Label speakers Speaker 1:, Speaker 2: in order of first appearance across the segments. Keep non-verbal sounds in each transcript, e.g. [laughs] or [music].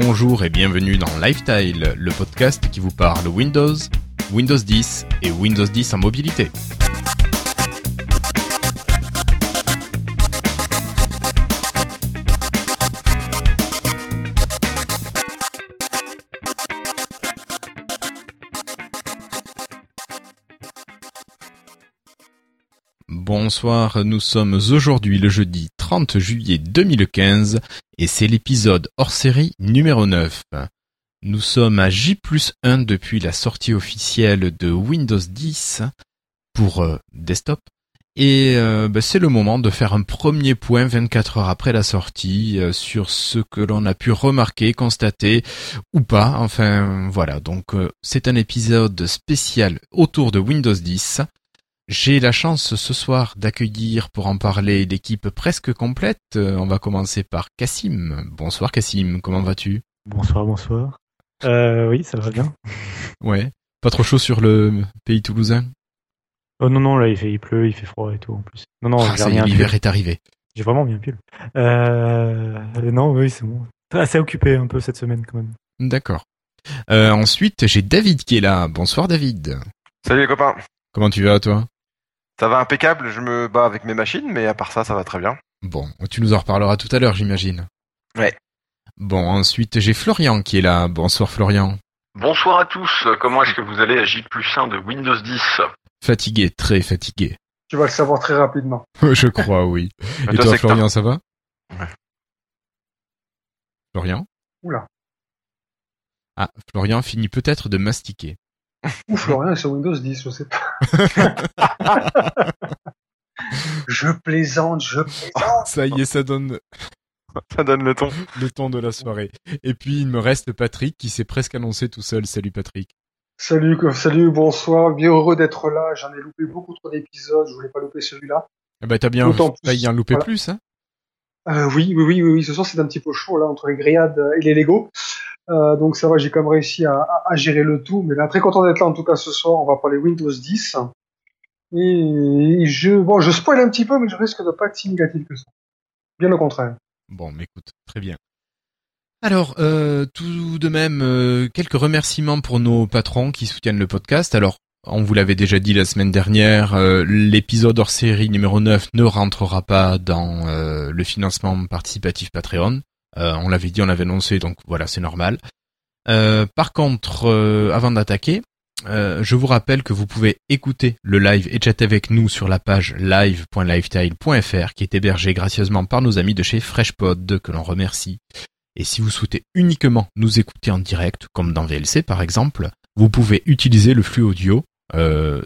Speaker 1: Bonjour et bienvenue dans Lifestyle, le podcast qui vous parle Windows, Windows 10 et Windows 10 en mobilité. Bonsoir, nous sommes aujourd'hui le jeudi 30 juillet 2015 et c'est l'épisode hors série numéro 9. Nous sommes à J 1 depuis la sortie officielle de Windows 10 pour euh, desktop et euh, bah, c'est le moment de faire un premier point 24 heures après la sortie euh, sur ce que l'on a pu remarquer, constater ou pas. Enfin voilà, donc c'est un épisode spécial autour de Windows 10. J'ai la chance ce soir d'accueillir pour en parler l'équipe presque complète. On va commencer par Cassim. Bonsoir Cassim, comment vas-tu?
Speaker 2: Bonsoir, bonsoir. Euh, oui, ça va bien. [laughs]
Speaker 1: Ouais. Pas trop chaud sur le pays toulousain?
Speaker 2: Oh non, non, là il, fait, il pleut, il fait froid et tout en plus. Non, non,
Speaker 1: ah, l'hiver est arrivé.
Speaker 2: J'ai vraiment bien pull. Euh, non, oui, c'est bon. Assez occupé un peu cette semaine quand même.
Speaker 1: D'accord. Euh, ensuite, j'ai David qui est là. Bonsoir David.
Speaker 3: Salut les copains.
Speaker 1: Comment tu vas toi?
Speaker 3: Ça va impeccable, je me bats avec mes machines, mais à part ça, ça va très bien.
Speaker 1: Bon, tu nous en reparleras tout à l'heure, j'imagine.
Speaker 3: Ouais.
Speaker 1: Bon, ensuite, j'ai Florian qui est là. Bonsoir Florian.
Speaker 4: Bonsoir à tous, comment est-ce que vous allez à J plus 1 de Windows 10
Speaker 1: Fatigué, très fatigué.
Speaker 5: Tu vas le savoir très rapidement. [laughs]
Speaker 1: je crois, oui. [laughs] Et toi, Florian, ça va? Ouais. Florian?
Speaker 5: Oula.
Speaker 1: Ah, Florian finit peut-être de mastiquer.
Speaker 5: Ou Florian est sur Windows 10, je sais pas. [laughs] je plaisante, je plaisante.
Speaker 1: Ça y est, ça donne.
Speaker 3: Ça donne le ton.
Speaker 1: Le ton de la soirée. Et puis il me reste Patrick qui s'est presque annoncé tout seul. Salut Patrick.
Speaker 5: Salut, salut, bonsoir. Bien heureux d'être là. J'en ai loupé beaucoup trop d'épisodes. Je voulais pas louper celui-là.
Speaker 1: Ah bah t'as bien failli en louper plus, hein
Speaker 5: euh, oui, oui, oui, oui, Ce soir c'est un petit peu chaud là entre les grillades et les Lego. Euh, donc ça va, j'ai quand même réussi à, gérer le tout. Mais très content d'être là en tout cas ce soir. On va parler Windows 10. Et je, bon, je spoil un petit peu, mais je risque de pas être si négatif que ça. Bien au contraire.
Speaker 1: Bon, mais écoute, très bien. Alors, euh, tout de même, euh, quelques remerciements pour nos patrons qui soutiennent le podcast. Alors, on vous l'avait déjà dit la semaine dernière, l'épisode hors série numéro 9 ne rentrera pas dans le financement participatif Patreon. Euh, on l'avait dit, on l'avait annoncé, donc voilà, c'est normal. Euh, par contre, euh, avant d'attaquer, je vous rappelle que vous pouvez écouter le live et chatter avec nous sur la page live.lifestyle.fr qui est hébergée gracieusement par nos amis de chez FreshPod que l'on remercie. Et si vous souhaitez uniquement nous écouter en direct, comme dans VLC par exemple, vous pouvez utiliser le flux audio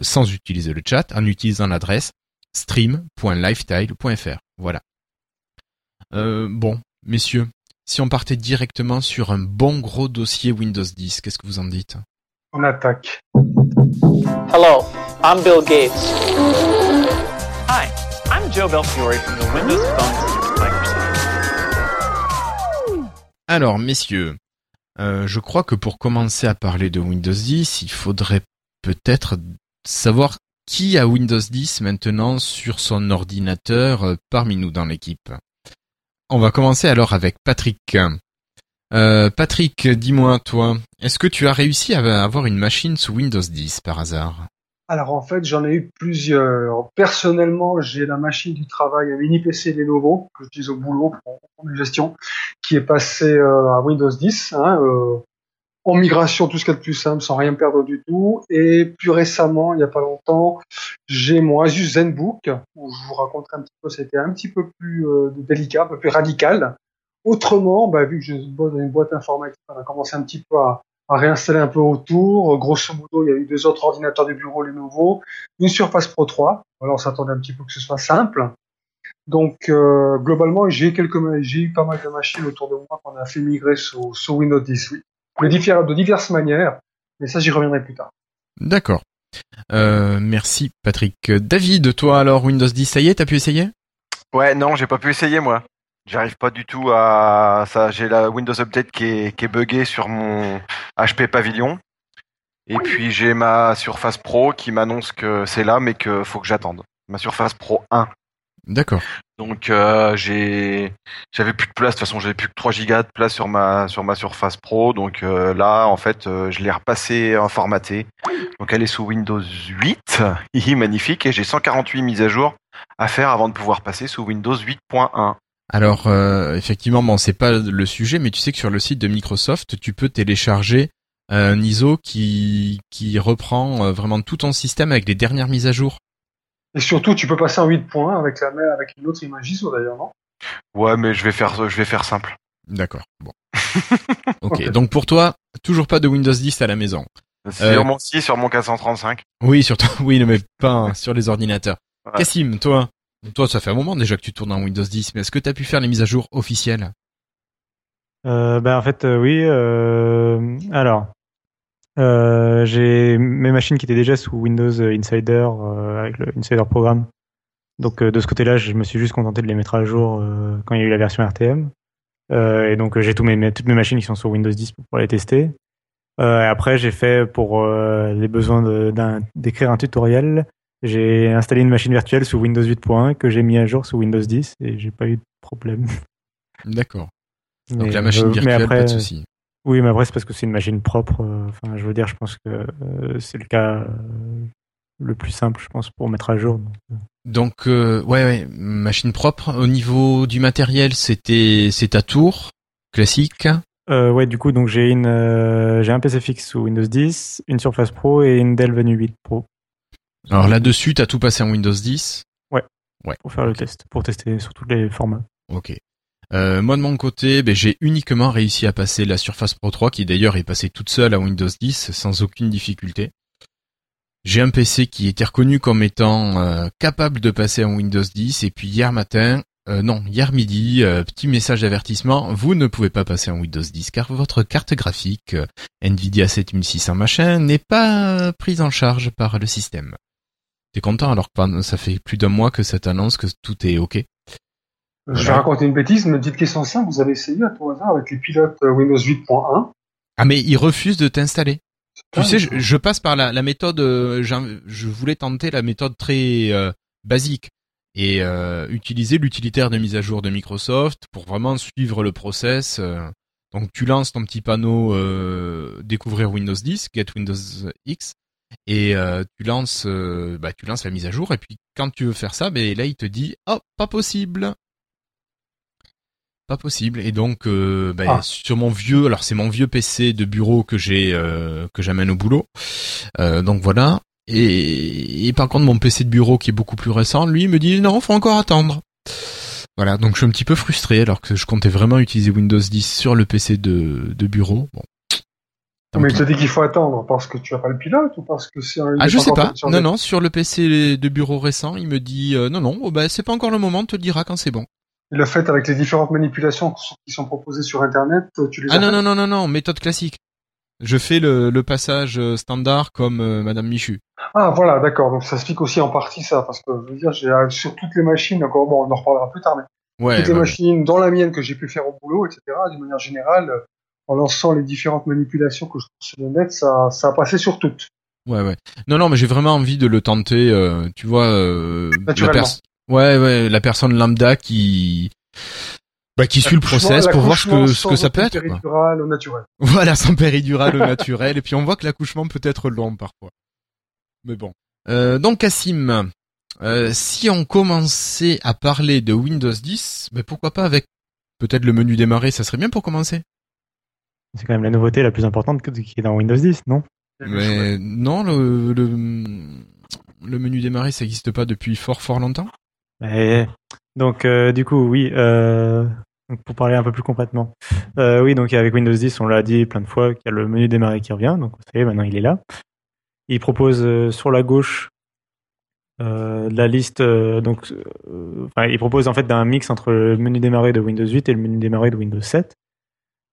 Speaker 1: sans utiliser le chat en utilisant l'adresse stream.lifestyle.fr. Voilà. bon, messieurs, si on partait directement sur un bon gros dossier Windows 10, qu'est-ce que vous en dites?
Speaker 5: On attaque.
Speaker 6: Hello, I'm Bill Gates.
Speaker 7: Hi, I'm Joe Belfiore from the Windows Phone Microsoft.
Speaker 1: Alors, messieurs, euh, je crois que pour commencer à parler de Windows 10, il faudrait peut-être savoir qui a Windows 10 maintenant sur son ordinateur euh, parmi nous dans l'équipe. On va commencer alors avec Patrick. Euh, Patrick, dis-moi toi, est-ce que tu as réussi à avoir une machine sous Windows 10 par hasard?
Speaker 5: Alors en fait, j'en ai eu plusieurs. Personnellement, j'ai la machine du travail, mini PC Lenovo que j'utilise au boulot pour, pour gestion, qui est passé euh, à Windows 10. Hein, euh, en migration, tout ce qu'il y a de plus simple, sans rien perdre du tout. Et plus récemment, il n'y a pas longtemps, j'ai mon Asus ZenBook, où je vous raconterai un petit peu, c'était un petit peu plus euh, délicat, un peu plus radical. Autrement, bah, vu que je bosse dans une boîte informatique, on a commencé un petit peu à, réinstaller un peu autour. Grosso modo, il y a eu deux autres ordinateurs de bureau, les nouveaux, une Surface Pro 3. Alors, on s'attendait un petit peu que ce soit simple. Donc, euh, globalement, j'ai quelques, j'ai eu pas mal de machines autour de moi qu'on a fait migrer sous, Windows 10, oui de diverses manières, mais ça j'y reviendrai plus tard.
Speaker 1: D'accord. Euh, merci Patrick. David, toi alors Windows 10, ça y est, t'as pu essayer?
Speaker 3: Ouais, non, j'ai pas pu essayer moi. J'arrive pas du tout à ça. J'ai la Windows Update qui est, qui est buggée sur mon HP Pavilion. Et puis j'ai ma Surface Pro qui m'annonce que c'est là, mais que faut que j'attende. Ma Surface Pro 1.
Speaker 1: D'accord.
Speaker 3: Donc euh, j'ai j'avais plus de place. De toute façon j'avais plus que 3 gigas de place sur ma sur ma Surface Pro. Donc euh, là en fait euh, je l'ai repassé en formaté donc elle est sous Windows 8 hihi, [laughs] magnifique. Et j'ai 148 mises à jour à faire avant de pouvoir passer sous Windows 8.1
Speaker 1: Alors euh, effectivement, bon, c'est pas le sujet, mais tu sais que sur le site de Microsoft, tu peux télécharger un ISO qui qui reprend vraiment tout ton système avec les dernières mises à jour.
Speaker 5: Et surtout, tu peux passer en 8.1 avec la même, avec une autre image ISO d'ailleurs, non?
Speaker 3: Ouais mais je vais faire je vais faire simple
Speaker 1: D'accord. Bon. [laughs] ok. Donc pour toi, toujours pas de Windows 10 à la maison.
Speaker 3: sur
Speaker 1: Euh,
Speaker 3: mon site sur mon 435
Speaker 1: Oui, surtout. [laughs] Oui, mais pas sur les ordinateurs.
Speaker 3: Ouais.
Speaker 1: Cassim, toi, toi, ça fait un moment déjà que tu tournes en Windows 10, mais est-ce que tu as pu faire les mises à jour officielles?
Speaker 2: Euh, ben, en fait, euh, oui. euh, alors, euh, j'ai mes machines qui étaient déjà sous Windows Insider euh, avec le Insider Programme. Donc euh, de ce côté-là, je me suis juste contenté de les mettre à jour quand il y a eu la version RTM. Et donc j'ai tous mes, mes- toutes mes machines qui sont sur Windows 10 pour pouvoir les tester. Et après, j'ai fait pour les besoins d'écrire un tutoriel. J'ai installé une machine virtuelle sous Windows 8.1 que j'ai mis à jour sous Windows 10 et j'ai pas eu de problème.
Speaker 1: D'accord. Donc
Speaker 2: Mais,
Speaker 1: la machine virtuelle,
Speaker 2: après,
Speaker 1: pas de souci.
Speaker 2: Oui, mais après, c'est parce que c'est une machine propre. euh, Enfin, je veux dire, je pense que euh, c'est le cas euh, le plus simple, je pense, pour mettre à jour. donc, euh.
Speaker 1: Ouais, ouais, machine propre. Au niveau du matériel, c'était c'est ta tour classique.
Speaker 2: Ouais, du coup, donc j'ai une, j'ai un PC fixe sous Windows 10, une Surface Pro et une Dell Venue 8 Pro
Speaker 1: Alors là-dessus, t'as tout passé en Windows 10.
Speaker 2: pour faire le test, pour tester sur tous les formats.
Speaker 1: Ok. Euh, moi de mon côté, ben, j'ai uniquement réussi à passer la Surface Pro 3, qui d'ailleurs est passée toute seule à Windows 10 sans aucune difficulté. J'ai un PC qui était reconnu comme étant euh, capable de passer en Windows 10, et puis hier matin, euh, non, hier midi, euh, petit message d'avertissement, vous ne pouvez pas passer en Windows 10 car votre carte graphique Nvidia 7600 machin n'est pas prise en charge par le système. T'es content alors que ça fait plus d'un mois que ça t'annonce que tout est ok
Speaker 5: Je vais raconter une bêtise, mais une petite question simple. Vous avez essayé à tout hasard avec les pilotes euh, Windows 8.1
Speaker 1: Ah mais il refuse de t'installer. Tu sais, je, je passe par la, la méthode. euh, je voulais tenter la méthode très euh, basique et euh, utiliser l'utilitaire de mise à jour de Microsoft pour vraiment suivre le process. euh. Donc tu lances ton petit panneau euh, découvrir Windows 10, get Windows X, et euh, tu lances, euh, bah, tu lances la mise à jour. Et puis quand tu veux faire ça, ben là il te dit oh pas possible. Pas possible. Et donc, euh, ben,
Speaker 5: Ah.
Speaker 1: sur mon vieux, alors c'est mon vieux PC de bureau que j'ai, euh, que j'amène au boulot. Euh, donc voilà. Et, et par contre, mon PC de bureau qui est beaucoup plus récent, lui, il me dit non, faut encore attendre. Voilà, donc je suis un petit peu frustré alors que je comptais vraiment utiliser Windows 10 sur le PC de, de bureau. Bon. Tant
Speaker 5: Mais
Speaker 1: pis.
Speaker 5: il te dit qu'il faut attendre parce que tu as pas le pilote ou parce que c'est un.
Speaker 1: Ah, je sais pas. Non, non, sur le PC de bureau récent, il me dit euh, non, non, oh, bah, c'est pas encore le moment, on te le dira quand c'est bon.
Speaker 5: L'a fait avec les différentes manipulations qui sont proposées sur Internet. Tu les
Speaker 1: Ah
Speaker 5: as
Speaker 1: non, non, non, non, non, méthode classique. Je fais le, le passage euh, standard comme euh, Madame Michu.
Speaker 5: Ah voilà, d'accord. Donc ça explique aussi en partie ça, parce que je veux dire, j'ai euh, sur toutes les machines, encore bon, on en reparlera plus tard, mais
Speaker 1: Ouais,
Speaker 5: toutes les
Speaker 1: ouais,
Speaker 5: machines, dans la mienne que j'ai pu faire au boulot, etc. D'une manière générale, en lançant les différentes manipulations que je trouve sur le net, ça, ça a passé sur toutes.
Speaker 1: Ouais, ouais. Non, non, mais j'ai vraiment envie de le tenter. euh, tu vois, euh, la pers- Ouais, ouais, la personne lambda qui, bah, qui suit le process pour voir ce que ce que ça peut être. quoi.
Speaker 5: péridurale au naturel. [laughs]
Speaker 1: Voilà, sans péridurale au naturel. Et puis on voit que l'accouchement peut être long parfois. Mais bon. Euh, donc Cassim, euh, si on commençait à parler de Windows 10, mais pourquoi pas avec peut-être le menu démarrer, ça serait bien pour commencer.
Speaker 2: C'est quand même la nouveauté la plus importante que- qui est dans Windows 10, non?
Speaker 1: Mais non, le, le, le menu démarrer, ça n'existe pas depuis fort fort longtemps.
Speaker 2: Donc, euh, du coup, oui, euh, pour parler un peu plus concrètement. Euh, oui, donc avec Windows 10, on l'a dit plein de fois qu'il y a le menu démarrer qui revient. Donc, vous savez, maintenant il est là. Il propose sur la gauche la liste. donc, il propose en fait un mix entre le menu démarrer de Windows 8 et le menu démarrer de Windows 7.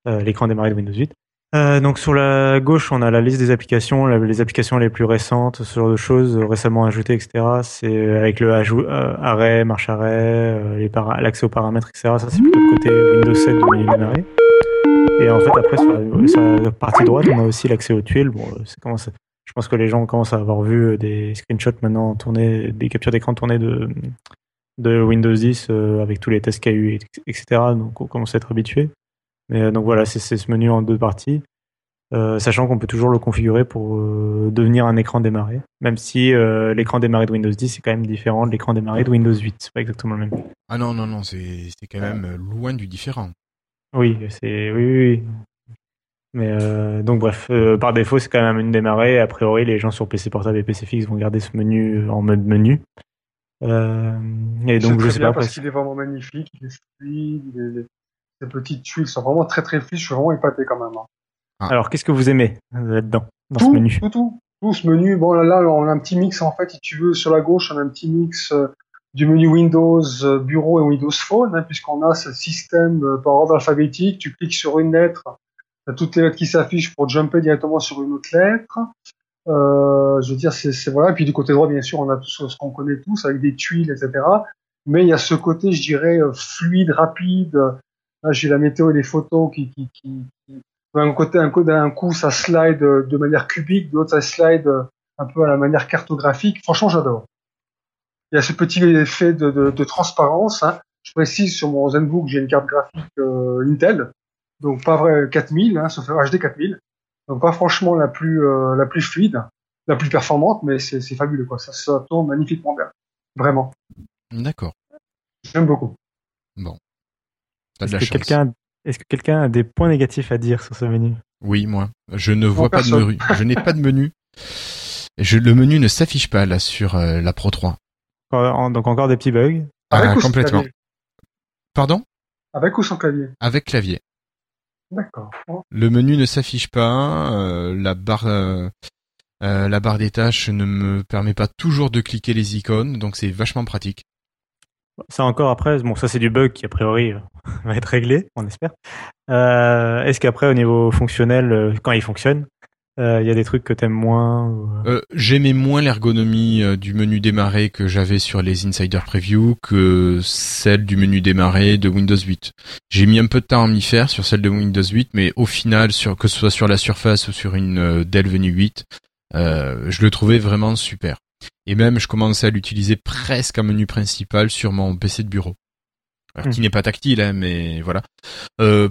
Speaker 2: Euh, L'écran démarrer de Windows 8. Euh, donc sur la gauche, on a la liste des applications, les applications les plus récentes, ce genre de choses euh, récemment ajoutées, etc. C'est euh, avec le arrêt, marche arrêt, l'accès aux paramètres, etc. Ça c'est plutôt le côté Windows 7 du menu démarrer. Et en fait après sur la, partie droite, on a aussi l'accès aux tuiles. Bon, Je pense que les gens commencent à avoir vu des screenshots maintenant tournés, des captures d'écran tournées de Windows 10 euh, avec tous les tests qu'il y a eu, etc. Donc on commence à être habitué. Mais euh, donc voilà, c'est ce menu en deux parties. Euh, sachant qu'on peut toujours le configurer pour euh, devenir un écran démarré, même si euh, l'écran démarré de Windows 10 est quand même différent de l'écran démarré de Windows 8. C'est pas exactement le même.
Speaker 1: Ah non, non, non, c'est c'est quand même euh, loin du différent.
Speaker 2: Oui, c'est oui, oui, oui. Mais euh, donc bref, euh, par défaut, c'est quand même un menu démarré. A priori, les gens sur PC portable et PC fixe vont garder ce menu en mode menu. Euh, et donc je
Speaker 5: très
Speaker 2: sais
Speaker 5: bien
Speaker 2: pas.
Speaker 5: parce qu'il est vraiment magnifique, il est fluide, il est- les, ces petites tuiles sont vraiment très très fluides, je suis vraiment épaté quand même. hein.
Speaker 2: Alors qu'est-ce que vous aimez euh, là-dedans, dans
Speaker 5: tout,
Speaker 2: ce menu
Speaker 5: tout, tout, tout ce menu. Bon, là, là, on a un petit mix en fait, si tu veux, sur la gauche, on a un petit mix euh, du menu Windows euh, Bureau et Windows Phone, hein, puisqu'on a ce système euh, par ordre alphabétique. Tu cliques sur une lettre, t'as toutes les lettres qui s'affichent pour jumper directement sur une autre lettre. Euh, je veux dire, c'est voilà. Et puis du côté droit, bien sûr, on a tout ce, ce qu'on connaît tous avec des tuiles, etc. Mais il y a ce côté, je dirais, fluide, rapide. Là, j'ai la météo et les photos qui, qui, qui, qui- d'un côté, un coup, d'un coup, ça slide de manière cubique, de l'autre, ça slide un peu à la manière cartographique. Franchement, j'adore. Il y a ce petit effet de, de, de transparence. Hein. Je précise sur mon ZenBook, j'ai une carte graphique euh, Intel, donc pas vrai 4000, hein, sauf HD 4000. Donc pas franchement la plus euh, la plus fluide, la plus performante, mais c'est c'est fabuleux quoi. Ça, ça tourne magnifiquement bien, vraiment.
Speaker 1: D'accord.
Speaker 5: J'aime beaucoup.
Speaker 1: De
Speaker 2: Est-ce
Speaker 1: la
Speaker 2: que
Speaker 1: chance.
Speaker 2: quelqu'un est-ce que quelqu'un a des points négatifs à dire sur ce menu?
Speaker 1: Oui, moi. Je ne vois pas de menu. Je n'ai pas de menu. Je, le menu ne s'affiche pas là sur euh, la Pro 3.
Speaker 2: Encore- en- Donc encore des petits bugs.
Speaker 5: Avec
Speaker 1: Ah,
Speaker 5: ou sans
Speaker 1: complètement.
Speaker 5: clavier?
Speaker 1: Pardon?
Speaker 5: Avec ou sans clavier?
Speaker 1: Avec clavier.
Speaker 5: D'accord.
Speaker 1: Le menu ne s'affiche pas. euh, la barre, euh, euh, la barre des tâches ne me permet pas toujours de cliquer les icônes, donc c'est vachement pratique.
Speaker 2: Ça encore après, bon ça c'est du bug qui a priori euh, [laughs] va être réglé, on espère. Euh, Est-ce qu'après au niveau fonctionnel, euh, quand il fonctionne, il y a des trucs que t'aimes moins
Speaker 1: J'aimais moins l'ergonomie du menu démarrer que j'avais sur les Insider Preview que celle du menu démarrer de Windows 8. J'ai mis un peu de temps à m'y faire sur celle de Windows 8, mais au final, que ce soit sur la Surface ou sur une Dell Venue 8, euh, je le trouvais vraiment super. Et même, je commençais à l'utiliser presque en menu principal sur mon PC de bureau. Alors, qui
Speaker 2: Mhm.
Speaker 1: n'est pas tactile, hein, mais voilà. Euh,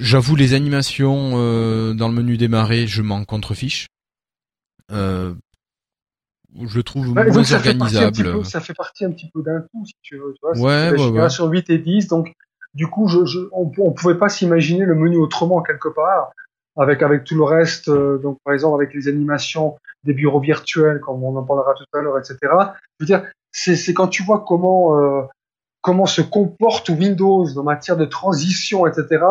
Speaker 1: J'avoue, les animations euh, dans le menu démarrer, je m'en contrefiche. Euh, je le trouve
Speaker 5: Bah,
Speaker 1: moins
Speaker 5: donc ça fait, partie un petit
Speaker 1: organisable.
Speaker 5: peu, ça fait partie un petit peu d'un tout, si tu veux. Tu vois,
Speaker 1: Ouais, ouais,
Speaker 5: génération 8 et 10, donc du coup, je, je, on, on pouvait pas s'imaginer le menu autrement quelque part, avec avec tout le reste. euh, donc par exemple avec les animations des bureaux virtuels, comme on en parlera tout à l'heure, etc. Je veux dire, c'est c'est quand tu vois comment euh, comment se comporte Windows en matière de transition, etc.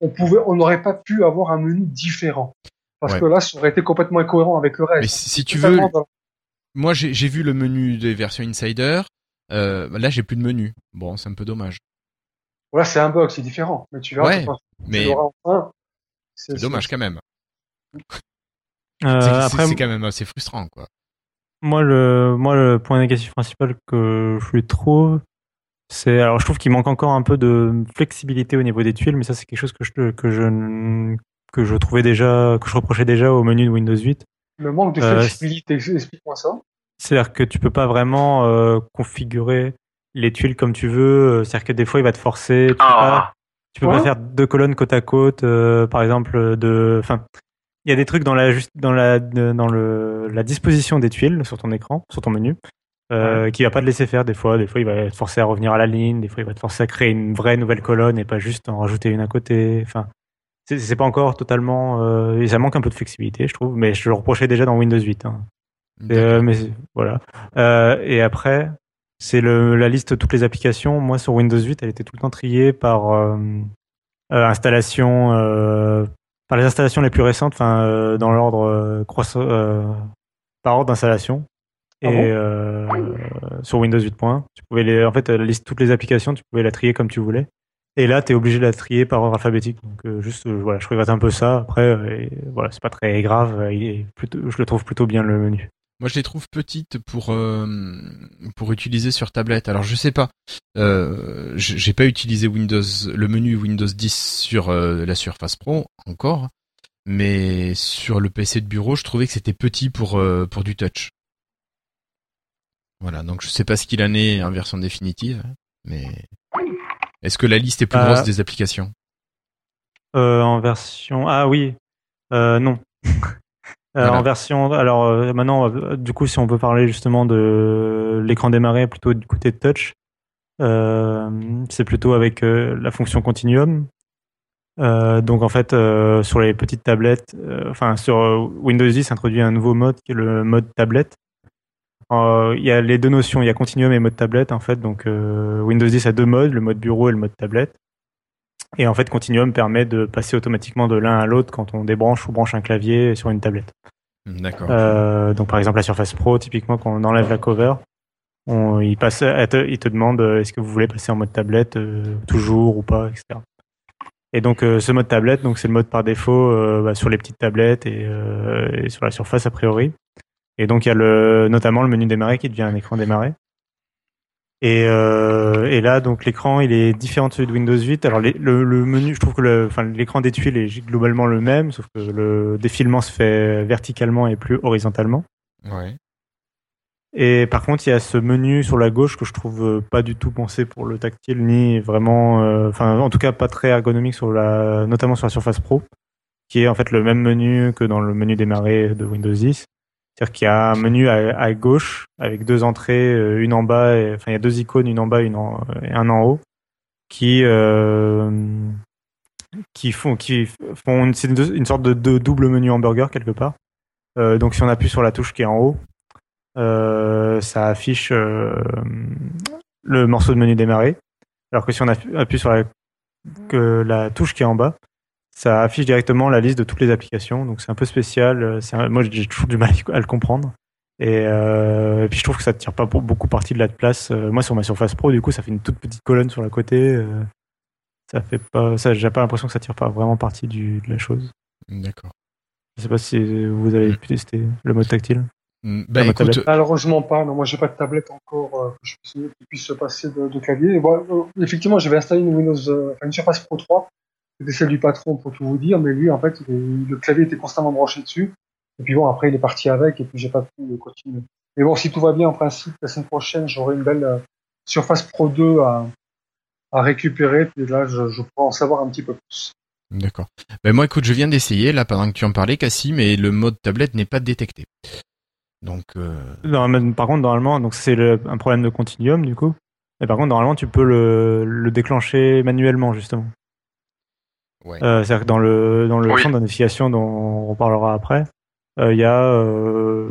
Speaker 5: On pouvait, on n'aurait pas pu avoir un menu différent. Parce
Speaker 1: Ouais.
Speaker 5: que là, ça aurait été complètement incohérent avec le reste.
Speaker 1: Mais si, tu veux,
Speaker 5: dans-
Speaker 1: moi j'ai vu le menu des versions Insider. Euh, là, j'ai plus de menu. Bon, c'est un peu dommage.
Speaker 5: Voilà, c'est un bug, c'est différent. Mais tu verras,
Speaker 1: Ouais,
Speaker 5: tu
Speaker 1: Mais
Speaker 5: enfin,
Speaker 1: c'est dommage quand même.
Speaker 2: euh,
Speaker 1: C'est- c'est
Speaker 2: après,
Speaker 1: c'est quand même assez frustrant, quoi.
Speaker 2: moi le moi le point négatif principal que je lui trouve, c'est alors je trouve qu'il manque encore un peu de flexibilité au niveau des tuiles, mais ça c'est quelque chose que je que je que je trouvais déjà que je reprochais déjà au menu de Windows 8.
Speaker 5: Le manque de
Speaker 2: Euh,
Speaker 5: flexibilité, explique-moi ça.
Speaker 2: C'est-à-dire que tu peux pas vraiment euh, configurer les tuiles comme tu veux. C'est-à-dire que des fois, il va te forcer. Tu peux pas,
Speaker 4: Ah,
Speaker 2: tu peux
Speaker 5: Ouais.
Speaker 2: pas faire deux colonnes côte à côte, euh, par exemple. De, enfin, il y a des trucs dans la dans la dans le la disposition des tuiles sur ton écran, sur ton menu, euh, qui va pas te laisser faire. Des fois, des fois, il va te forcer à revenir à la ligne. Des fois, il va te forcer à créer une vraie nouvelle colonne et pas juste en rajouter une à côté. Enfin. C'est pas encore totalement. Euh, ça manque un peu de flexibilité, je trouve, mais je le reprochais déjà dans Windows 8. Hein. Euh, mais voilà. Euh, et après, c'est le, la liste de toutes les applications. Moi, sur Windows 8, elle était tout le temps triée par euh, euh, installation, euh, par les installations les plus récentes, enfin euh, dans l'ordre croissant, par ordre d'installation. Et
Speaker 5: Ah bon?
Speaker 2: euh, sur Windows 8. Tu pouvais les, en fait, la liste toutes les applications, tu pouvais la trier comme tu voulais. Et là, tu es obligé de la trier par ordre alphabétique. Donc, juste, voilà, je regrette un peu ça. Après, et voilà, c'est pas très grave. plutôt, je le trouve plutôt bien le menu.
Speaker 1: Moi, je les trouve petites pour euh, pour utiliser sur tablette. Alors, je sais pas. Euh, j'ai pas utilisé Windows le menu Windows 10 sur euh, la Surface Pro encore, mais sur le PC de bureau, je trouvais que c'était petit pour euh, pour du touch. Voilà, donc je sais pas ce qu'il en est en version définitive, mais est-ce que la liste est plus grosse des applications?
Speaker 2: En version ah oui non [laughs]
Speaker 1: Voilà.
Speaker 2: en version alors euh, maintenant euh, du coup si on peut parler justement de l'écran démarré plutôt du côté de touch euh, c'est plutôt avec euh, la fonction continuum. Euh, donc en fait euh, sur les petites tablettes euh, enfin sur euh, Windows 10 introduit un nouveau mode qui est le mode tablette. Euh, il y a les deux notions. Il y a continuum et mode tablette en fait. Donc euh, Windows 10 a deux modes le mode bureau et le mode tablette et en fait, Continuum permet de passer automatiquement de l'un à l'autre quand on débranche ou branche un clavier sur une tablette.
Speaker 1: D'accord.
Speaker 2: Euh, donc, par exemple, la Surface Pro, typiquement, quand on enlève la cover, on, il, passe, te, il te demande euh, est-ce que vous voulez passer en mode tablette euh, toujours ou pas, etc. Et donc, euh, ce mode tablette, donc c'est le mode par défaut euh, bah, sur les petites tablettes et, euh, et sur la Surface a priori. Et donc, il y a le, notamment le menu démarrer qui devient un écran démarrer. Et, euh, et là, donc l'écran, il est différent de celui de Windows 8. Alors les- le, le menu, je trouve que l'écran des tuiles est globalement le même, sauf que le défilement se fait verticalement et plus horizontalement.
Speaker 1: Ouais.
Speaker 2: Et par contre, il y a ce menu sur la gauche que je trouve euh, pas du tout pensé pour le tactile, ni vraiment, euh, enfin, en tout cas, pas très ergonomique sur la, notamment sur la Surface Pro, qui est en fait le même menu que dans le menu démarrer de Windows 10. C'est-à-dire qu'il y a un menu à, gauche avec deux entrées, euh, une en bas, et, enfin, il y a deux icônes, une en bas, une en, et un en haut, qui, euh, qui font, qui font une, sorte de, double menu hamburger quelque part. Euh, donc, si on appuie sur la touche qui est en haut, ça affiche le morceau de menu démarrer. Alors que si on appu- appuie sur la, que la touche qui est en bas, ça affiche directement la liste de toutes les applications. Donc c'est un peu spécial. euh, un- moi j'ai toujours du mal [laughs] à le comprendre. Et, euh, et puis je trouve que ça ne tire pas beaucoup partie de la place. Euh, moi sur ma Surface Pro, du coup, ça fait une toute petite colonne sur la côté. euh, ça fait pas, ça, j'ai pas l'impression que ça tire pas vraiment partie du, de la chose.
Speaker 1: D'accord.
Speaker 2: Je sais pas si vous avez
Speaker 1: Mm.
Speaker 2: pu tester le mode tactile.
Speaker 1: Mm, Bah
Speaker 2: Ah,
Speaker 1: écoute.
Speaker 5: Malheureusement pas. Non, moi j'ai pas de tablette encore euh, que je puisse, qui puisse se passer de, de clavier. Bon, euh, effectivement, j'avais installé une Windows, euh, une Surface Pro 3. C'était celle du patron pour tout vous dire, mais lui en fait, il- le clavier était constamment branché dessus. Et puis bon, après il est parti avec, et puis j'ai pas pu continuer. Mais bon, si tout va bien, en principe, la semaine prochaine, j'aurai une belle euh, Surface Pro 2 à, à récupérer. Puis là, je, je pourrai en savoir un petit peu plus.
Speaker 1: d'accord. Ben moi écoute, je viens d'essayer là pendant que tu en parlais, Cassim, et le mode tablette n'est pas détecté. Donc euh,
Speaker 2: Non, mais par contre, normalement, donc c'est le- un problème de continuum du coup. Mais par contre, normalement, tu peux le, le déclencher manuellement justement.
Speaker 1: Ouais.
Speaker 2: Euh, C'est-à-dire que dans le dans le
Speaker 4: Oui.
Speaker 2: de notification dont on reparlera après, euh, il y a euh,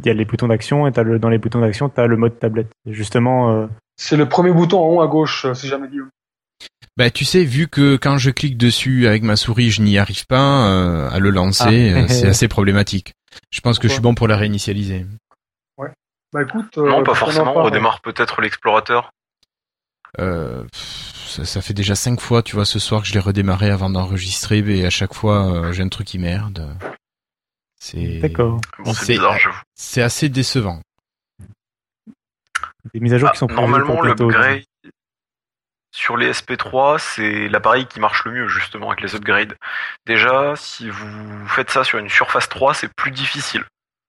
Speaker 2: il y a les boutons d'action et le dans les boutons d'action t'as le mode tablette. Et justement, euh,
Speaker 5: C'est le premier bouton en haut à gauche, euh, si jamais dit.
Speaker 1: Bah tu sais, vu que quand je clique dessus avec ma souris, je n'y arrive pas euh, à le lancer,
Speaker 2: Ah.
Speaker 1: euh, c'est assez problématique. Je pense que je suis bon pour la réinitialiser.
Speaker 5: Bah écoute. euh,
Speaker 4: Non, pas forcément. On redémarre peut-être l'explorateur.
Speaker 1: Euh, pff, ça, ça fait déjà cinq fois, tu vois, ce soir que je l'ai redémarré avant d'enregistrer, et à chaque fois euh, j'ai un truc qui merde. C'est
Speaker 2: d'accord.
Speaker 4: Bon, c'est
Speaker 1: C'est-
Speaker 4: bizarre, j'avoue.
Speaker 1: c'est assez décevant.
Speaker 2: Des mises à jour
Speaker 4: Ah,
Speaker 2: qui sont
Speaker 4: normalement, l'upgrade sur les SP3, c'est l'appareil qui marche le mieux justement avec les upgrades. Déjà, si vous faites ça sur une Surface 3, c'est plus difficile.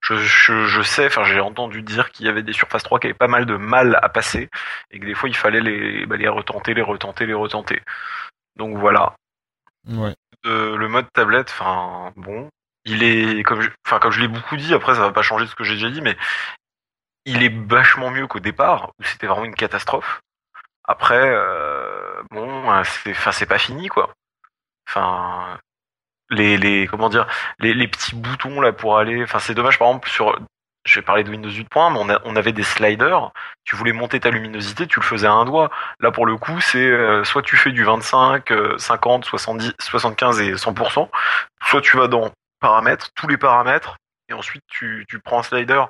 Speaker 4: Je, je, je sais, enfin j'ai entendu dire qu'il y avait des Surface 3 qui avaient pas mal de mal à passer et que des fois il fallait les, bah, les retenter, les retenter, les retenter. Donc voilà.
Speaker 1: Ouais.
Speaker 4: Euh, le mode tablette, enfin bon, il est comme je, enfin comme je l'ai beaucoup dit. Après, ça va pas changer de ce que j'ai déjà dit, mais il est vachement mieux qu'au départ où c'était vraiment une catastrophe. Après, euh, bon, euh, c'est, enfin c'est pas fini quoi. Enfin, les, les, comment dire, les, les petits boutons là pour aller. Enfin, c'est dommage par exemple sur. Je vais parler de Windows 8.1, mais on, a- on avait des sliders. Tu voulais monter ta luminosité, tu le faisais à un doigt. Là, pour le coup, c'est euh, soit tu fais du 25, euh, 50, 70, 75 et 100%, soit tu vas dans paramètres, tous les paramètres, et ensuite tu, tu prends un slider. Enfin,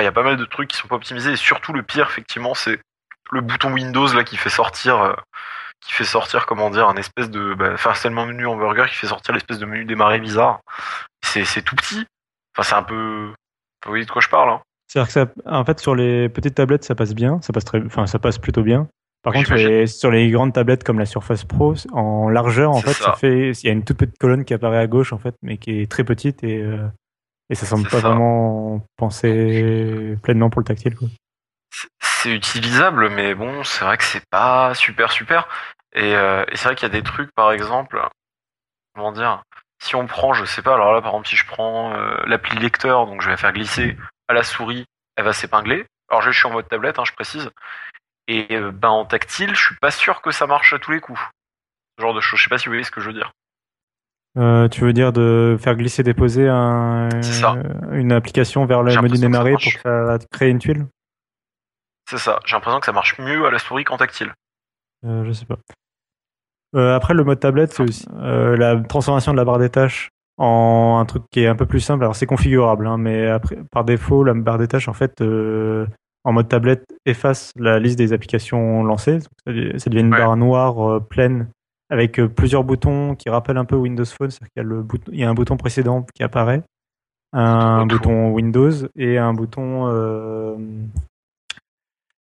Speaker 4: il y a pas mal de trucs qui sont pas optimisés. Et surtout, le pire, effectivement, c'est le bouton Windows là qui fait sortir, euh, qui fait sortir, comment dire, un espèce de, bah, enfin, c'est tellement menu hamburger qui fait sortir l'espèce de menu démarrer bizarre. C'est, tout petit. Enfin, c'est un peu, vous voyez de quoi je parle, hein
Speaker 2: C'est-à-dire que ça, en fait, sur les petites tablettes, ça passe bien, ça passe très, enfin, ça passe plutôt bien. Par
Speaker 4: Oui,
Speaker 2: contre, sur les, sur les grandes tablettes comme la Surface Pro, en largeur, en fait,
Speaker 4: ça.
Speaker 2: ça fait, il y a une toute petite colonne qui apparaît à gauche, en fait, mais qui est très petite et, euh, et ça semble pas
Speaker 4: ça.
Speaker 2: vraiment pensé pleinement pour le tactile, quoi.
Speaker 4: C'est utilisable, mais bon, c'est vrai que c'est pas super super. Et, euh, et c'est vrai qu'il y a des trucs, par exemple, comment dire, si on prend, je sais pas, alors là, par exemple, si je prends euh, l'appli lecteur, donc je vais faire glisser à la souris, elle va s'épingler. Alors je suis en mode tablette, hein, je précise. Et euh, ben en tactile, je suis pas sûr que ça marche à tous les coups. Ce genre de choses. Je sais pas si vous voyez ce que je veux dire.
Speaker 2: Euh, tu veux dire de faire glisser déposer un, une application vers le menu démarrer pour que ça créer une tuile?
Speaker 4: C'est ça. J'ai l'impression que ça marche mieux à la souris qu'en tactile.
Speaker 2: Euh, Je sais pas. Euh, après, le mode tablette, c'est aussi euh, la transformation de la barre des tâches en un truc qui est un peu plus simple. Alors, c'est configurable, hein, mais après, par défaut, la barre des tâches, en fait, euh, en mode tablette, efface la liste des applications lancées. Ça devient- une
Speaker 4: Ouais.
Speaker 2: barre noire euh, pleine avec plusieurs boutons qui rappellent un peu Windows Phone. C'est-à-dire qu'il y a, le bouton, il y a un bouton précédent qui apparaît, un bouton Windows et un bouton.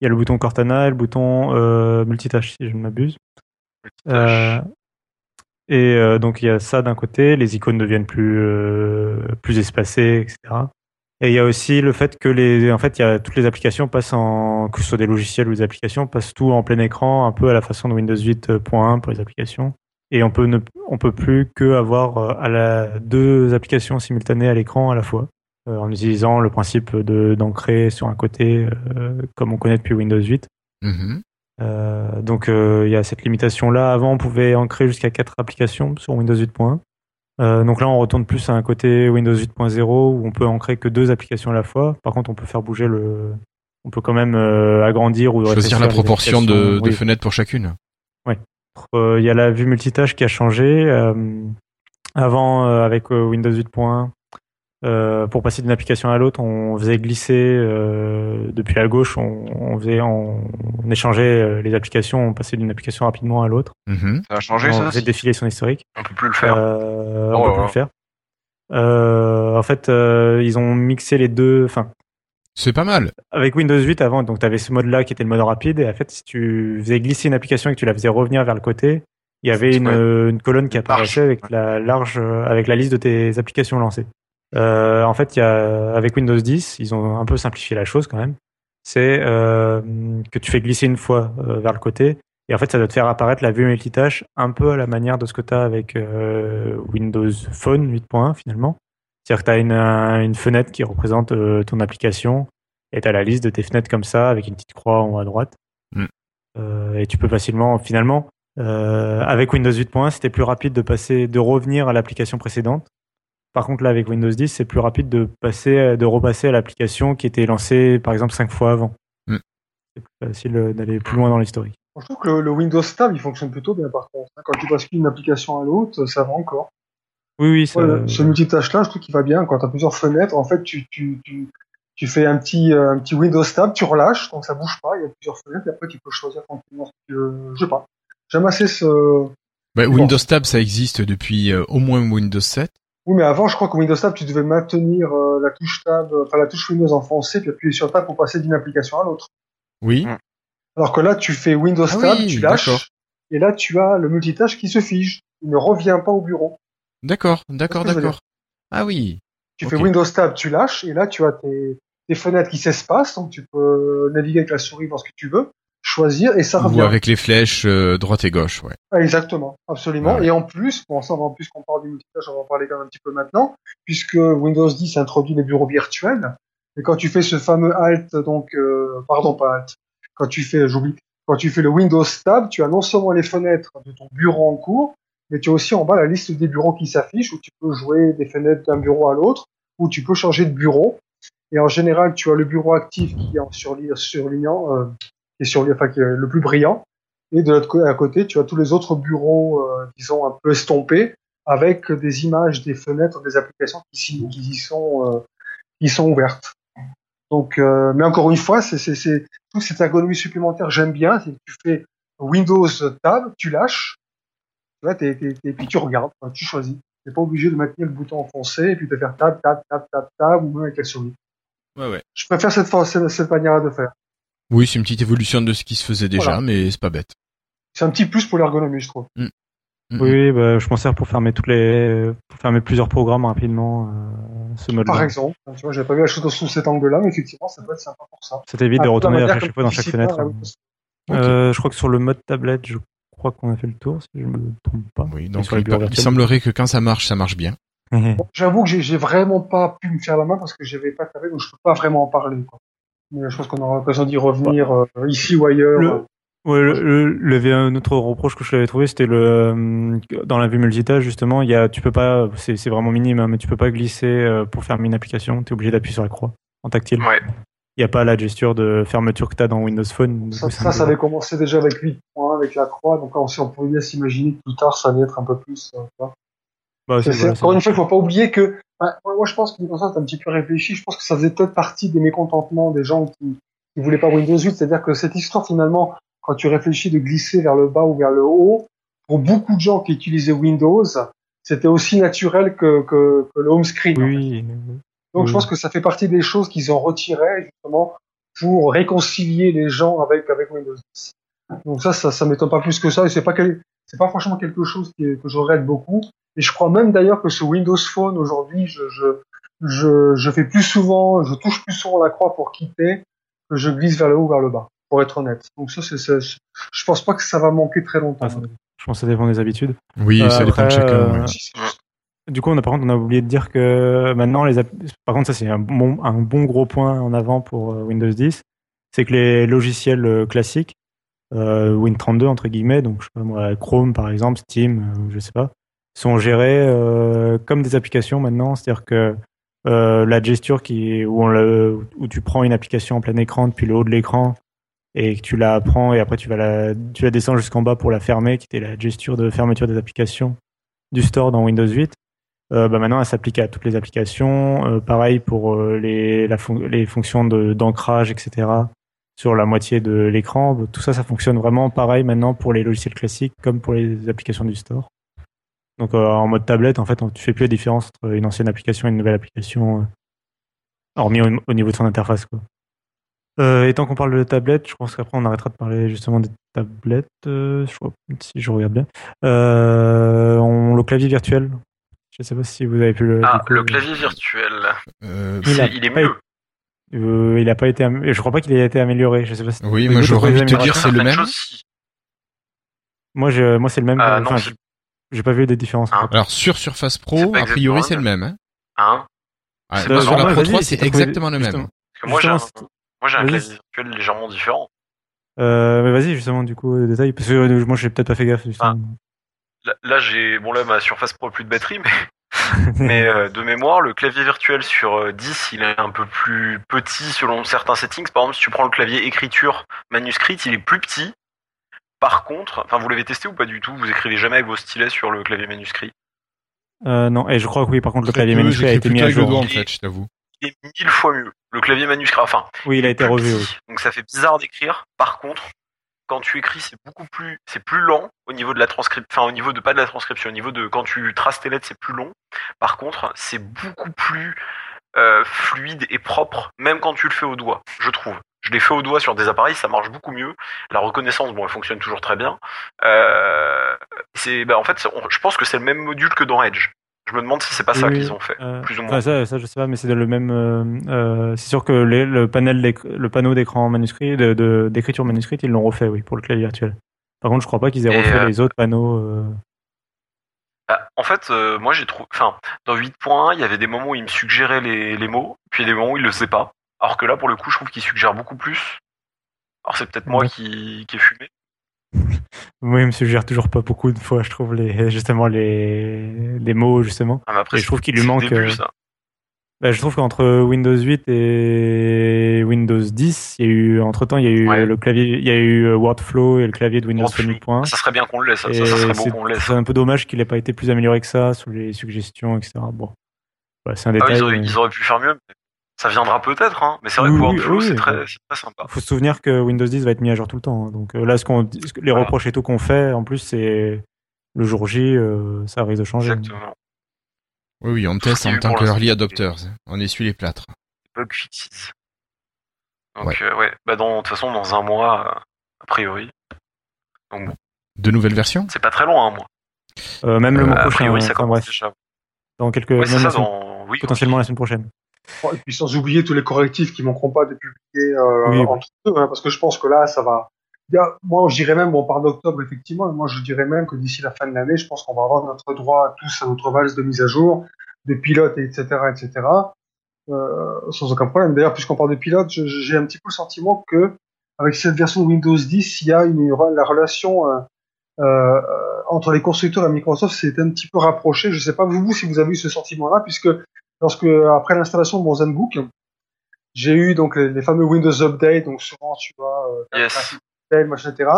Speaker 2: Il y a le bouton Cortana et le bouton euh, multitâche, si je ne m'abuse. Euh, et euh, donc il y a ça d'un côté, les icônes deviennent plus plus espacées, etc. Et il y a aussi le fait que les en fait il y a toutes les applications passent en que ce soit des logiciels ou des applications passent tout en plein écran, un peu à la façon de Windows 8.1 pour les applications. Et on peut ne on peut plus que avoir à la deux applications simultanées à l'écran à la fois en utilisant le principe de d'ancrer sur un côté euh, comme on connaît depuis Windows 8.
Speaker 1: Mhm.
Speaker 2: Euh, donc euh, il y a cette limitation là. Avant on pouvait ancrer jusqu'à quatre applications sur Windows 8.1. Euh, donc là on retourne plus à un côté Windows 8.0 où on peut ancrer que deux applications à la fois. Par contre on peut faire bouger le, on peut quand même euh, agrandir ou
Speaker 1: Choisir la proportion de,
Speaker 2: Oui.
Speaker 1: fenêtres pour chacune.
Speaker 2: Euh, Il y a la vue multitâche qui a changé. Euh, avant euh, avec euh, Windows 8.1. Euh, pour passer d'une application à l'autre, on faisait glisser euh, depuis la gauche, on, on faisait, on, on échangeait euh, les applications, on passait d'une application rapidement à l'autre.
Speaker 1: Mhm.
Speaker 3: Ça a changé
Speaker 2: on
Speaker 3: ça
Speaker 2: faisait
Speaker 3: aussi
Speaker 2: défiler son historique.
Speaker 4: On peut plus le faire.
Speaker 2: Euh,
Speaker 4: Oh
Speaker 2: on peut plus le faire. Euh, en fait, euh, ils ont mixé les deux. Enfin,
Speaker 1: C'est pas mal.
Speaker 2: avec Windows 8 avant, donc tu avais ce mode-là qui était le mode rapide. Et en fait, si tu faisais glisser une application et que tu la faisais revenir vers le côté, il y avait une, une colonne qui
Speaker 3: Large.
Speaker 2: apparaissait avec la large, avec la liste de tes applications lancées. Euh, en fait, il y a, avec Windows 10, ils ont un peu simplifié la chose quand même. C'est euh, que tu fais glisser une fois euh, vers le côté. Et en fait, ça doit te faire apparaître la vue multitâche un peu à la manière de ce que tu as avec euh, Windows Phone 8.1 finalement. C'est-à-dire que tu as une, un- une fenêtre qui représente euh, ton application et tu as la liste de tes fenêtres comme ça avec une petite croix en haut à droite.
Speaker 1: Mm.
Speaker 2: Et tu peux facilement, finalement, euh, avec Windows 8.1, c'était plus rapide de passer, de revenir à l'application précédente. Par contre, là, avec Windows 10, c'est plus rapide de passer, de repasser à l'application qui était lancée, par exemple, cinq fois avant.
Speaker 1: Mm.
Speaker 2: C'est plus facile euh, d'aller plus loin dans l'historique.
Speaker 5: Je trouve que le, le Windows Tab, il fonctionne plutôt bien par contre. Quand tu bascules d'une application à l'autre, ça va encore.
Speaker 2: Oui, oui, ça,
Speaker 5: Ouais, ce multitâche-là, je trouve qu'il va bien. Quand tu as plusieurs fenêtres, en fait, tu, tu, tu, tu fais un petit, euh, un petit Windows Tab, tu relâches, donc ça bouge pas, il y a plusieurs fenêtres, et après tu peux choisir tranquillement ce que tu veux. Je sais pas. J'aime assez ce...
Speaker 1: Bah,
Speaker 5: Bon.
Speaker 1: Windows Tab, ça existe depuis euh, au moins Windows 7.
Speaker 5: Oui, mais avant, je crois que Windows Tab, tu devais maintenir euh, la touche Tab, euh, enfin la touche Windows enfoncée, puis appuyer sur Tab pour passer d'une application à l'autre.
Speaker 1: Oui.
Speaker 3: Mm.
Speaker 5: Alors que là, tu fais Windows
Speaker 1: Ah
Speaker 5: Tab,
Speaker 1: oui,
Speaker 5: tu lâches, et là, tu as le multitâche qui se fige. Il ne revient pas au bureau.
Speaker 1: D'accord, d'accord, d'accord. Ah oui.
Speaker 5: Tu fais Windows Tab, tu lâches, et là, tu as tes, tes fenêtres qui s'espacent, donc tu peux naviguer avec la souris dans ce que tu veux, choisir, et ça
Speaker 1: Ou
Speaker 5: revient.
Speaker 1: avec les flèches euh, droite et gauche, ouais.
Speaker 5: Ah, Exactement, absolument.
Speaker 1: Ouais.
Speaker 5: Et en plus, bon, ça, en plus qu'on parle du multitâche, on va en parler quand même un petit peu maintenant, puisque Windows 10 introduit les bureaux virtuels. Et quand tu fais ce fameux Alt, donc, euh, pardon, pas Alt, quand tu fais, j'oublie, quand tu fais le Windows Tab, tu as non seulement les fenêtres de ton bureau en cours, mais tu as aussi en bas la liste des bureaux qui s'affichent, où tu peux jouer des fenêtres d'un bureau à l'autre, où tu peux changer de bureau. Et en général, tu as le bureau actif qui est en surli- surlignant, euh, qui est sur, enfin, qui est le plus brillant. Et de l'autre côté, à côté, tu as tous les autres bureaux, euh, disons, un peu estompés, avec des images des fenêtres des applications qui, y sont, euh, qui sont ouvertes. Donc, euh, mais encore une fois, c'est, c'est, c'est, toute cette ergonomie supplémentaire, j'aime bien. C'est que tu fais Windows Tab, tu lâches, vois, t'es, t'es, t'es- puis tu regardes, enfin, tu choisis. T'es pas obligé de maintenir le bouton enfoncé et puis de faire Tab, Tab, Tab, Tab, Tab, ou même avec la souris.
Speaker 1: Ouais, ouais.
Speaker 5: Je préfère cette, cette, cette manière de faire.
Speaker 1: Oui, c'est une petite évolution de ce qui se faisait déjà,
Speaker 5: Voilà.
Speaker 1: mais c'est pas bête.
Speaker 5: C'est un petit plus pour l'ergonomie, je trouve.
Speaker 1: Mhm.
Speaker 2: Oui, oui, bah, je m'en sers pour fermer toutes les, pour fermer plusieurs programmes rapidement. euh, ce mode-là.
Speaker 5: Par exemple, tu vois, j'avais pas vu la chose sous cet angle-là, mais effectivement, ça peut être sympa pour ça.
Speaker 2: Ça t'évite de
Speaker 5: Ah,
Speaker 2: retourner à
Speaker 5: que
Speaker 2: chaque fois dans chaque fenêtre.
Speaker 5: oui,
Speaker 1: Ok.
Speaker 2: Euh, je crois que sur le mode tablette, je crois qu'on a fait le tour, si je me trompe pas.
Speaker 1: Oui, donc il, semblerait que quand ça marche, ça marche bien. [laughs]
Speaker 5: Bon, J'avoue que j'ai j'ai vraiment pas pu me faire la main parce que j'avais pas tapé, donc je peux pas vraiment en parler. Quoi. Mais je pense qu'on aura l'occasion d'y revenir euh, ici ou ailleurs.
Speaker 2: Le- Ouais, le, le, le- il y avait un autre reproche que je l'avais trouvé, c'était le euh, dans la vue multitâche justement, il y a, tu peux pas, c'est c'est vraiment minime, hein, mais tu peux pas glisser euh, pour fermer une application. T'es obligé d'appuyer sur la croix en tactile.
Speaker 4: Ouais.
Speaker 2: Il y a pas la gesture de fermeture que t'as dans Windows Phone.
Speaker 5: Ça, ça, ça avait commencé déjà avec 8 points, avec la croix, donc on, si on pouvait s'imaginer que plus tard ça allait être un peu plus. euh, tu.
Speaker 2: Bah,
Speaker 5: C'est-
Speaker 2: c'est-
Speaker 5: c'est-
Speaker 2: voilà,
Speaker 5: encore une fois, il faut pas oublier que. Enfin, moi, je pense que Microsoft a un petit peu réfléchi. Je pense que ça faisait peut-être partie des mécontentements des gens qui, qui voulaient pas Windows 8. C'est-à-dire que cette histoire, finalement, quand tu réfléchis de glisser vers le bas ou vers le haut, pour beaucoup de gens qui utilisaient Windows, c'était aussi naturel que, que, que le home screen. en fait.
Speaker 2: Oui,
Speaker 5: Donc, je pense que ça fait partie des choses qu'ils ont retirées, justement, pour réconcilier les gens avec, avec Windows 10. Donc ça, ça, ça m'étonne pas plus que ça. Et c'est pas quel- c'est pas franchement quelque chose qui, que je regrette beaucoup. Et je crois même d'ailleurs que ce Windows Phone aujourd'hui, je, je, je, je fais plus souvent, je touche plus souvent la croix pour quitter que je glisse vers le haut ou vers le bas, pour être honnête. Donc ça, c'est, c'est- je, je pense pas que ça va manquer très longtemps.
Speaker 2: Ah, ça- je pense que ça dépend des habitudes.
Speaker 1: Oui,
Speaker 2: Euh,
Speaker 1: ça dépend de chacun.
Speaker 2: euh. Du coup, on a, par contre, on a oublié de dire que maintenant, les par contre, ça c'est un bon, un bon gros point en avant pour euh, Windows 10, c'est que les logiciels euh, classiques, euh, Win32 entre guillemets, donc je sais pas moi, Chrome par exemple, Steam, euh, je sais pas, sont gérés euh, comme des applications maintenant, c'est-à-dire que euh, la gesture qui où, on le, où tu prends une application en plein écran depuis le haut de l'écran et que tu la prends et après tu vas la tu la descends jusqu'en bas pour la fermer, qui était la gesture de fermeture des applications du store dans Windows 8. Euh, bah maintenant, elle s'applique à toutes les applications. Pareil pour les, la les fonctions d'ancrage, etc. Sur la moitié de l'écran. Tout ça, ça fonctionne vraiment pareil maintenant pour les logiciels classiques comme pour les applications du store. Donc euh, en mode tablette, en fait, on- tu fais plus la différence entre une ancienne application et une nouvelle application, euh, hormis au, au niveau de son interface. Quoi. Euh, et tant qu'on parle de tablette, je pense qu'après on arrêtera de parler justement des tablettes. euh, je crois, si je regarde bien. Euh, on, le clavier virtuel. Je sais pas si vous avez pu le.
Speaker 4: Ah, le clavier virtuel,
Speaker 1: Euh,
Speaker 2: Il a
Speaker 4: c'est- il est
Speaker 2: pas
Speaker 4: mieux.
Speaker 2: Euh, il a pas été. am- Je crois pas qu'il ait été amélioré. Je sais pas. Si...
Speaker 1: oui, moi j'aurais
Speaker 2: de
Speaker 1: envie de te dire c'est le même.
Speaker 2: Moi, je, moi c'est le même.
Speaker 4: Ah,
Speaker 2: enfin,
Speaker 4: non,
Speaker 2: j'ai- pas vu des différences.
Speaker 4: Ah.
Speaker 1: Alors sur Surface Pro, a priori c'est le même. Hein.
Speaker 4: Hein pas
Speaker 1: sur la Pro
Speaker 2: vas-y,
Speaker 1: 3
Speaker 2: si
Speaker 1: c'est exactement le même.
Speaker 2: justement.
Speaker 4: Parce que moi, j'ai un, moi, j'ai un
Speaker 2: Vas-y.
Speaker 4: clavier virtuel légèrement différent.
Speaker 2: Euh, mais vas-y justement du coup détail parce que euh, moi j'ai peut-être pas fait gaffe. Justement.
Speaker 4: Là, là, j'ai, bon là, ma Surface Pro a plus de batterie, mais, [laughs] mais euh, de mémoire, le clavier virtuel sur euh, 10, il est un peu plus petit selon certains settings. Par exemple, si tu prends le clavier écriture manuscrit, il est plus petit. Par contre, enfin, vous l'avez testé ou pas du tout? Vous écrivez jamais avec vos stylets sur le clavier manuscrit?
Speaker 2: Euh, non, et je crois que oui. Par contre, le clavier manuscrit a été mis à jour.
Speaker 1: doigt en fait, je t'avoue.
Speaker 4: Il est mille fois mieux. Le clavier manuscrit, enfin,
Speaker 2: Oui, il a été revu.
Speaker 4: petit,
Speaker 2: oui.
Speaker 4: Donc ça fait bizarre d'écrire. Par contre, quand tu écris, c'est beaucoup plus, c'est plus lent au niveau de la transcription, enfin au niveau de pas de la transcription, au niveau de quand tu traces tes lettres, c'est plus long. Par contre, c'est beaucoup plus euh, fluide et propre, même quand tu le fais au doigt, je trouve. Je l'ai fait au doigt sur des appareils, ça marche beaucoup mieux. La reconnaissance, bon, elle fonctionne toujours très bien. Euh, c'est, bah, en fait, je pense que c'est le même module que dans Edge. Je me demande si c'est pas ça qu'ils ont fait,
Speaker 2: Euh,
Speaker 4: plus ou moins.
Speaker 2: ça, ça, je sais pas, mais c'est le même. euh, euh, c'est sûr que les- le panel, d'éc- le panneau d'écran manuscrit, de, d'écriture manuscrite, ils l'ont refait, oui, pour le clavier virtuel. Par contre, je crois pas qu'ils aient refait
Speaker 4: euh,
Speaker 2: les autres panneaux.
Speaker 4: Bah, en fait, moi j'ai trouvé. Enfin, dans 8.1, il y avait des moments où il me suggérait les, les mots, puis des moments où il le faisait pas. Alors que là, pour le coup, je trouve qu'il suggère beaucoup plus. Alors c'est peut-être moi qui ai fumé. [laughs]
Speaker 2: Moi, il me suggère toujours pas beaucoup de fois, je trouve, les, [laughs] justement, les, les mots, justement.
Speaker 4: Ah, mais après,
Speaker 2: Et je trouve qu'il lui manque,
Speaker 4: début,
Speaker 2: euh,
Speaker 4: ça.
Speaker 2: Bah, je trouve qu'entre Windows 8 et Windows 10, il y a eu, entre temps, il y a eu
Speaker 4: Ouais.
Speaker 2: le clavier, il y a eu euh, Workflow et le clavier de Windows. Phone 8.1.
Speaker 4: Ça serait bien qu'on le laisse. Ça, serait
Speaker 2: c'est
Speaker 4: beau qu'on le laisse.
Speaker 2: c'est un peu dommage qu'il ait pas été plus amélioré que ça sous les suggestions, etc. Bon, Bah, c'est un
Speaker 4: Ah,
Speaker 2: détail.
Speaker 4: ils, auraient,
Speaker 2: mais-
Speaker 4: ils auraient pu faire mieux. mais Ça viendra peut-être, hein. Mais c'est vrai
Speaker 2: Oui,
Speaker 4: que
Speaker 2: oui,
Speaker 4: Workflow,
Speaker 2: oui,
Speaker 4: c'est
Speaker 2: oui.
Speaker 4: très, c'est très sympa.
Speaker 2: faut se souvenir que Windows 10 va être mis à jour tout le temps. hein. Donc euh, là, ce qu'on, ce que- les
Speaker 4: Voilà.
Speaker 2: reproches et tout qu'on fait, en plus, c'est le jour J, euh, ça risque de changer.
Speaker 4: Exactement.
Speaker 1: Oui, oui, on teste
Speaker 4: a
Speaker 1: en tant que early adopters. On essuie les plâtres.
Speaker 4: Bug fixes. Donc,
Speaker 1: Ouais.
Speaker 4: euh, ouais. Bah, dans, de toute façon, dans un mois, euh, a priori. Donc, bon.
Speaker 1: De nouvelles versions?
Speaker 4: C'est pas très loin, un mois.
Speaker 2: Euh, même le mois
Speaker 4: a
Speaker 2: prochain.
Speaker 4: priori, ça commence
Speaker 2: bref,
Speaker 4: déjà.
Speaker 2: dans quelques
Speaker 4: Ouais, ça, dans... oui,
Speaker 2: potentiellement la semaine prochaine.
Speaker 5: Et puis sans oublier tous les correctifs qui manqueront pas de publier euh,
Speaker 2: Oui, oui.
Speaker 5: entre eux, hein, parce que je pense que là, ça va. Moi, je dirais même, bon, on parle d'octobre, effectivement, mais moi, je dirais même que d'ici la fin de l'année, je pense qu'on va avoir notre droit tous à notre valse de mise à jour, de pilotes, etc., etc., euh, sans aucun problème. D'ailleurs, puisqu'on parle de pilotes, je- j'ai un petit peu le sentiment que, avec cette version de Windows 10, il y a une, la relation euh, entre les constructeurs et Microsoft s'est un petit peu rapprochée. Je sais pas vous, si vous avez eu ce sentiment-là, puisque lorsque après l'installation de mon ZenBook, j'ai eu donc les, les fameux Windows Update, donc souvent tu vois, euh,
Speaker 4: Yes.
Speaker 5: tel, machin, etc.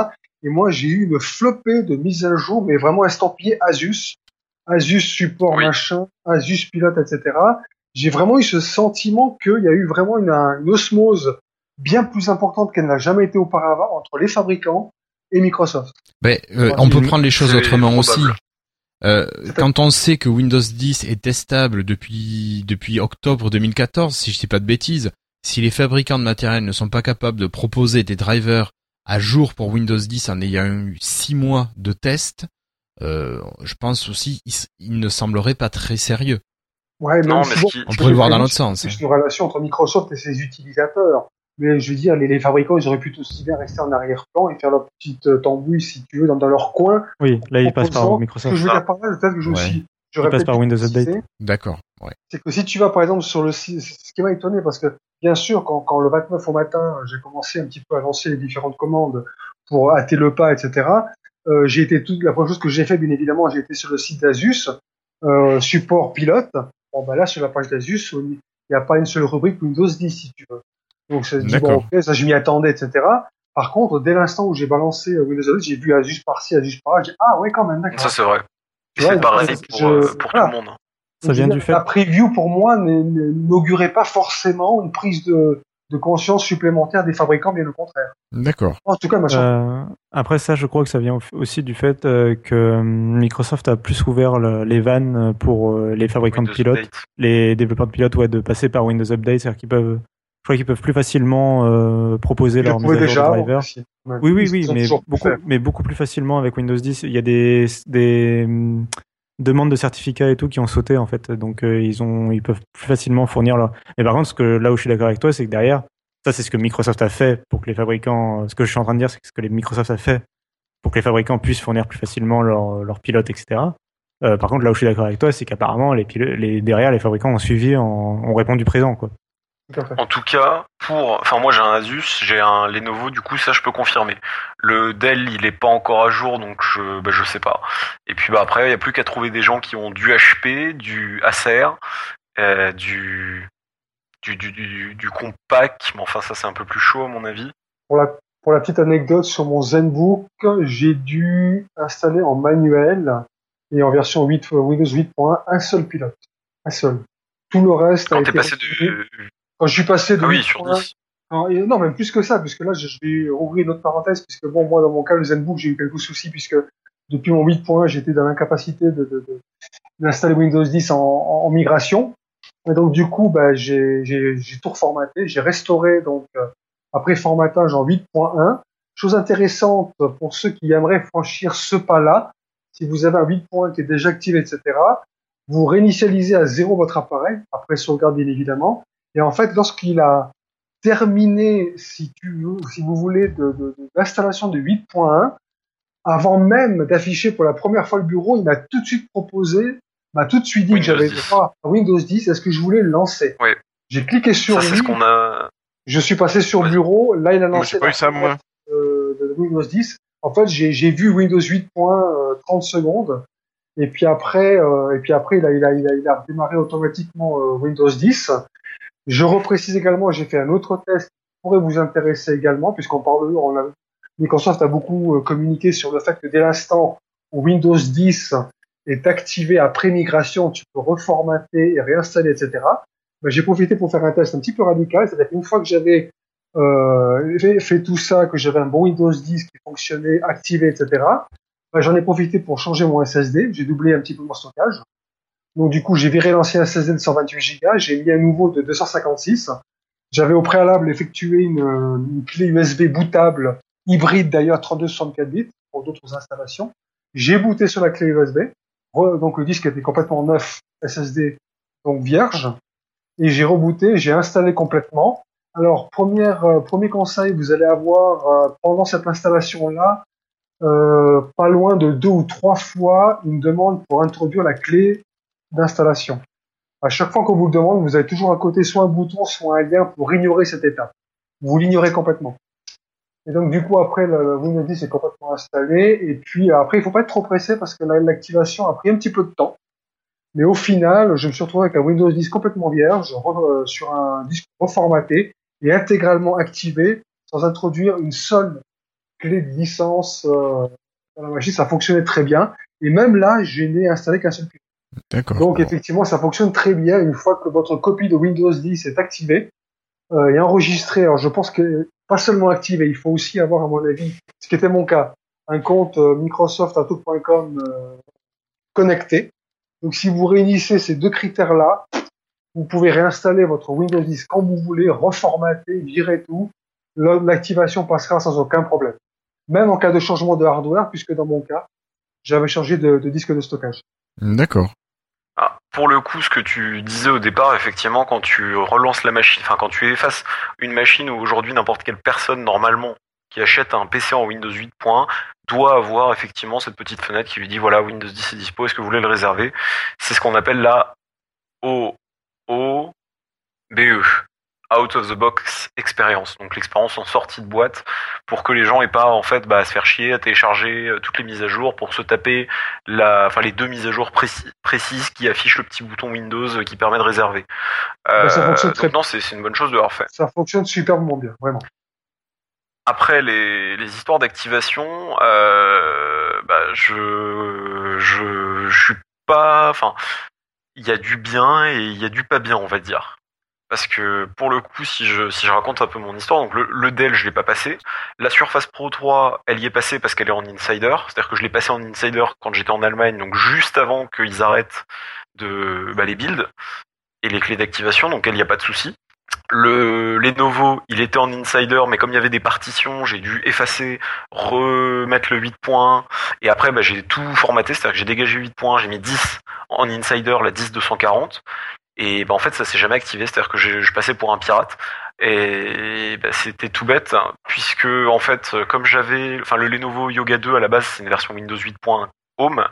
Speaker 5: Et moi j'ai eu une flopée de mises à jour, mais vraiment estampillées Asus, Asus support
Speaker 4: Oui.
Speaker 5: machin, Asus pilote, etc. J'ai vraiment eu ce sentiment qu'il y a eu vraiment une, un- une osmose bien plus importante qu'elle n'a jamais été auparavant entre les fabricants et Microsoft.
Speaker 1: Ben, euh, on peut prendre les choses autrement aussi. Euh, quand on sait que Windows 10 est testable depuis depuis octobre 2014, si je dis pas de bêtises, si les fabricants de matériel ne sont pas capables de proposer des drivers à jour pour Windows 10 en ayant eu six mois de test, euh, je pense aussi il, ne semblerait pas très sérieux.
Speaker 5: Ouais,
Speaker 4: Non, mais
Speaker 1: On pourrait le voir dans l'autre sens. hein.
Speaker 5: C'est une relation entre Microsoft et ses utilisateurs. Mais je veux dire, les, les fabricants, ils auraient pu aussi bien rester en arrière-plan et faire leur petite euh, tambouille, si tu veux, dans, dans leur coin.
Speaker 2: Oui, là il passe par
Speaker 5: Ce que
Speaker 2: Microsoft.
Speaker 5: je veux dire par là, peut-être que je
Speaker 1: Ouais.
Speaker 5: suis. Je
Speaker 2: Il passe
Speaker 5: répète
Speaker 2: par Windows Update.
Speaker 1: D'accord. Ouais.
Speaker 5: C'est que si tu vas, par exemple, sur le site, c'est ce qui m'a étonné, parce que, bien sûr, quand, quand le 29 au matin, j'ai commencé un petit peu à lancer les différentes commandes pour hâter le pas, etc., euh, j'ai été tout, la première chose que j'ai fait, bien évidemment, j'ai été sur le site d'Asus, euh, support pilote. Bon, bah là, sur la page d'Asus, il n'y a pas une seule rubrique Windows 10, si tu veux. Donc, ça se dit, bon,
Speaker 1: D'accord.
Speaker 5: ok, ça, je m'y attendais, etc. Par contre, dès l'instant où j'ai balancé euh, Windows 10, j'ai vu Asus par-ci, Asus par-là, j'ai dit, ah, ouais, quand même, d'accord.
Speaker 4: Ça, c'est vrai. C'est pareil pour,
Speaker 5: je-
Speaker 4: euh, pour
Speaker 5: voilà.
Speaker 4: tout le monde.
Speaker 2: Ça
Speaker 5: Je
Speaker 2: vient du fait.
Speaker 5: La preview, pour moi, n'augurait pas forcément une prise de, de conscience supplémentaire des fabricants, bien au contraire.
Speaker 1: D'accord.
Speaker 5: En tout cas, machin.
Speaker 2: Euh, après ça, je crois que ça vient au- aussi du fait euh, que euh, Microsoft a plus ouvert le- les vannes pour euh, les fabricants
Speaker 4: Windows
Speaker 2: de pilotes,
Speaker 4: Update.
Speaker 2: les développeurs de pilotes, ouais, de passer par Windows Update, c'est-à-dire qu'ils peuvent, je crois qu'ils peuvent plus facilement euh, proposer
Speaker 5: Ils
Speaker 2: leur mise à jour
Speaker 5: déjà.
Speaker 2: de
Speaker 5: avant
Speaker 2: driver.
Speaker 5: aussi. Ouais.
Speaker 2: Oui, oui, oui, mais beaucoup, mais beaucoup plus facilement avec Windows 10. Il y a des, des hum, demandes de certificats et tout qui ont sauté en fait, donc euh, ils ont, ils peuvent plus facilement fournir leur. Mais par contre, ce que là où je suis d'accord avec toi, c'est que derrière, ça c'est ce que Microsoft a fait pour que les fabricants. Ce que je suis en train de dire, c'est que ce que les Microsoft a fait pour que les fabricants puissent fournir plus facilement leurs leurs pilotes, etc. Euh, par contre, là où je suis d'accord avec toi, c'est qu'apparemment les, pilotes, les derrière les fabricants ont suivi, en, ont répondu présent quoi.
Speaker 4: En tout cas, pour, enfin moi j'ai un Asus, j'ai un Lenovo, du coup ça je peux confirmer. Le Dell il est pas encore à jour, donc je, bah, je sais pas. Et puis bah après il y a plus qu'à trouver des gens qui ont du HP, du Acer, euh, du, du, du, du, du compact, mais enfin ça c'est un peu plus chaud à mon avis.
Speaker 5: Pour la, pour la petite anecdote, sur mon ZenBook, j'ai dû installer en manuel et en version 8, Windows 8.1 un seul pilote. Un seul. Tout le reste a
Speaker 4: Quand t'es passé de,
Speaker 5: Quand je suis passé de
Speaker 4: ah oui
Speaker 5: 8.1
Speaker 4: sur 10.
Speaker 5: Non, même plus que ça, puisque là, je, vais ouvrir une autre parenthèse, puisque bon, moi, dans mon cas, le ZenBook, j'ai eu quelques soucis, puisque depuis mon 8.1, j'étais dans l'incapacité de, de, de- d'installer Windows 10 en, en, migration. Et donc, du coup, bah, j'ai, j'ai, j'ai tout reformaté, j'ai restauré, donc, euh, après formatage en 8.1. Chose intéressante pour ceux qui aimeraient franchir ce pas-là, si vous avez un 8.1 qui est déjà activé, etc., vous réinitialisez à zéro votre appareil, après sauvegarde bien évidemment, et en fait, lorsqu'il a terminé, si tu veux, si vous voulez, de, de, de l'installation de 8.1, avant même d'afficher pour la première fois le bureau, il m'a tout de suite proposé, m'a tout de suite dit que j'avais
Speaker 4: 10.
Speaker 5: droit à Windows 10, est-ce que je voulais le lancer?
Speaker 4: Ouais.
Speaker 5: J'ai cliqué sur
Speaker 4: Ça c'est
Speaker 5: oui,
Speaker 4: ce qu'on a.
Speaker 5: je suis passé sur
Speaker 4: Ouais.
Speaker 5: bureau, là il a lancé la
Speaker 3: ça, moi.
Speaker 5: euh, de Windows 10. En fait, j'ai j'ai vu Windows 8. euh, 30 secondes. Et puis après, euh, et puis après, il a, il a, il a, il a redémarré automatiquement euh, Windows 10. Je reprécise également, j'ai fait un autre test qui pourrait vous intéresser également, puisqu'on parle, on a, Microsoft a beaucoup euh, communiqué sur le fait que dès l'instant où Windows 10 est activé après migration, tu peux reformater et réinstaller, etc. Ben, j'ai profité pour faire un test un petit peu radical, c'est-à-dire qu'une fois que j'avais euh, fait, tout ça, que j'avais un bon Windows 10 qui fonctionnait, activé, etc. Ben, j'en ai profité pour changer mon SSD. J'ai doublé un petit peu mon stockage. Donc du coup, j'ai viré l'ancien SSD de 128 Go, j'ai mis un nouveau de 256. J'avais au préalable effectué une, clé USB bootable hybride d'ailleurs 32-64 bits pour d'autres installations. J'ai booté sur la clé USB. Donc le disque était complètement neuf, SSD, donc vierge. Et j'ai rebooté, j'ai installé complètement. Alors, première, euh, premier conseil, vous allez avoir euh, pendant cette installation-là euh, pas loin de deux ou trois fois une demande pour introduire la clé d'installation. À chaque fois qu'on vous le demande, vous avez toujours à côté soit un bouton, soit un lien pour ignorer cette étape. Vous l'ignorez complètement. Et donc du coup après le Windows 10 est complètement installé et puis après il faut pas être trop pressé parce que la- l'activation a pris un petit peu de temps. Mais au final, je me suis retrouvé avec un Windows 10 complètement vierge euh, sur un disque reformaté et intégralement activé sans introduire une seule clé de licence euh, dans la machine. Ça fonctionnait très bien et même là, je n'ai installé qu'un seul client. Donc effectivement, ça fonctionne très bien une fois que votre copie de Windows 10 est activée euh, et enregistrée. Alors je pense que pas seulement activée, il faut aussi avoir à mon avis, ce qui était mon cas, un compte euh, Microsoft Outlook.com euh, connecté. Donc si vous réunissez ces deux critères-là, vous pouvez réinstaller votre Windows 10 quand vous voulez, reformater, virer tout. L'activation passera sans aucun problème. Même en cas de changement de hardware, puisque dans mon cas, j'avais changé de, de disque de stockage.
Speaker 1: D'accord.
Speaker 4: Ah, pour le coup, ce que tu disais au départ, effectivement, quand tu relances la machine, enfin quand tu effaces une machine où aujourd'hui n'importe quelle personne normalement qui achète un PC en Windows 8.1 doit avoir effectivement cette petite fenêtre qui lui dit voilà Windows 10 est dispo, est-ce que vous voulez le réserver? C'est ce qu'on appelle la OOBE, Out of the Box Experience, donc l'expérience en sortie de boîte pour que les gens aient pas en fait bah, à se faire chier à télécharger euh, toutes les mises à jour pour se taper la, enfin les deux mises à jour précis- précises qui affichent le petit bouton Windows euh, qui permet de réserver.
Speaker 5: Bah, ça fonctionne très
Speaker 4: non, c'est une bonne chose de l'avoir fait.
Speaker 5: Ça fonctionne superbement bien, vraiment.
Speaker 4: Après les, les histoires d'activation, euh, bah, je, je je suis pas, enfin il y a du bien et il y a du pas bien on va dire. Parce que pour le coup, si je, si je raconte un peu mon histoire, donc le, Dell, je l'ai pas passé. La Surface Pro 3, elle y est passée parce qu'elle est en insider. C'est-à-dire que je l'ai passé en insider quand j'étais en Allemagne, donc juste avant qu'ils arrêtent de bah, les builds et les clés d'activation, donc elle y a pas de souci. Le Lenovo, il était en insider, mais comme il y avait des partitions, j'ai dû effacer, remettre le 8 points, et après bah, j'ai tout formaté, c'est-à-dire que j'ai dégagé 8 points, j'ai mis 10 en insider, la 10 240, et bah, en fait ça s'est jamais activé, c'est-à-dire que je passais pour un pirate, et bah, c'était tout bête, hein, puisque en fait, comme j'avais, enfin le Lenovo Yoga 2 à la base, c'est une version Windows 8. Home,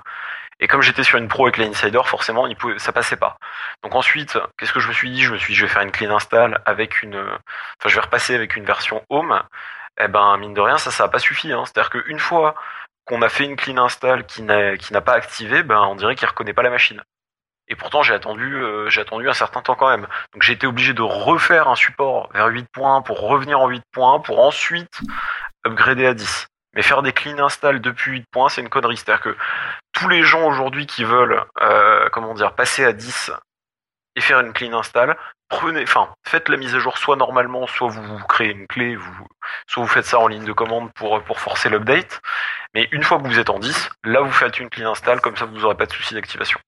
Speaker 4: et comme j'étais sur une pro avec l'Insider, forcément, ça passait pas. Donc ensuite, qu'est-ce que je me suis dit? Je me suis dit, je vais faire une clean install avec une, enfin, je vais repasser avec une version Home. Eh ben, mine de rien, ça, ça a pas suffi. Hein. C'est-à-dire qu'une fois qu'on a fait une clean install n'a, qui n'a pas activé, ben, on dirait qu'il reconnaît pas la machine. Et pourtant, j'ai attendu, euh, j'ai attendu un certain temps quand même. Donc j'ai été obligé de refaire un support vers 8 points pour revenir en 8 points pour ensuite upgrader à 10. Mais faire des clean install depuis 8 points, c'est une connerie. C'est-à-dire que tous les gens aujourd'hui qui veulent, euh, comment dire, passer à 10 et faire une clean install, prenez, enfin, faites la mise à jour soit normalement, soit vous, créez une clé, soit vous faites ça en ligne de commande pour, pour forcer l'update. Mais une fois que vous êtes en 10, là vous faites une clean install, comme ça vous n'aurez pas de souci d'activation.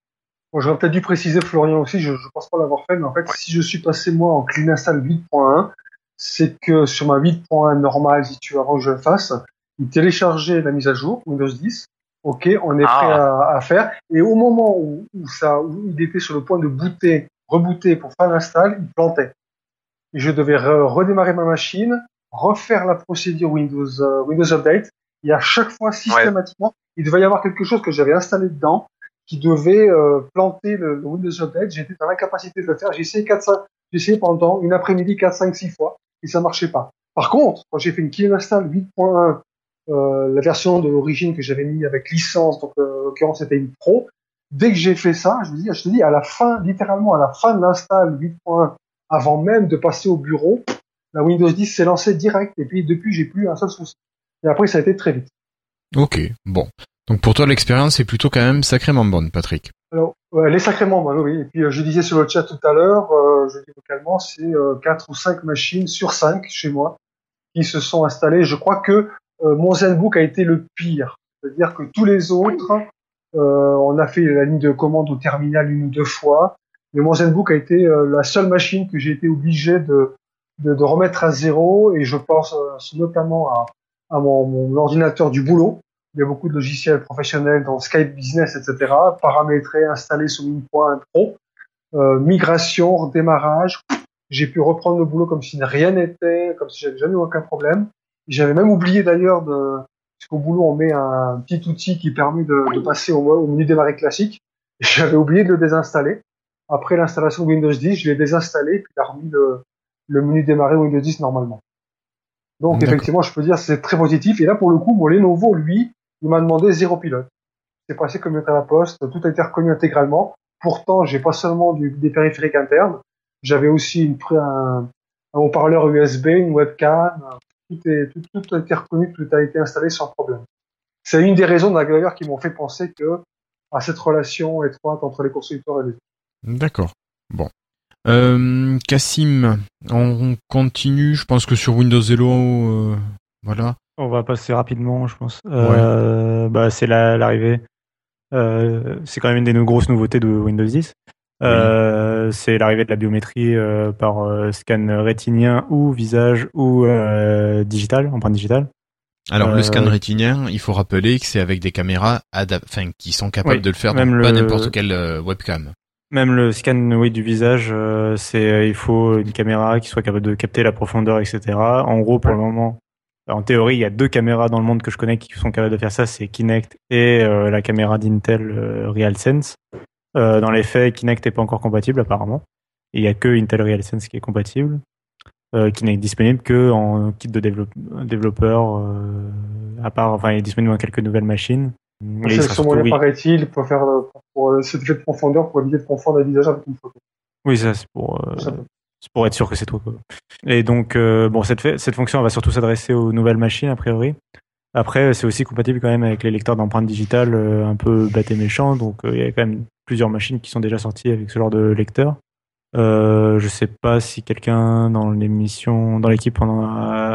Speaker 5: Bon, J'aurais peut-être dû préciser, Florian aussi, je, je pense pas l'avoir fait, mais en fait, si je suis passé moi en clean install 8.1, c'est que sur ma 8.1 normale, si tu veux, avant que je le fasse, il téléchargeait la mise à jour, Windows 10. Ok, on est
Speaker 4: Ah.
Speaker 5: prêt à, à faire. Et au moment où, où ça, où il était sur le point de booter, rebooter pour faire l'install, il plantait. Et je devais re- redémarrer ma machine, refaire la procédure Windows, euh, Windows Update. Et à chaque fois, systématiquement, il devait y avoir quelque chose que j'avais installé dedans qui devait euh, planter le, Windows Update. J'étais dans l'incapacité de le faire. J'ai essayé 4, 5, j'ai essayé pendant une après-midi 4, 5, 6 fois et ça marchait pas. Par contre, quand j'ai fait une clean install 8.1, euh, la version de l'origine que j'avais mis avec licence, donc euh, en l'occurrence c'était une pro, dès que j'ai fait ça, je dis, je te dis, à la fin, littéralement à la fin de l'install 8.1, avant même de passer au bureau, la Windows 10 s'est lancée direct et puis depuis j'ai plus un seul souci. Et après ça a été très vite.
Speaker 1: Ok, bon. Donc pour toi, l'expérience est plutôt quand même sacrément bonne, Patrick.
Speaker 5: Alors, elle est sacrément bonne, oui. Et puis, euh, je disais sur le chat tout à l'heure, euh, je dis vocalement, c'est euh, quatre ou cinq machines sur cinq chez moi qui se sont installées. Je crois que euh, mon ZenBook a été le pire. C'est-à-dire que tous les autres, euh, on a fait la ligne de commande au terminal une ou deux fois. Mais mon ZenBook a été euh, la seule machine que j'ai été obligé de, de, remettre à zéro. Et je pense euh, notamment à, mon ordinateur du boulot il y a beaucoup de logiciels professionnels dans Skype Business, etc. Paramétrés, installés sous WinPoint Pro. Euh, migration, redémarrage. J'ai pu reprendre le boulot comme si rien n'était, comme si j'avais jamais eu aucun problème. J'avais même oublié d'ailleurs de, parce qu'au boulot on met un petit outil qui permet de, de passer au, au menu démarrer classique. [laughs] J'avais oublié de le désinstaller. Après l'installation de Windows 10, je l'ai désinstallé puis il a remis le, le menu démarrer Windows 10 normalement. Donc effectivement, je peux dire c'est très positif. Et là pour le coup, mon Lenovo, lui, il m'a demandé zéro pilote. C'est passé comme lettre à la poste, tout a été reconnu intégralement. Pourtant, j'ai pas seulement des périphériques internes, j'avais aussi une, un, haut-parleur USB, une webcam. Tout, est, tout, a été reconnu, tout a été installé sans problème. C'est une des raisons d'ailleurs qui m'ont fait penser que à cette relation étroite entre les constructeurs et les
Speaker 1: D'accord. Bon. Euh, Cassim, on continue. Je pense que sur Windows Hello, euh, voilà.
Speaker 2: On va passer rapidement, je pense. Euh, bah, c'est la- l'arrivée. Euh, c'est quand même une des grosses nouveautés de Windows 10. Euh, C'est l'arrivée de la biométrie par scan rétinien ou visage ou digital, empreinte digitale.
Speaker 1: Alors le scan rétinien, il faut rappeler que c'est avec des caméras enfin, qui sont capables
Speaker 2: Oui,
Speaker 1: de le faire,
Speaker 2: même
Speaker 1: donc pas n'importe quelle webcam.
Speaker 2: Même le scan oui, du visage, c'est il faut une caméra qui soit capable de capter la profondeur, etc. En gros, pour le moment, en théorie, il y a deux caméras dans le monde que je connais qui sont capables de faire ça, c'est Kinect et euh, la caméra d'Intel euh, RealSense. Euh, dans les faits, Kinect n'est pas encore compatible apparemment. Et il y a que Intel RealSense qui est compatible, qui n'est disponible que en kit de développe- développeur, à part, enfin, il est disponible dans quelques nouvelles machines.
Speaker 5: C'est moyen,
Speaker 2: oui.
Speaker 5: paraît-il, pour faire pour, pour, cet effet de profondeur, pour éviter de confondre avec une photo.
Speaker 2: Oui, ça c'est pour. C'est pour être sûr que c'est toi. Quoi. Et donc, euh, bon, cette, fait- cette fonction elle va surtout s'adresser aux nouvelles machines a priori. Après, c'est aussi compatible quand même avec les lecteurs d'empreintes digitales euh, un peu bêtes et méchants. Donc, euh, il y a quand même plusieurs machines qui sont déjà sorties avec ce genre de lecteur. Euh, je sais pas si quelqu'un dans l'émission, dans l'équipe, a,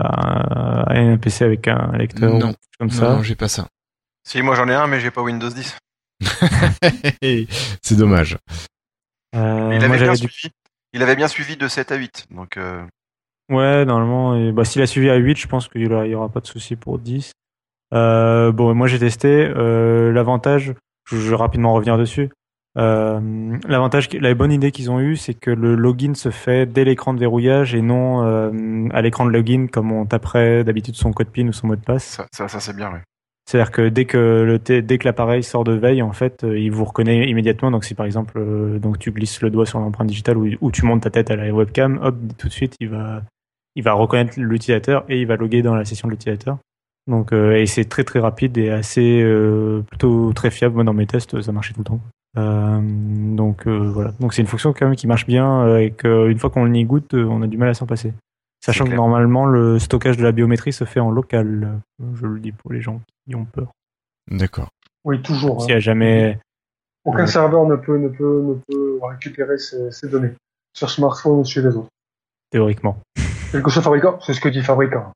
Speaker 2: a- a un PC avec un lecteur
Speaker 1: Non.
Speaker 2: comme
Speaker 1: Non,
Speaker 2: ça.
Speaker 1: non, j'ai pas ça.
Speaker 3: Si, moi j'en ai un, mais j'ai pas Windows 10. [laughs]
Speaker 1: c'est dommage.
Speaker 2: Euh,
Speaker 3: il,
Speaker 2: moi,
Speaker 3: avait bien
Speaker 2: du-
Speaker 3: suivi, il avait bien suivi de 7 à 8. Donc, euh,
Speaker 2: Ouais, normalement, et, bah, s'il a suivi à 8, je pense qu'il y aura, pas de souci pour 10. Euh, bon, moi j'ai testé. Euh, L'avantage, je, vais rapidement revenir dessus. Euh, L'avantage, la bonne idée qu'ils ont eue, c'est que le login se fait dès l'écran de verrouillage et non à l'écran de login comme on taperait d'habitude son code PIN ou son mot de passe.
Speaker 3: ça, ça, ça, c'est bien, oui.
Speaker 2: C'est-à-dire que dès que le t- dès que l'appareil sort de veille, en fait, euh, il vous reconnaît immédiatement. Donc si par exemple, euh, donc tu glisses le doigt sur l'empreinte digitale ou, ou tu montes ta tête à la webcam, hop, tout de suite, il va il va reconnaître l'utilisateur et il va loguer dans la session de l'utilisateur. Donc euh, et c'est très très rapide et assez euh, plutôt très fiable. Moi dans mes tests, ça marchait tout le temps. Donc voilà. Donc c'est une fonction quand même qui marche bien et qu'une fois qu'on y goûte, on a du mal à s'en passer. Sachant que normalement le stockage de la biométrie se fait en local. Je le dis pour les gens qui ont peur.
Speaker 1: D'accord.
Speaker 5: Oui, toujours.
Speaker 2: S'il y
Speaker 5: hein.
Speaker 2: a jamais.
Speaker 5: Aucun
Speaker 2: Ouais.
Speaker 5: serveur ne peut, ne peut, ne peut récupérer ces, ces données sur smartphone ou chez les autres.
Speaker 2: Théoriquement.
Speaker 5: Quel que soit le fabricant, c'est ce que dit fabricant.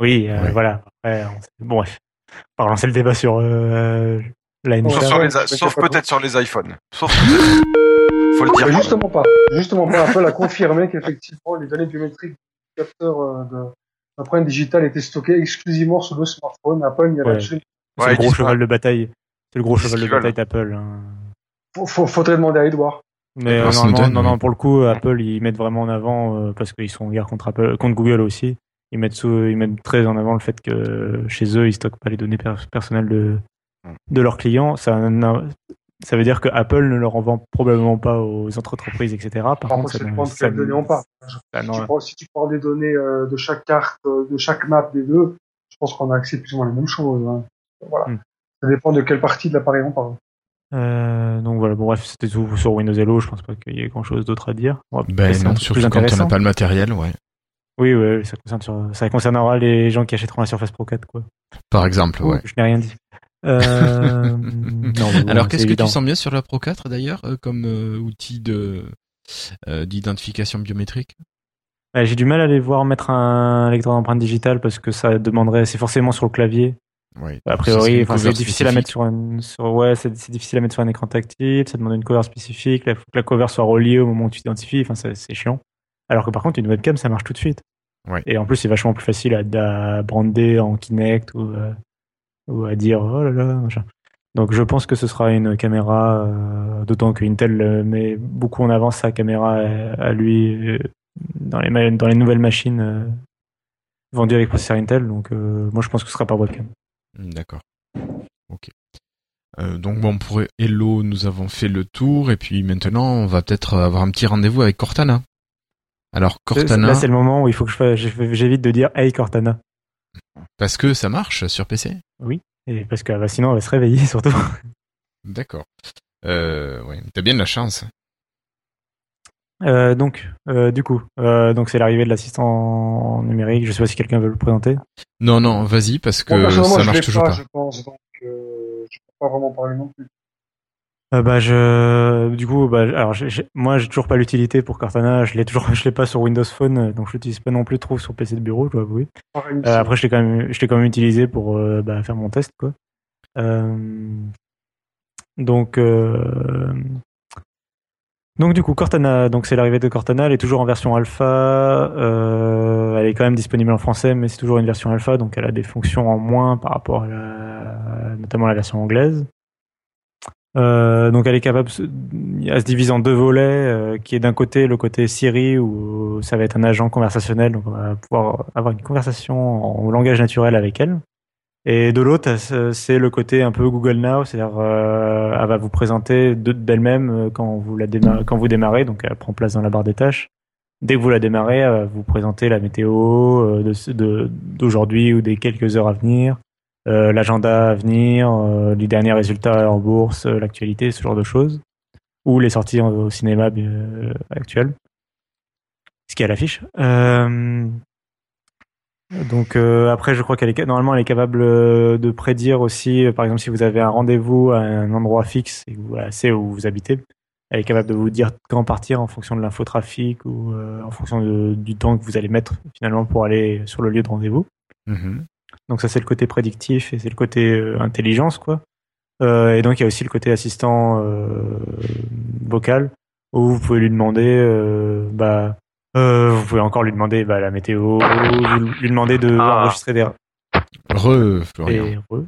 Speaker 2: Oui, euh,
Speaker 1: Ouais.
Speaker 2: voilà. On- bon, bref. On va relancer le débat sur euh, la
Speaker 3: Sauf,
Speaker 2: NSA.
Speaker 5: Ouais,
Speaker 3: sauf peut-être sur les iPhones. Sauf peut-être. Faut le dire.
Speaker 5: Mais justement pas. Justement pas. Apple a confirmé qu'effectivement, les données biométriques du capteur euh, de l'empreinte digitale étaient stockées exclusivement sur le smartphone. Apple n'y avait
Speaker 2: Ouais.
Speaker 5: absolument
Speaker 2: C'est
Speaker 3: Ouais,
Speaker 2: le gros cheval de bataille. C'est le gros cheval de bataille d'Apple. hein.
Speaker 5: Faut, faut, faudrait demander à Edouard.
Speaker 2: Mais
Speaker 1: Ah,
Speaker 2: euh, non,
Speaker 1: oui.
Speaker 2: non, pour le coup, Apple, ils mettent vraiment en avant, euh, parce qu'ils sont en guerre contre Apple, contre Google aussi. Ils mettent, sous, ils mettent très en avant le fait que chez eux, ils stockent pas les données per- personnelles de, de leurs clients. Ça, ça veut dire que Apple ne leur en vend probablement pas aux autres entreprises, etc. Par
Speaker 5: Par
Speaker 2: contre,
Speaker 5: contre,
Speaker 2: ça,
Speaker 5: dépend de
Speaker 2: ça
Speaker 5: quelles données on parle.
Speaker 2: ça
Speaker 5: Si tu, prends, si tu prends des données euh, de chaque carte, euh, de chaque map des deux, je pense qu'on a accès plus ou moins à les mêmes choses. hein. Voilà.
Speaker 2: Hmm.
Speaker 5: Ça dépend de quelle partie de l'appareil on parle.
Speaker 2: Euh, donc voilà, bon bref, c'était tout sur Windows Hello, je pense pas qu'il y ait grand chose d'autre à dire. Va
Speaker 1: Ben non, surtout quand on n'a pas le matériel, ouais.
Speaker 2: Oui, oui, oui, ça, concerne sur- ça concernera les gens qui achèteront la Surface Pro 4, quoi.
Speaker 1: Par exemple, ouais.
Speaker 2: Je n'ai rien dit. Euh, [laughs] non, mais bon,
Speaker 1: Alors qu'est-ce que
Speaker 2: évident.
Speaker 1: tu sens bien sur la Pro 4 d'ailleurs euh, comme euh, outil de euh, d'identification biométrique?
Speaker 2: Ouais, J'ai du mal à les voir mettre un lecteur d'empreinte digitale parce que ça demanderait, c'est forcément sur le clavier.
Speaker 1: Ouais.
Speaker 2: A priori, c'est difficile à mettre sur un, sur, ouais, c'est c'est difficile à mettre sur un écran tactile, ça demande une cover spécifique, il faut que la cover soit reliée au moment où tu t'identifies, enfin, c'est chiant. Alors que par contre, une webcam, ça marche tout de suite.
Speaker 1: Ouais.
Speaker 2: Et en plus, c'est vachement plus facile à, à brander en Kinect ou, euh, ou à dire oh là là machin. Donc je pense que ce sera une caméra, euh, d'autant que Intel euh, met beaucoup en avance sa caméra à, à lui euh, dans les dans les nouvelles machines euh, vendues avec processeur Intel. Donc euh, moi je pense que ce sera pas webcam.
Speaker 1: D'accord. Ok. Euh, donc bon, pour Hello, nous avons fait le tour et puis maintenant, on va peut-être avoir un petit rendez-vous avec Cortana. Alors Cortana,
Speaker 2: Là c'est le moment où il faut que j'évite de dire Hey Cortana.
Speaker 1: parce que ça marche sur PC.
Speaker 2: Et parce que bah, sinon elle va se réveiller [laughs] surtout.
Speaker 1: D'accord. Euh, ouais, t'as bien de la chance.
Speaker 2: Euh, donc, euh, du coup, euh, donc c'est l'arrivée de l'assistant numérique. Je sais pas si quelqu'un veut le présenter.
Speaker 1: Non, non, vas-y parce que ça marche toujours
Speaker 5: pas,
Speaker 1: pas.
Speaker 5: je pense, donc euh, je peux pas vraiment parler non plus.
Speaker 2: Euh, bah je, du coup, bah alors j'ai- moi j'ai toujours pas l'utilité pour Cortana. Je l'ai toujours, [laughs] je l'ai pas sur Windows Phone, donc je l'utilise pas non plus trop sur PC de bureau, je dois avouer.
Speaker 5: Pareil,
Speaker 2: Euh, après, je l'ai quand même, je l'ai quand même utilisé pour euh, bah, faire mon test, quoi. Donc, donc du coup, Cortana, donc c'est l'arrivée de Cortana. Elle est toujours en version alpha. elle est quand même disponible en français, mais c'est toujours une version alpha, donc elle a des fonctions en moins par rapport à la, notamment la version anglaise. Euh, donc elle est capable, elle se divise en deux volets, euh, qui est d'un côté le côté Siri où ça va être un agent conversationnel, donc on va pouvoir avoir une conversation en langage naturel avec elle. Et de l'autre, c'est le côté un peu Google Now, c'est-à-dire euh, elle va vous présenter de- d'elle-même euh, quand vous la quand vous démarrez, donc elle prend place dans la barre des tâches. Dès que vous la démarrez, elle va vous présenter la météo euh, de ce- de- d'aujourd'hui ou des quelques heures à venir, l'agenda à venir, euh, les derniers résultats en bourse, euh, l'actualité, ce genre de choses, ou les sorties au cinéma euh, actuelles, ce qui est à l'affiche. Euh, donc euh, après, je crois qu'elle est normalement elle est capable euh, de prédire aussi, euh, par exemple, si vous avez un rendez-vous à un endroit fixe et vous c'est où vous habitez, elle est capable de vous dire quand partir en fonction de l'infotrafic ou euh, en fonction du temps que vous allez mettre finalement pour aller sur le lieu de rendez-vous.
Speaker 1: Mhm.
Speaker 2: Donc ça c'est le côté prédictif et c'est le côté euh, intelligence quoi. Euh, et donc il y a aussi le côté assistant euh, vocal où vous pouvez lui demander euh, bah euh, vous pouvez encore lui demander bah, la météo, lui, lui demander de
Speaker 4: Ah.
Speaker 2: enregistrer des
Speaker 1: Re, Florian.
Speaker 2: et re.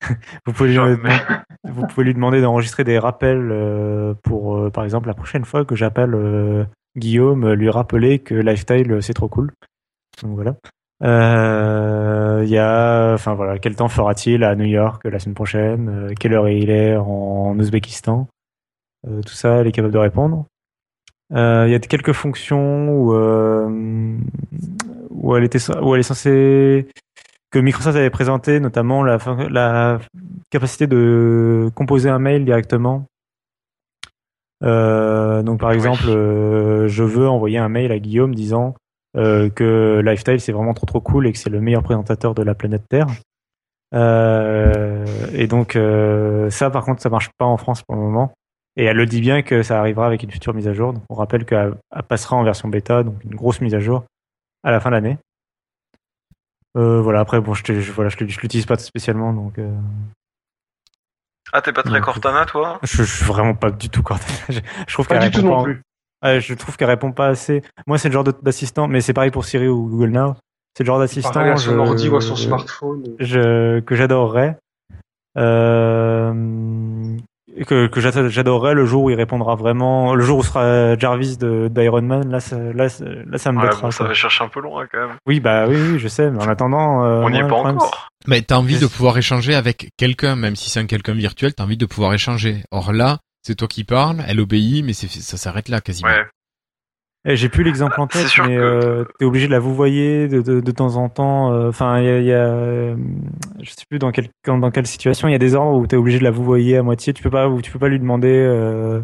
Speaker 2: [laughs] vous pouvez lui, [laughs] vous pouvez lui demander d'enregistrer des rappels pour par exemple la prochaine fois que j'appelle Guillaume lui rappeler que Lifestyle c'est trop cool. Donc voilà. Euh, Il y a, enfin voilà, quel temps fera-t-il à New York la semaine prochaine? Euh, Quelle heure il est en Ouzbékistan? Euh, Tout ça, elle est capable de répondre. Euh, Il y a quelques fonctions où, euh, où elle était, où elle est censée que Microsoft avait présenté, notamment la, la capacité de composer un mail directement. Euh, donc par
Speaker 4: Oui.
Speaker 2: exemple, euh, je veux envoyer un mail à Guillaume disant euh, que Lifestyle c'est vraiment trop trop cool et que c'est le meilleur présentateur de la planète Terre. Euh, et donc euh, ça par contre ça marche pas en France pour le moment. Et elle le dit bien que ça arrivera avec une future mise à jour. Donc on rappelle qu'elle elle passera en version bêta, donc une grosse mise à jour à la fin de l'année. Euh, voilà après bon je, te- je- voilà je, je l'utilise pas spécialement donc euh,
Speaker 4: Ah, t'es pas très
Speaker 2: Non.
Speaker 4: Cortana, toi?
Speaker 2: je, je suis vraiment pas du tout Cortana. [laughs] Je, je trouve
Speaker 5: Pas
Speaker 2: qu'elle
Speaker 5: du tout
Speaker 2: répond
Speaker 5: non
Speaker 2: pas-
Speaker 5: plus.
Speaker 2: Ouais, je trouve qu'elle répond pas assez. Moi, c'est le genre d'assistant, mais c'est pareil pour Siri ou Google Now. C'est le genre d'assistant
Speaker 5: à son
Speaker 2: je-
Speaker 5: ordi ou à son smartphone.
Speaker 2: je- que j'adorerais. Euh, que que j'a- j'adorerais le jour où il répondra vraiment, le jour où sera Jarvis d'Iron Man. Là, ça, là, ça- là, ça me
Speaker 4: Ouais,
Speaker 2: battra.
Speaker 4: bon, ça va chercher un peu loin quand même.
Speaker 2: Oui, bah oui, oui, je sais. Mais en attendant, euh,
Speaker 4: On n'y est pas
Speaker 2: problème,
Speaker 4: encore.
Speaker 1: Mais t'as envie de pouvoir échanger avec quelqu'un, même si c'est un quelqu'un virtuel, t'as envie de pouvoir échanger. Or là, c'est toi qui parles, elle obéit, mais c'est, ça s'arrête là quasiment.
Speaker 4: Ouais.
Speaker 2: Eh, J'ai plus l'exemple en tête, mais
Speaker 4: que-
Speaker 2: euh, t'es obligé de la vous voyez de, de, de temps en temps. euh, Enfin, il y a, il y a, euh, je sais plus dans quelle dans quelle situation. Il y a des ordres où t'es obligé de la vous voyez à moitié. Tu peux pas, ou tu peux pas lui demander. euh,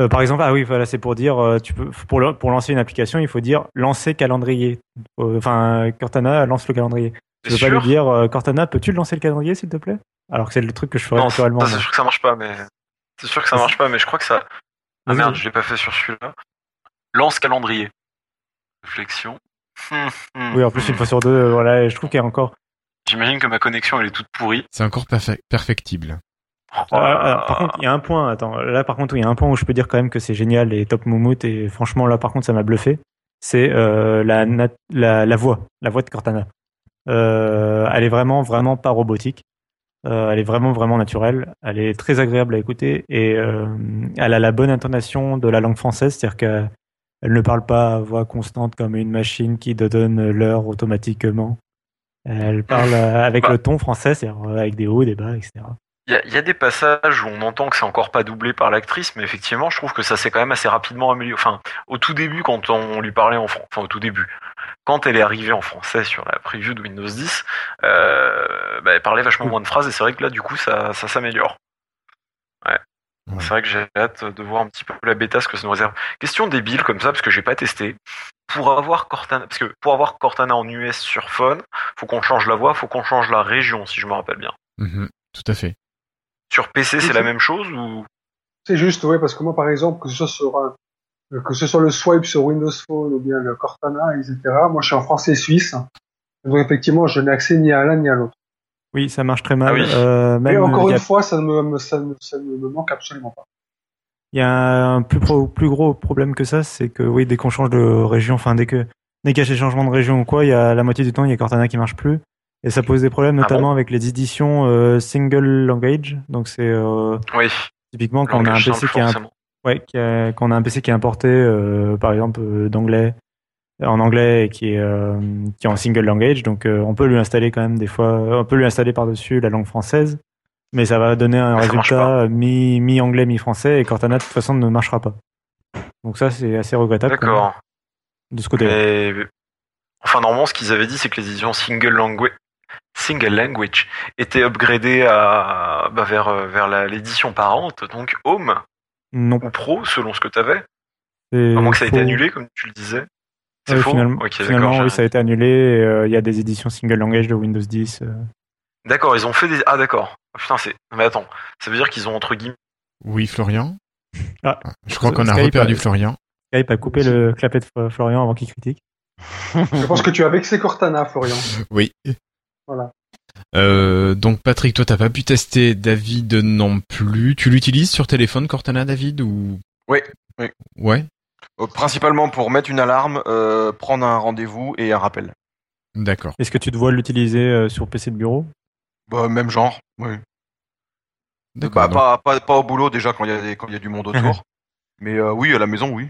Speaker 2: euh, par exemple, ah oui, voilà, c'est pour dire, euh, tu peux pour le- pour lancer une application, il faut dire lancer calendrier. Euh, Enfin, Cortana lance le calendrier. Tu peux pas lui dire Cortana, peux-tu lancer le calendrier s'il te plaît? Alors que c'est le truc que je ferais
Speaker 4: Non,
Speaker 2: naturellement.
Speaker 4: ça, c'est sûr que ça marche pas, mais c'est sûr que ça marche pas, mais je crois que ça. Ah merde, je l'ai pas fait sur celui-là. Lance calendrier. Réflexion. Hum, hum,
Speaker 2: Oui, en plus une fois sur deux, euh, voilà. et Je trouve qu'il y a encore
Speaker 4: J'imagine que ma connexion elle est toute pourrie.
Speaker 1: C'est encore perfe- perfectible.
Speaker 4: Oh
Speaker 2: Ah, ah, par contre, il y a un point. Attends, là, par contre, il y a un point où je peux dire quand même que c'est génial et top moumoute. Et franchement, là, par contre, ça m'a bluffé. C'est euh, la, nat- la la voix, la voix de Cortana. Euh, elle est vraiment, vraiment pas robotique. Euh, elle est vraiment, vraiment naturelle. Elle est très agréable à écouter et euh, elle a la bonne intonation de la langue française, c'est-à-dire qu'elle elle ne parle pas à voix constante comme une machine qui te donne l'heure automatiquement. Elle parle euh, avec
Speaker 4: Bah.
Speaker 2: le ton français, c'est-à-dire avec des hauts, des bas, etc.
Speaker 4: Il y a, il y a des passages où on entend que c'est encore pas doublé par l'actrice, mais effectivement, je trouve que ça s'est quand même assez rapidement amélioré. Enfin, au tout début, quand on lui parlait en français, enfin au tout début, quand elle est arrivée en français sur la preview de Windows 10, euh, bah, elle parlait vachement moins de phrases et c'est vrai que là, du coup, ça, ça s'améliore. Ouais.
Speaker 1: Ouais.
Speaker 4: C'est vrai que j'ai hâte de voir un petit peu la bêta, ce que ça nous réserve. Question débile comme ça, parce que j'ai pas testé. Pour avoir Cortana, parce que pour avoir Cortana en US sur phone, faut qu'on change la voix, faut qu'on change la région, si je me rappelle bien.
Speaker 1: Mhm, tout à fait.
Speaker 4: Sur PC, c'est la même chose ou?
Speaker 5: C'est juste, oui, parce que moi, par exemple, que ce soit sur un- que ce soit le swipe sur Windows Phone ou bien le Cortana, etc. Moi, je suis en français suisse, donc effectivement, je n'ai accès ni à l'un ni à l'autre.
Speaker 2: Oui, ça marche très mal.
Speaker 4: Ah oui.
Speaker 2: Euh, même
Speaker 5: Et encore une
Speaker 2: a-
Speaker 5: fois, ça ne me, me- ça, ne- ça ne me manque absolument pas.
Speaker 2: Il y a un plus, pro- plus gros problème que ça, c'est que oui, dès qu'on change de région, enfin dès que dès qu'il y a ces changements de région ou quoi, il y a la moitié du temps, il y a Cortana qui marche plus. Et ça pose des problèmes,
Speaker 4: Ah
Speaker 2: notamment avec les éditions euh, single language. Donc c'est euh,
Speaker 4: Oui,
Speaker 2: typiquement quand on a un PC qui est, ouais, qui a- quand on a un PC qui est importé, euh, par exemple d'anglais, en anglais et qui est qui est en single language. Donc on peut lui installer quand même des fois, on peut lui installer par dessus la langue française. Mais ça va donner un
Speaker 4: Mais
Speaker 2: résultat mi, mi anglais, mi français, et Cortana de toute façon ne marchera pas. Donc ça c'est assez regrettable
Speaker 4: D'accord.
Speaker 2: de ce côté-là.
Speaker 4: Mais enfin, normalement, ce qu'ils avaient dit, c'est que les éditions single language, single language étaient upgradées à bah, vers euh, vers l'édition parente, donc Home
Speaker 2: Non,
Speaker 4: ou Pro, selon ce que tu avais. À moins que ça ait été annulé, comme tu le disais. C'est
Speaker 2: Ouais,
Speaker 4: faux.
Speaker 2: finalement, finalement, oui, ça a été annulé. euh, Il y a des éditions single language de Windows 10. euh.
Speaker 4: D'accord, ils ont fait des. Ah d'accord. Ah, putain, c'est. Mais attends, ça veut dire qu'ils ont entre guillemets.
Speaker 1: Oui, Florian.
Speaker 2: Ah.
Speaker 1: Je crois qu'on a
Speaker 2: Skype,
Speaker 1: reperdu
Speaker 2: euh,
Speaker 1: Florian.
Speaker 2: Skype a coupé le clapet de Fl- Florian avant qu'il critique.
Speaker 5: Je pense que tu as vexé Cortana, Florian.
Speaker 1: Oui.
Speaker 5: Voilà.
Speaker 1: Euh, donc Patrick, toi t'as pas pu tester David non plus. Tu l'utilises sur téléphone Cortana David ou?
Speaker 3: Oui, oui.
Speaker 1: Ouais.
Speaker 3: Euh, principalement pour mettre une alarme, euh, prendre un rendez-vous et un rappel.
Speaker 1: D'accord.
Speaker 2: Est-ce que tu dois l'utiliser euh, sur PC de bureau?
Speaker 3: Bah, même genre, oui.
Speaker 1: D'accord.
Speaker 3: Bah, pas, pas, pas au boulot déjà quand il y a des, quand il y a du monde autour. [laughs] Mais euh, oui, à la maison, oui.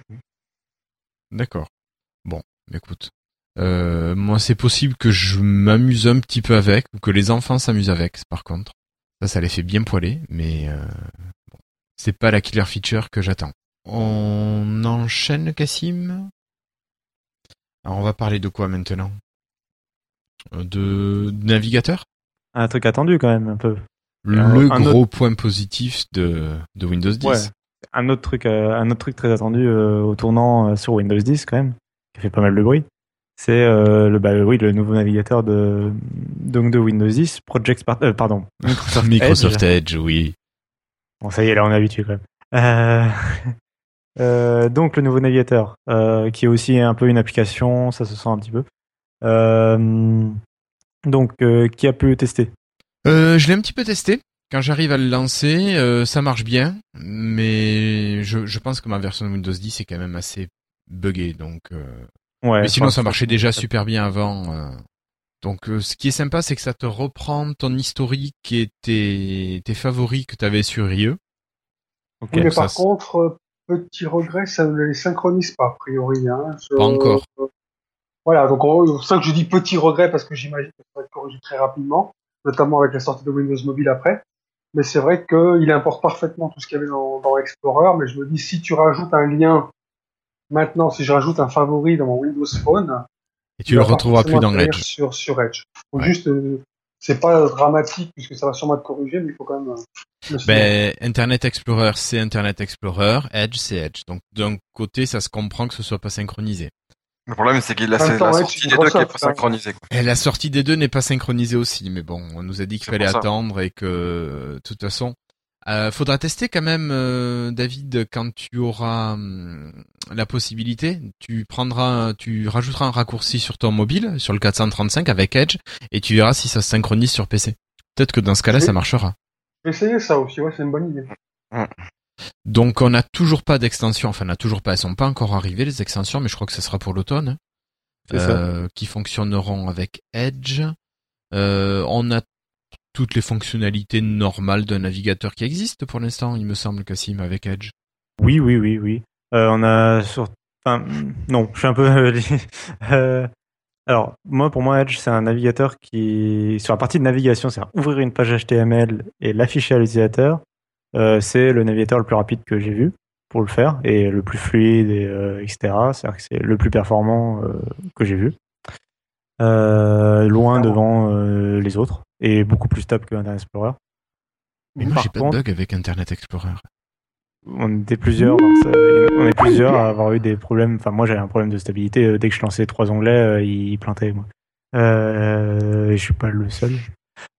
Speaker 1: D'accord. Bon, écoute. Euh, moi, c'est possible que je m'amuse un petit peu avec, ou que les enfants s'amusent avec, par contre. Ça, ça les fait bien poiler, mais euh, bon. c'est pas la killer feature que j'attends. On enchaîne, Cassim Alors, on va parler de quoi maintenant? Euh, de, de navigateur?
Speaker 2: Un truc attendu quand même un peu.
Speaker 1: Le
Speaker 2: un
Speaker 1: gros point positif de, de Windows 10.
Speaker 2: Ouais. Un autre truc, euh, un autre truc très attendu au tournant sur Windows 10 quand même, qui fait pas mal de bruit. C'est euh, le, bah, oui, le nouveau navigateur de, donc de Windows 10, Project Spark, euh, pardon, [laughs] Microsoft,
Speaker 1: Microsoft
Speaker 2: Edge.
Speaker 1: Edge, oui.
Speaker 2: Bon, ça y est, là, on est habitué quand même. [laughs] Euh, donc, le nouveau navigateur, euh, qui est aussi un peu une application, ça se sent un petit peu. Euh, donc, qui a pu le tester?
Speaker 1: Je l'ai un petit peu testé. Quand j'arrive à le lancer, ça marche bien, mais je, je pense que ma version de Windows 10 est quand même assez buggée, donc.
Speaker 2: Ouais,
Speaker 1: mais sinon, ça marchait déjà super bien avant. euh. Donc, euh, ce qui est sympa, c'est que ça te reprend ton historique et tes, tes favoris que tu avais sur IE.
Speaker 5: Oui, mais par contre, euh, petit regret, ça ne les synchronise pas, a priori. Hein,
Speaker 1: Pas encore.
Speaker 5: euh, voilà, donc on- c'est ça que je dis petit regret, parce que j'imagine que ça va être corrigé très rapidement, notamment avec la sortie de Windows Mobile après. Mais c'est vrai qu'il importe parfaitement tout ce qu'il y avait dans, dans Explorer, mais je me dis, si tu rajoutes un lien, maintenant, si je rajoute un favori dans mon Windows Phone,
Speaker 1: Et tu le retrouveras plus dans Edge.
Speaker 5: Sur, sur Edge. Faut
Speaker 1: Ouais.
Speaker 5: juste, euh, c'est pas dramatique, puisque ça va sûrement être corrigé, mais il faut quand même euh.
Speaker 1: Ben, Internet Explorer, c'est Internet Explorer. Edge, c'est Edge. Donc, d'un côté, ça se comprend que ce soit pas synchronisé.
Speaker 3: Le problème, c'est que la,
Speaker 5: temps, ouais,
Speaker 3: sortie des deux qui est pas
Speaker 5: hein.
Speaker 3: synchronisée. quoi.
Speaker 1: Et la sortie des deux n'est pas synchronisée aussi, mais bon, on nous a dit qu'il fallait attendre et que, de toute façon, euh, faudra tester quand même, euh, David, quand tu auras hum, la possibilité, tu prendras, tu rajouteras un raccourci sur ton mobile, sur le 435 avec Edge, et tu verras si ça se synchronise sur PC. Peut-être que dans ce cas-là, ça marchera.
Speaker 5: Essayer ça aussi, ouais, c'est une bonne idée.
Speaker 1: Donc, on n'a toujours pas d'extension, enfin, on n'a toujours pas, elles sont pas encore arrivées les extensions, mais je crois que ce sera pour l'automne. hein. Euh, qui fonctionneront avec Edge. Euh, on a toutes les fonctionnalités normales d'un navigateur qui existe pour l'instant, il me semble, Cassim, avec Edge.
Speaker 2: Oui, oui, oui, oui. Euh, on a sur... Enfin, non, je suis un peu... [laughs] euh, alors, moi, pour moi, Edge, c'est un navigateur qui... Sur la partie de navigation, c'est-à-dire ouvrir une page HTML et l'afficher à l'utilisateur, euh, c'est le navigateur le plus rapide que j'ai vu pour le faire, et le plus fluide, et, euh, etc. C'est-à-dire que c'est le plus performant euh, que j'ai vu. Euh, loin devant euh, les autres, et beaucoup plus stable que Internet Explorer.
Speaker 1: Mais moi, j'ai pas de bug avec Internet Explorer.
Speaker 2: on était plusieurs, on est plusieurs à avoir eu des problèmes. Enfin, moi, j'avais un problème de stabilité. Euh, Dès que je lançais trois onglets, euh, il plantait. Moi, euh, je suis pas le seul.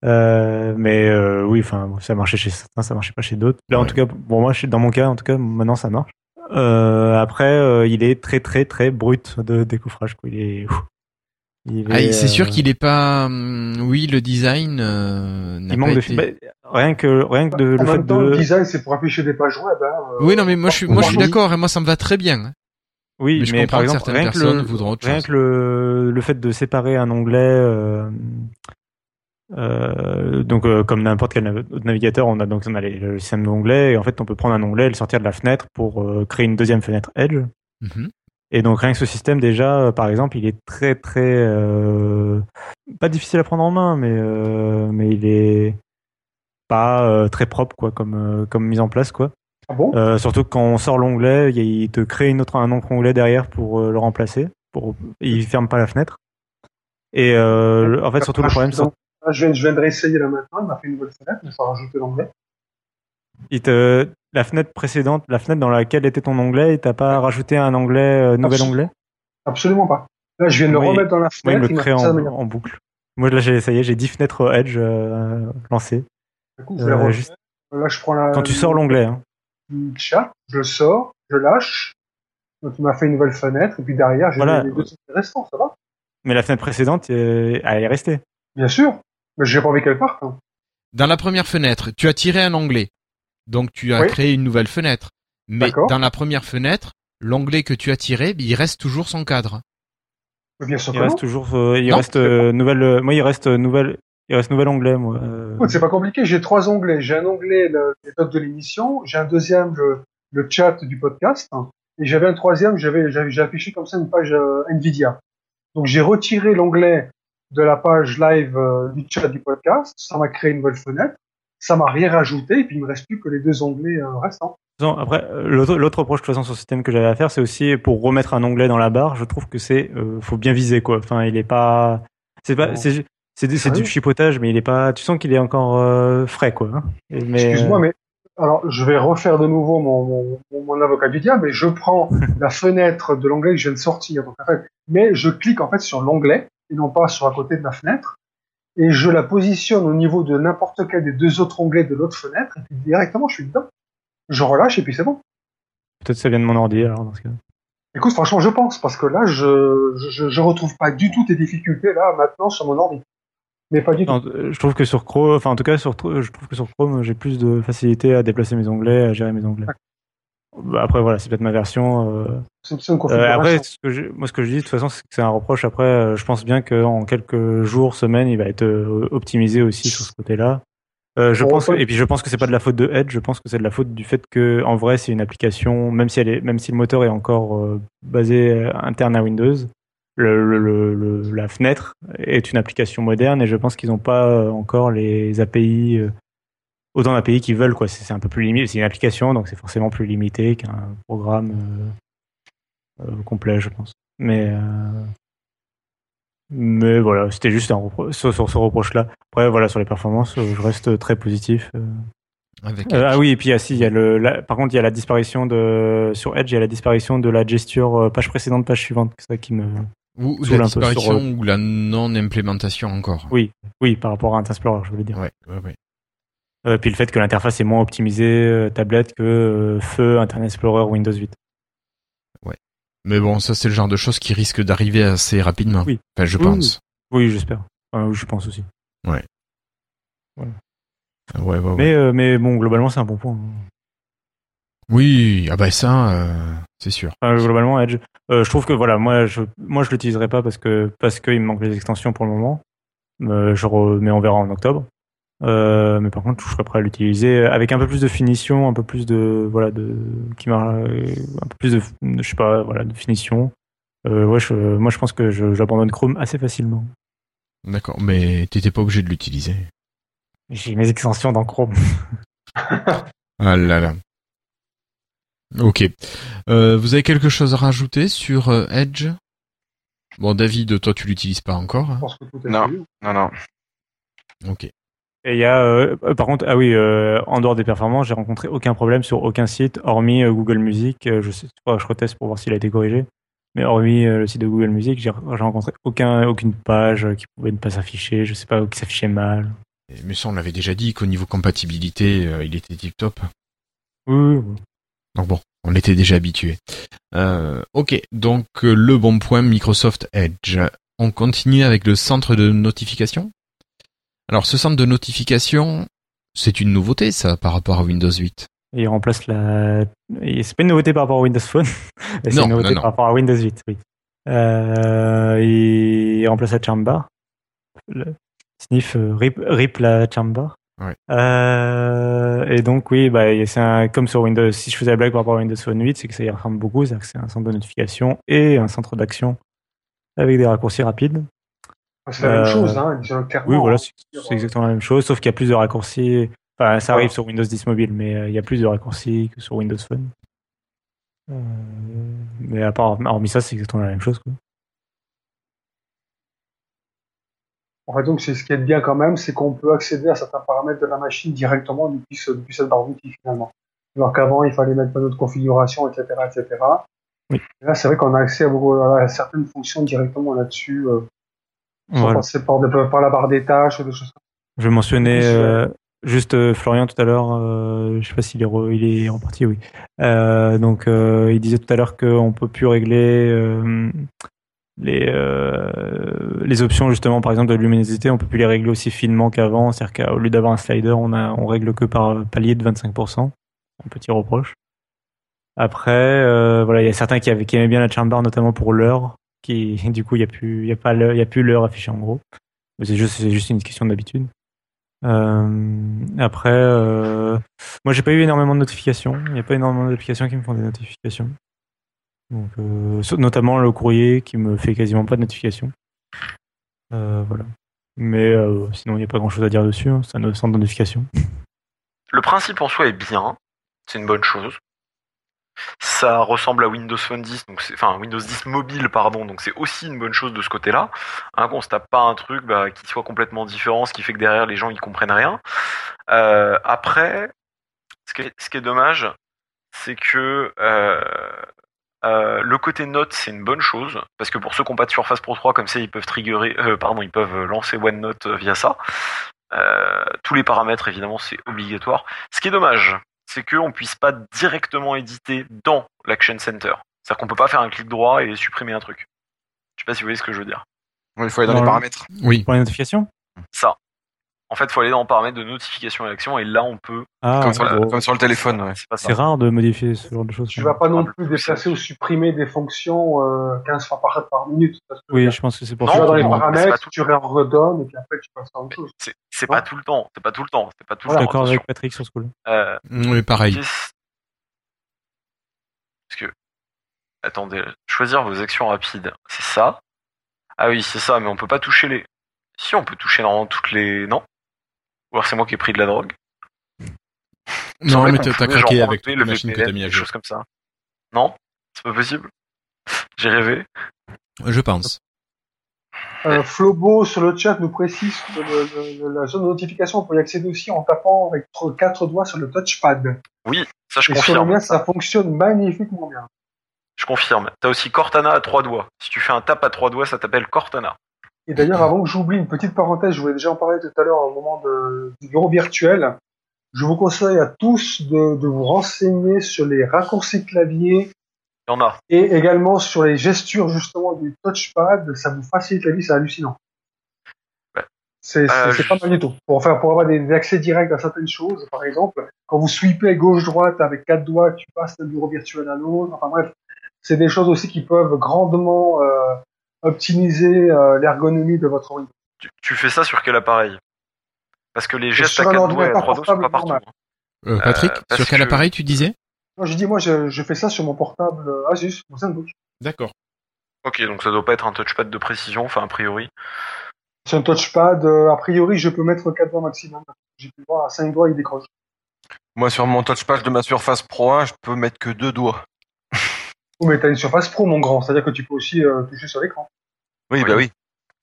Speaker 2: Euh, mais euh, oui, enfin, ça marchait chez certains, ça marchait pas chez d'autres. Là, en tout cas, pour moi, dans mon cas, en tout cas, maintenant, ça marche. Après, il est très, très, très brut de décoffrage. Quoi. Il est. il
Speaker 1: Ah,
Speaker 2: est,
Speaker 1: c'est sûr
Speaker 2: euh,
Speaker 1: qu'il est pas. hum, Oui, le design euh, n'a
Speaker 2: Il
Speaker 1: pas
Speaker 2: manque de.
Speaker 1: été-
Speaker 2: bah, rien que, rien que de,
Speaker 5: en
Speaker 2: le fait
Speaker 5: même temps,
Speaker 2: de.
Speaker 5: le design, c'est pour afficher des pages web. Hein, euh,
Speaker 1: Oui, non, mais moi je suis, moi je suis
Speaker 5: Oui.
Speaker 1: d'accord, et moi ça me va très bien. hein.
Speaker 2: Oui,
Speaker 1: Mais je
Speaker 2: mais
Speaker 1: comprends
Speaker 2: par
Speaker 1: que
Speaker 2: exemple,
Speaker 1: certaines
Speaker 2: rien que
Speaker 1: personnes
Speaker 2: le,
Speaker 1: voudront autre
Speaker 2: rien
Speaker 1: chose.
Speaker 2: que le, le fait de séparer un onglet, euh, euh, donc euh, comme n'importe quel nav- autre navigateur, on a donc on a les- le système d'onglets et en fait on peut prendre un onglet et le sortir de la fenêtre pour euh, créer une deuxième fenêtre Edge.
Speaker 1: Mhm.
Speaker 2: Et donc rien que ce système déjà, euh, par exemple, il est très très euh, pas difficile à prendre en main, mais euh, mais il est pas euh, très propre quoi comme comme mise en place quoi.
Speaker 5: Ah bon?
Speaker 2: Surtout que quand on sort l'onglet, il te crée une autre, un autre onglet derrière pour le remplacer. Pour, il ferme pas la fenêtre. Et en fait, surtout le problème, c'est
Speaker 5: Donc, là, je viens, je viens de réessayer là maintenant. Il m'a fait une nouvelle fenêtre, il faut rajouter l'onglet.
Speaker 2: il te, la fenêtre précédente, la fenêtre dans laquelle était ton onglet, il t'a pas rajouté un onglet, euh, nouvel
Speaker 5: Absolument.
Speaker 2: onglet?
Speaker 5: Absolument pas. Là, je viens de le remettre dans la
Speaker 2: Moi, il
Speaker 5: fenêtre.
Speaker 2: me crée
Speaker 5: ça
Speaker 2: en, boucle. Moi, là, j'ai essayé, j'ai 10 fenêtres Edge euh, lancées.
Speaker 5: Du coup, je vais
Speaker 2: Euh, juste
Speaker 5: Là, je prends la,
Speaker 2: quand tu sors l'onglet. Hein.
Speaker 5: chat, je le sors, je lâche. Donc, il m'a fait une nouvelle fenêtre, et puis derrière, j'ai
Speaker 2: Voilà.
Speaker 5: les deux restants, ça va?
Speaker 2: Mais la fenêtre précédente, euh, elle est restée.
Speaker 5: Bien sûr. Mais j'ai pas envie qu'elle parte. hein.
Speaker 1: Dans la première fenêtre, tu as tiré un onglet. Donc tu as
Speaker 5: Oui.
Speaker 1: créé une nouvelle fenêtre. Mais dans la première fenêtre, l'onglet que tu as tiré, il reste toujours son cadre.
Speaker 5: Bien sûr
Speaker 2: Il
Speaker 5: que non.
Speaker 2: reste toujours, euh, il
Speaker 1: Non,
Speaker 2: reste euh, nouvelle. euh, moi, il reste euh, nouvelle, il reste nouvel onglet. Moi. Euh,
Speaker 5: Écoute, c'est pas compliqué. J'ai trois onglets. J'ai un onglet, le, les notes de l'émission. J'ai un deuxième, le, le chat du podcast. Et j'avais un troisième, j'avais, j'avais, j'ai affiché comme ça une page euh, Nvidia. Donc, j'ai retiré l'onglet de la page live euh, du chat du podcast. Ça m'a créé une nouvelle fenêtre. Ça m'a rien rajouté. Et puis, il me reste plus que les deux onglets euh, restants.
Speaker 2: Non, après, euh, l'autre reproche façon sur ce système que j'avais à faire, c'est aussi pour remettre un onglet dans la barre. Je trouve que c'est, euh, faut bien viser quoi. Enfin, il est pas, c'est pas, c'est, c'est, du- du chipotage, mais il est pas. Tu sens qu'il est encore euh, frais quoi. hein. Mais,
Speaker 5: Excuse-moi, mais alors je vais refaire de nouveau mon, mon, mon, mon avocat du diable, mais je prends [laughs] la fenêtre de l'onglet que je viens de sortir. Donc, en fait, mais je clique en fait sur l'onglet et non pas sur à côté de la fenêtre, et je la positionne au niveau de n'importe quel des deux autres onglets de l'autre fenêtre, et puis directement je suis dedans. Je relâche et puis c'est bon.
Speaker 2: peut-être ça vient de mon ordi alors dans ce cas.
Speaker 5: Écoute, franchement, je pense parce que là, je je, je retrouve pas du tout tes difficultés là maintenant sur mon ordi, mais pas du tout.
Speaker 2: Non, euh, je trouve que sur Chrome, enfin en tout cas sur, je trouve que sur Chrome, j'ai plus de facilité à déplacer mes onglets, à gérer mes onglets. Bah, Après voilà, c'est peut-être ma version. euh,
Speaker 5: une
Speaker 2: Euh,
Speaker 5: configuration.
Speaker 2: après, ce que je- moi, ce que je dis, de toute façon, c'est que c'est un reproche. Après, euh, je pense bien qu'en quelques jours, semaines, il va être euh, optimisé aussi sur ce côté-là. Euh, je pense, et puis je pense que c'est pas de la faute de Edge. Je pense que c'est de la faute du fait que, en vrai, c'est une application, même si elle est, même si le moteur est encore euh, basé euh, interne à Windows, le, le- le- le- la fenêtre est une application moderne et je pense qu'ils n'ont pas euh, encore les API, euh, autant d'API qu'ils veulent. Quoi. C'est un peu plus limité. C'est une application, donc c'est forcément plus limité qu'un programme. euh, euh, complet, je pense. Mais euh, mais voilà, c'était juste un repro- sur, sur ce reproche-là. Après, voilà, sur les performances, je reste très positif.
Speaker 1: Avec
Speaker 2: Euh, ah oui, et puis ah, si, y a le, la- par contre, il y a la disparition de sur Edge, il y a la disparition de la gesture page précédente, page suivante. C'est ça qui me,
Speaker 1: ou la
Speaker 2: un sur,
Speaker 1: disparition ou la non-implémentation encore.
Speaker 2: oui, oui, par rapport à Internet Explorer, je voulais dire.
Speaker 1: Ouais, ouais, ouais.
Speaker 2: Euh, puis le fait que l'interface est moins optimisée euh, tablette que euh, feu Internet Explorer Windows 8.
Speaker 1: Mais bon, ça c'est le genre de choses qui risque d'arriver assez rapidement.
Speaker 2: Oui.
Speaker 1: Enfin, je
Speaker 2: Oui,
Speaker 1: pense.
Speaker 2: Oui, j'espère. Enfin, je pense aussi.
Speaker 1: Ouais, ouais, ouais.
Speaker 2: Mais mais bon, globalement, c'est un bon point.
Speaker 1: Oui, ah bah ça, c'est sûr.
Speaker 2: Enfin, globalement, Edge. Je trouve que voilà, moi, je, moi, je l'utiliserai pas parce que parce qu'il me manque les extensions pour le moment. Mais on verra en octobre. Euh, mais par contre, je serais prêt à l'utiliser avec un peu plus de finition, un peu plus de voilà de qui m'a euh, un peu plus de, je sais pas voilà de finition. Euh, ouais, je, moi, je pense que j'abandonne Chrome assez facilement.
Speaker 1: D'accord, mais t'étais pas obligé de l'utiliser.
Speaker 2: J'ai mes extensions dans Chrome. [laughs]
Speaker 1: Ah là là. Ok. Euh, vous avez quelque chose à rajouter sur Edge? Bon, David, toi, tu l'utilises pas encore.
Speaker 5: Je
Speaker 1: hein
Speaker 5: pense que tout est
Speaker 3: Non. Non, non.
Speaker 1: Ok.
Speaker 2: Et il y a, euh, euh, par contre, ah oui, euh, en dehors des performances, j'ai rencontré aucun problème sur aucun site, hormis euh, Google Music. Je sais pas, je reteste pour voir s'il a été corrigé. Mais hormis le site de Google Music, j'ai rencontré aucun, aucune page qui pouvait ne pas s'afficher. Je sais pas, qui s'affichait mal.
Speaker 1: Mais ça, on l'avait déjà dit qu'au niveau compatibilité, il était tip top.
Speaker 2: Oui, oui, oui.
Speaker 1: Donc bon, on était déjà habitué. Ok, donc le bon point Microsoft Edge. On continue avec le centre de notification. Alors ce centre de notification, c'est une nouveauté ça par rapport à Windows 8.
Speaker 2: Et il remplace la. C'est pas une nouveauté par rapport à Windows Phone. [laughs] C'est une nouveauté
Speaker 1: non, non.
Speaker 2: par rapport à Windows 8, oui. Euh, il remplace la charmbar. Le sniff euh, rip, rip la charmbar.
Speaker 1: Ouais.
Speaker 2: Euh, et donc oui, bah, c'est un, comme sur Windows, si je faisais la blague par rapport à Windows Phone 8, c'est que ça y ressemble beaucoup, c'est-à-dire que c'est un centre de notification et un centre d'action avec des raccourcis rapides.
Speaker 5: C'est la même
Speaker 2: Euh,
Speaker 5: chose, hein, disons clairement.
Speaker 2: Oui, voilà,
Speaker 5: hein.
Speaker 2: c'est exactement la même chose, sauf qu'il y a plus de raccourcis. Enfin, ça arrive sur Windows 10 mobile, mais euh, il y a plus de raccourcis que sur Windows Phone. Euh, mais à part, hormis ça, c'est exactement la même chose. Quoi.
Speaker 5: En fait, donc, c'est ce qui est bien quand même, c'est qu'on peut accéder à certains paramètres de la machine directement depuis, ce, depuis cette barre d'outils finalement. Alors qu'avant, il fallait mettre pas d'autres configurations, etc., etc.
Speaker 2: Oui.
Speaker 5: Et là, c'est vrai qu'on a accès à, beaucoup, à certaines fonctions directement là-dessus, euh, sans
Speaker 2: Voilà.
Speaker 5: passer par, la barre des tâches des choses
Speaker 2: Je mentionnais euh, juste euh, Florian tout à l'heure, euh, je sais pas s'il est, re- il est reparti, oui. Euh, donc, euh, il disait tout à l'heure qu'on peut plus régler euh, les, euh, les options, justement, par exemple, de luminosité, on peut plus les régler aussi finement qu'avant. C'est-à-dire qu'au lieu d'avoir un slider, on, a, on règle que par palier de 25%. Un petit reproche. Après, euh, voilà, il y a certains qui, avaient, qui aimaient bien la charmbar, notamment pour l'heure, qui, [laughs] du coup, il y a plus, il y a pas il y a plus l'heure affichée en gros. C'est juste, c'est juste une question d'habitude. Euh, après, euh, moi, j'ai pas eu énormément de notifications. Il n'y a pas énormément d'applications qui me font des notifications. Donc, euh, notamment le courrier qui me fait quasiment pas de notifications. Euh, voilà. Mais euh, sinon, il n'y a pas grand chose à dire dessus. C'est un centre de notification.
Speaker 4: Le principe en soi est bien, c'est une bonne chose. Ça ressemble à Windows Phone 10, donc enfin Windows 10 mobile, pardon, donc c'est aussi une bonne chose de ce côté-là. Hein, qu'on se tape pas un truc bah, qui soit complètement différent, ce qui fait que derrière les gens ils comprennent rien. Euh, après, ce qui est, dommage, c'est que euh, euh, le côté note c'est une bonne chose parce que pour ceux qui n'ont pas de Surface Pro 3 comme ça ils peuvent triggerer, pardon, ils peuvent lancer OneNote via ça. Tous les paramètres évidemment c'est obligatoire. Ce qui est dommage, c'est qu'on puisse pas directement éditer dans l'Action Center. C'est-à-dire qu'on peut pas faire un clic droit et supprimer un truc. Je sais pas si vous voyez ce que je veux dire.
Speaker 3: Il faut aller dans
Speaker 2: Dans
Speaker 3: les
Speaker 2: le-
Speaker 3: paramètres.
Speaker 1: Oui.
Speaker 2: Pour les notifications?
Speaker 4: Ça. En fait, faut aller dans le paramètre de notification et action et là on peut.
Speaker 2: Ah,
Speaker 3: comme, sur le,
Speaker 2: bon.
Speaker 3: comme sur le téléphone, ouais.
Speaker 4: C'est ça.
Speaker 2: Rare de modifier ce genre de choses.
Speaker 5: Tu vas pas non plus déplacer ou supprimer des fonctions euh, 15 fois par, par minute. Parce que
Speaker 2: Oui, je pense que c'est pour
Speaker 4: Non,
Speaker 5: tu
Speaker 2: ça.
Speaker 5: vas dans les paramètres,
Speaker 4: tout.
Speaker 5: tu redonnes et puis après tu passes à autre chose.
Speaker 4: C'est pas tout le temps. C'est pas tout le temps. C'est pas tout
Speaker 2: Je suis
Speaker 4: le temps.
Speaker 2: d'accord avec. Patrick sur ce coup-là.
Speaker 4: Euh,
Speaker 1: Oui, pareil.
Speaker 4: Parce que attendez, choisir vos actions rapides, c'est ça. Ah oui, c'est ça, mais on peut pas toucher les. Si on peut toucher normalement toutes les. Non? Ou alors c'est moi qui ai pris de la drogue.
Speaker 1: Non, mais t'as craqué avec la machine que
Speaker 4: VPN,
Speaker 1: t'as mis à
Speaker 4: des
Speaker 1: jour.
Speaker 4: choses comme ça. Non, c'est pas possible. J'ai rêvé.
Speaker 1: Je pense.
Speaker 5: Euh, Flobo sur le chat nous précise que le- le- la zone de notification, on peut y accéder aussi en tapant avec quatre doigts sur le touchpad.
Speaker 4: Oui, ça je
Speaker 5: Et sur le
Speaker 4: confirme.
Speaker 5: mien, ça fonctionne magnifiquement bien.
Speaker 4: Je confirme. T'as aussi Cortana à trois doigts. Si tu fais un tap à trois doigts, ça t'appelle Cortana.
Speaker 5: Et d'ailleurs, avant que j'oublie une petite parenthèse, je voulais déjà en parler tout à l'heure au moment de, du bureau virtuel. Je vous conseille à tous de, de vous renseigner sur les raccourcis clavier
Speaker 4: Il y en a.
Speaker 5: et également sur les gestures justement du touchpad. Ça vous facilite la vie, c'est hallucinant.
Speaker 4: Ouais.
Speaker 5: C'est
Speaker 4: Euh, je-
Speaker 5: pas mal du tout. Pour, avoir des, des accès directs à certaines choses, par exemple, quand vous sweepez gauche-droite avec quatre doigts, tu passes d'un bureau virtuel à l'autre. Enfin bref, c'est des choses aussi qui peuvent grandement euh, optimiser euh, l'ergonomie de votre Windows.
Speaker 4: Tu, tu fais ça sur quel appareil? Parce que les gestes à
Speaker 5: un
Speaker 4: 4 doigts et à 3 doigts sont pas
Speaker 5: portable
Speaker 4: partout.
Speaker 5: normal.
Speaker 4: hein.
Speaker 1: Euh, Patrick,
Speaker 4: Euh,
Speaker 1: sur quel
Speaker 4: que-
Speaker 1: appareil tu disais?
Speaker 5: Non, j'ai dit, moi, je, je fais ça sur mon portable Asus, mon ZenBook.
Speaker 1: D'accord.
Speaker 4: Ok, donc ça doit pas être un touchpad de précision, enfin a priori.
Speaker 5: C'est un touchpad, euh, a priori, je peux mettre 4 doigts maximum. J'ai pu voir, à 5 doigts, il décroche.
Speaker 3: Moi, sur mon touchpad de ma Surface Pro 1, je peux mettre que deux doigts.
Speaker 5: Oh, mais t'as une surface pro, mon grand, c'est-à-dire que tu peux aussi euh, toucher sur l'écran.
Speaker 3: Oui,
Speaker 4: Oui.
Speaker 3: bah oui.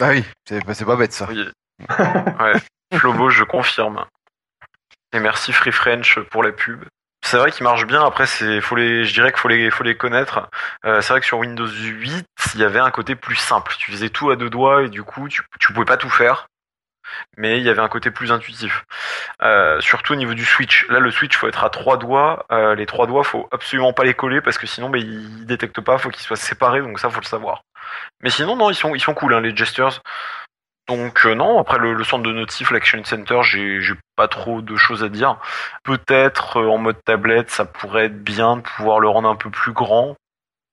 Speaker 3: Ah oui, c'est bah, c'est pas bête ça.
Speaker 4: Oui. ouais. Flobo, je confirme. Et merci Free French pour la pub. C'est vrai qu'il marche bien. Après, c'est, faut les, je dirais qu'il faut les, faut les connaître. Euh, c'est vrai que sur Windows 8, il y avait un côté plus simple. Tu faisais tout à deux doigts et du coup, tu, tu pouvais pas tout faire. Mais il y avait un côté plus intuitif. Euh, surtout au niveau du switch. Là, le switch, faut être à trois doigts. Euh, les trois doigts, faut absolument pas les coller parce que sinon, ben, ils détectent pas. Faut qu'ils soient séparés. Donc ça, faut le savoir. Mais sinon, non, ils sont, cool, hein, les gestures. Donc euh, non, après le, le centre de notif, l'Action Center, j'ai pas trop de choses à dire. Peut-être en mode tablette, ça pourrait être bien de pouvoir le rendre un peu plus grand,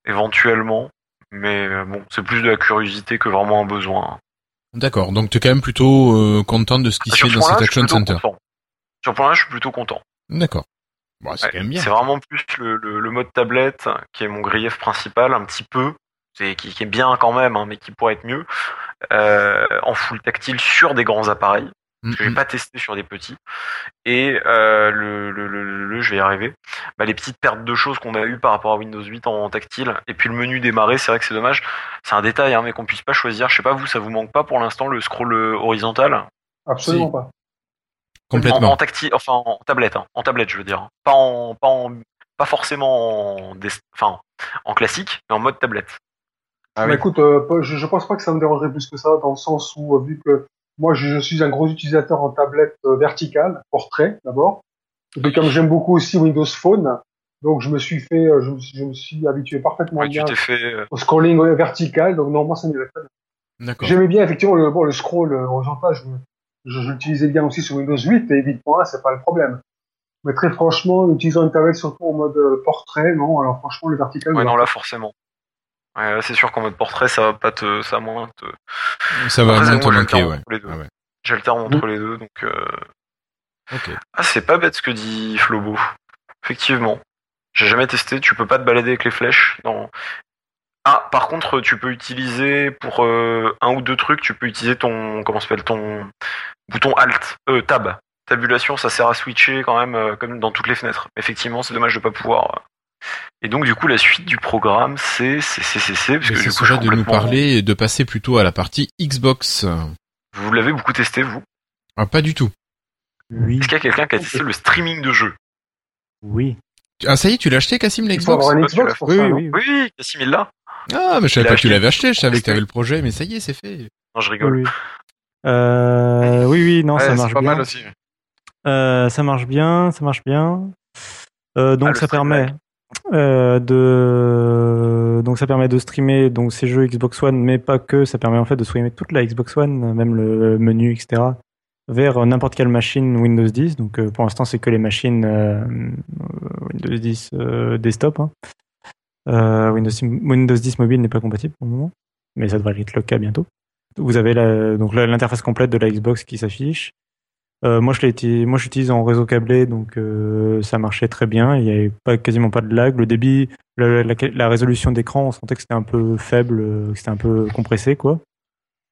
Speaker 4: éventuellement. Mais bon, c'est plus de la curiosité que vraiment un besoin.
Speaker 1: D'accord. Donc tu es quand même plutôt euh, content de ce qui se fait
Speaker 4: ce
Speaker 1: dans cet Action Center.
Speaker 4: content. Sur ce point-là, je suis plutôt content.
Speaker 1: D'accord. Bon, c'est
Speaker 4: Ouais,
Speaker 1: quand même bien.
Speaker 4: C'est vraiment plus le, le, le mode tablette qui est mon grief principal, un petit peu. C'est qui, qui est bien quand même, hein, mais qui pourrait être mieux. Euh, en full tactile sur des grands appareils.
Speaker 1: Mm,
Speaker 4: que j'ai pas testé sur des petits. Et euh, le, le, le, le- je vais y arriver. Bah, les petites pertes de choses qu'on a eues par rapport à Windows 8 en tactile. Et puis le menu démarrer, c'est vrai que c'est dommage. C'est un détail, hein, mais qu'on puisse pas choisir. Je sais pas vous, ça vous manque pas pour l'instant le scroll euh, horizontal?
Speaker 5: Absolument
Speaker 1: Si.
Speaker 5: pas.
Speaker 4: en,
Speaker 1: Complètement.
Speaker 4: en tactile, enfin en tablette, hein, en tablette, je veux dire. Pas en, pas en, pas forcément en, des- enfin en classique, mais en mode tablette.
Speaker 3: Ah
Speaker 5: Bah,
Speaker 3: oui.
Speaker 5: écoute, euh, je, je pense pas que ça me dérangerait plus que ça, dans le sens où, euh, vu que moi, je, je suis un gros utilisateur en tablette euh, verticale, portrait d'abord, et puis comme j'aime beaucoup aussi Windows Phone, donc je me suis fait, euh, je me suis, je me suis habitué parfaitement
Speaker 4: Ouais,
Speaker 5: bien
Speaker 4: fait. euh,
Speaker 5: au scrolling vertical, donc normalement ça très bien.
Speaker 1: D'accord.
Speaker 5: J'aimais bien effectivement le, bon, le scroll euh, horizontal, je, je, je l'utilisais bien aussi sur Windows 8 et 8.1, c'est pas le problème. Mais très franchement, utilisant une tablette surtout en mode portrait, non, alors franchement le vertical.
Speaker 4: Ouais,
Speaker 5: me
Speaker 4: non là forcément. Ouais, c'est sûr qu'en mode portrait, ça va pas te, ça moins te.
Speaker 1: Ça va moins te manquer,
Speaker 4: j'alterne
Speaker 1: ouais.
Speaker 4: entre les deux.
Speaker 1: Ah ouais.
Speaker 4: J'alterne entre les deux, donc. Euh...
Speaker 1: Ok.
Speaker 4: Ah, c'est pas bête ce que dit Flobo. Effectivement. J'ai jamais testé, tu peux pas te balader avec les flèches. dans- Ah, par contre, tu peux utiliser pour euh, un ou deux trucs, tu peux utiliser ton. Comment s'appelle ton bouton Alt, euh, Tab. Tabulation, ça sert à switcher quand même, euh, comme dans toutes les fenêtres. Effectivement, c'est dommage de pas pouvoir. Et donc, du coup, la suite du programme, c'est c'est c'est c'est c'est parce que du coup, je suis
Speaker 1: de nous
Speaker 4: complètement-
Speaker 1: parler et de passer plutôt à la partie Xbox.
Speaker 4: Vous l'avez beaucoup testé, vous?
Speaker 1: Ah, pas du tout.
Speaker 2: Oui,
Speaker 4: Est-ce qu'il y a quelqu'un qui a testé le streaming de jeux?
Speaker 2: Oui.
Speaker 1: Ah, ça y est, tu l'as acheté, Cassim,
Speaker 5: avoir une Xbox pour
Speaker 2: Oui,
Speaker 5: ça,
Speaker 2: oui, oui.
Speaker 4: Cassim il l'a.
Speaker 1: Ah, mais je savais pas que tu l'avais acheté, je savais que tu avais le projet, mais ça y est, c'est fait.
Speaker 4: Non, je rigole.
Speaker 2: Oui, oui. Euh, oui, oui, non,
Speaker 3: Ouais,
Speaker 2: ça
Speaker 3: c'est
Speaker 2: marche
Speaker 3: pas
Speaker 2: bien.
Speaker 3: mal aussi.
Speaker 2: Euh, ça marche bien, ça marche bien. Euh, donc
Speaker 4: Ah,
Speaker 2: ça permet euh, donc ça permet de streamer donc ces jeux Xbox One, mais pas que. Ça permet en fait de streamer toute la Xbox One, même le menu, etc. vers n'importe quelle machine Windows 10. Donc euh, pour l'instant c'est que les machines euh, Windows 10 euh, desktop. hein. Windows, Windows 10 mobile n'est pas compatible pour le moment, mais ça devrait être le cas bientôt. Vous avez donc l'interface complète de la Xbox qui s'affiche. Euh, moi, je l'ai moi, j'utilise en réseau câblé, donc euh, ça marchait très bien. Il y avait pas quasiment pas de lag. Le débit, la, résolution d'écran, on sentait que c'était un peu faible, euh, que c'était un peu compressé, quoi.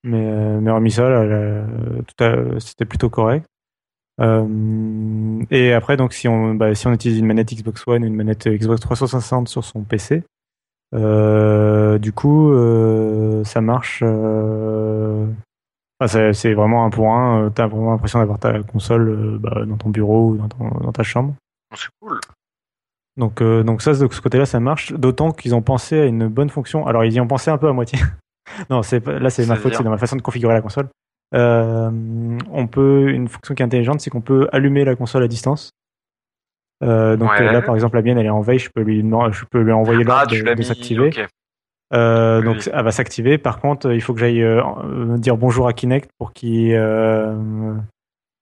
Speaker 2: Mais, euh, mais hormis ça, c'était plutôt correct. Et après, donc, si on, bah, si on utilise une manette Xbox One ou une manette Xbox 360 sur son PC, du coup, ça marche. Enfin, c'est- vraiment un pour un. euh, T'as vraiment l'impression d'avoir ta console euh, bah, dans ton bureau ou dans, ton- dans ta chambre.
Speaker 4: C'est cool.
Speaker 2: Donc, euh, donc ça, de ce côté-là, ça marche. D'autant qu'ils ont pensé à une bonne fonction. Alors, ils y ont pensé un peu à moitié. [laughs] non, c'est là, c'est ma faute, c'est dans ma façon de configurer la console. Euh, on peut une fonction qui est intelligente, c'est qu'on peut allumer la console à distance. Euh, donc
Speaker 4: Ouais.
Speaker 2: là, par exemple, la mienne, elle est en veille. Je peux lui, je peux lui envoyer
Speaker 4: Ah,
Speaker 2: l'ordre de,
Speaker 4: l'as
Speaker 2: de
Speaker 4: mis.
Speaker 2: s'activer.
Speaker 4: ok.
Speaker 2: Euh,
Speaker 4: Oui.
Speaker 2: donc elle va s'activer. Par contre, il faut que j'aille euh, euh, dire bonjour à Kinect pour qu'il euh,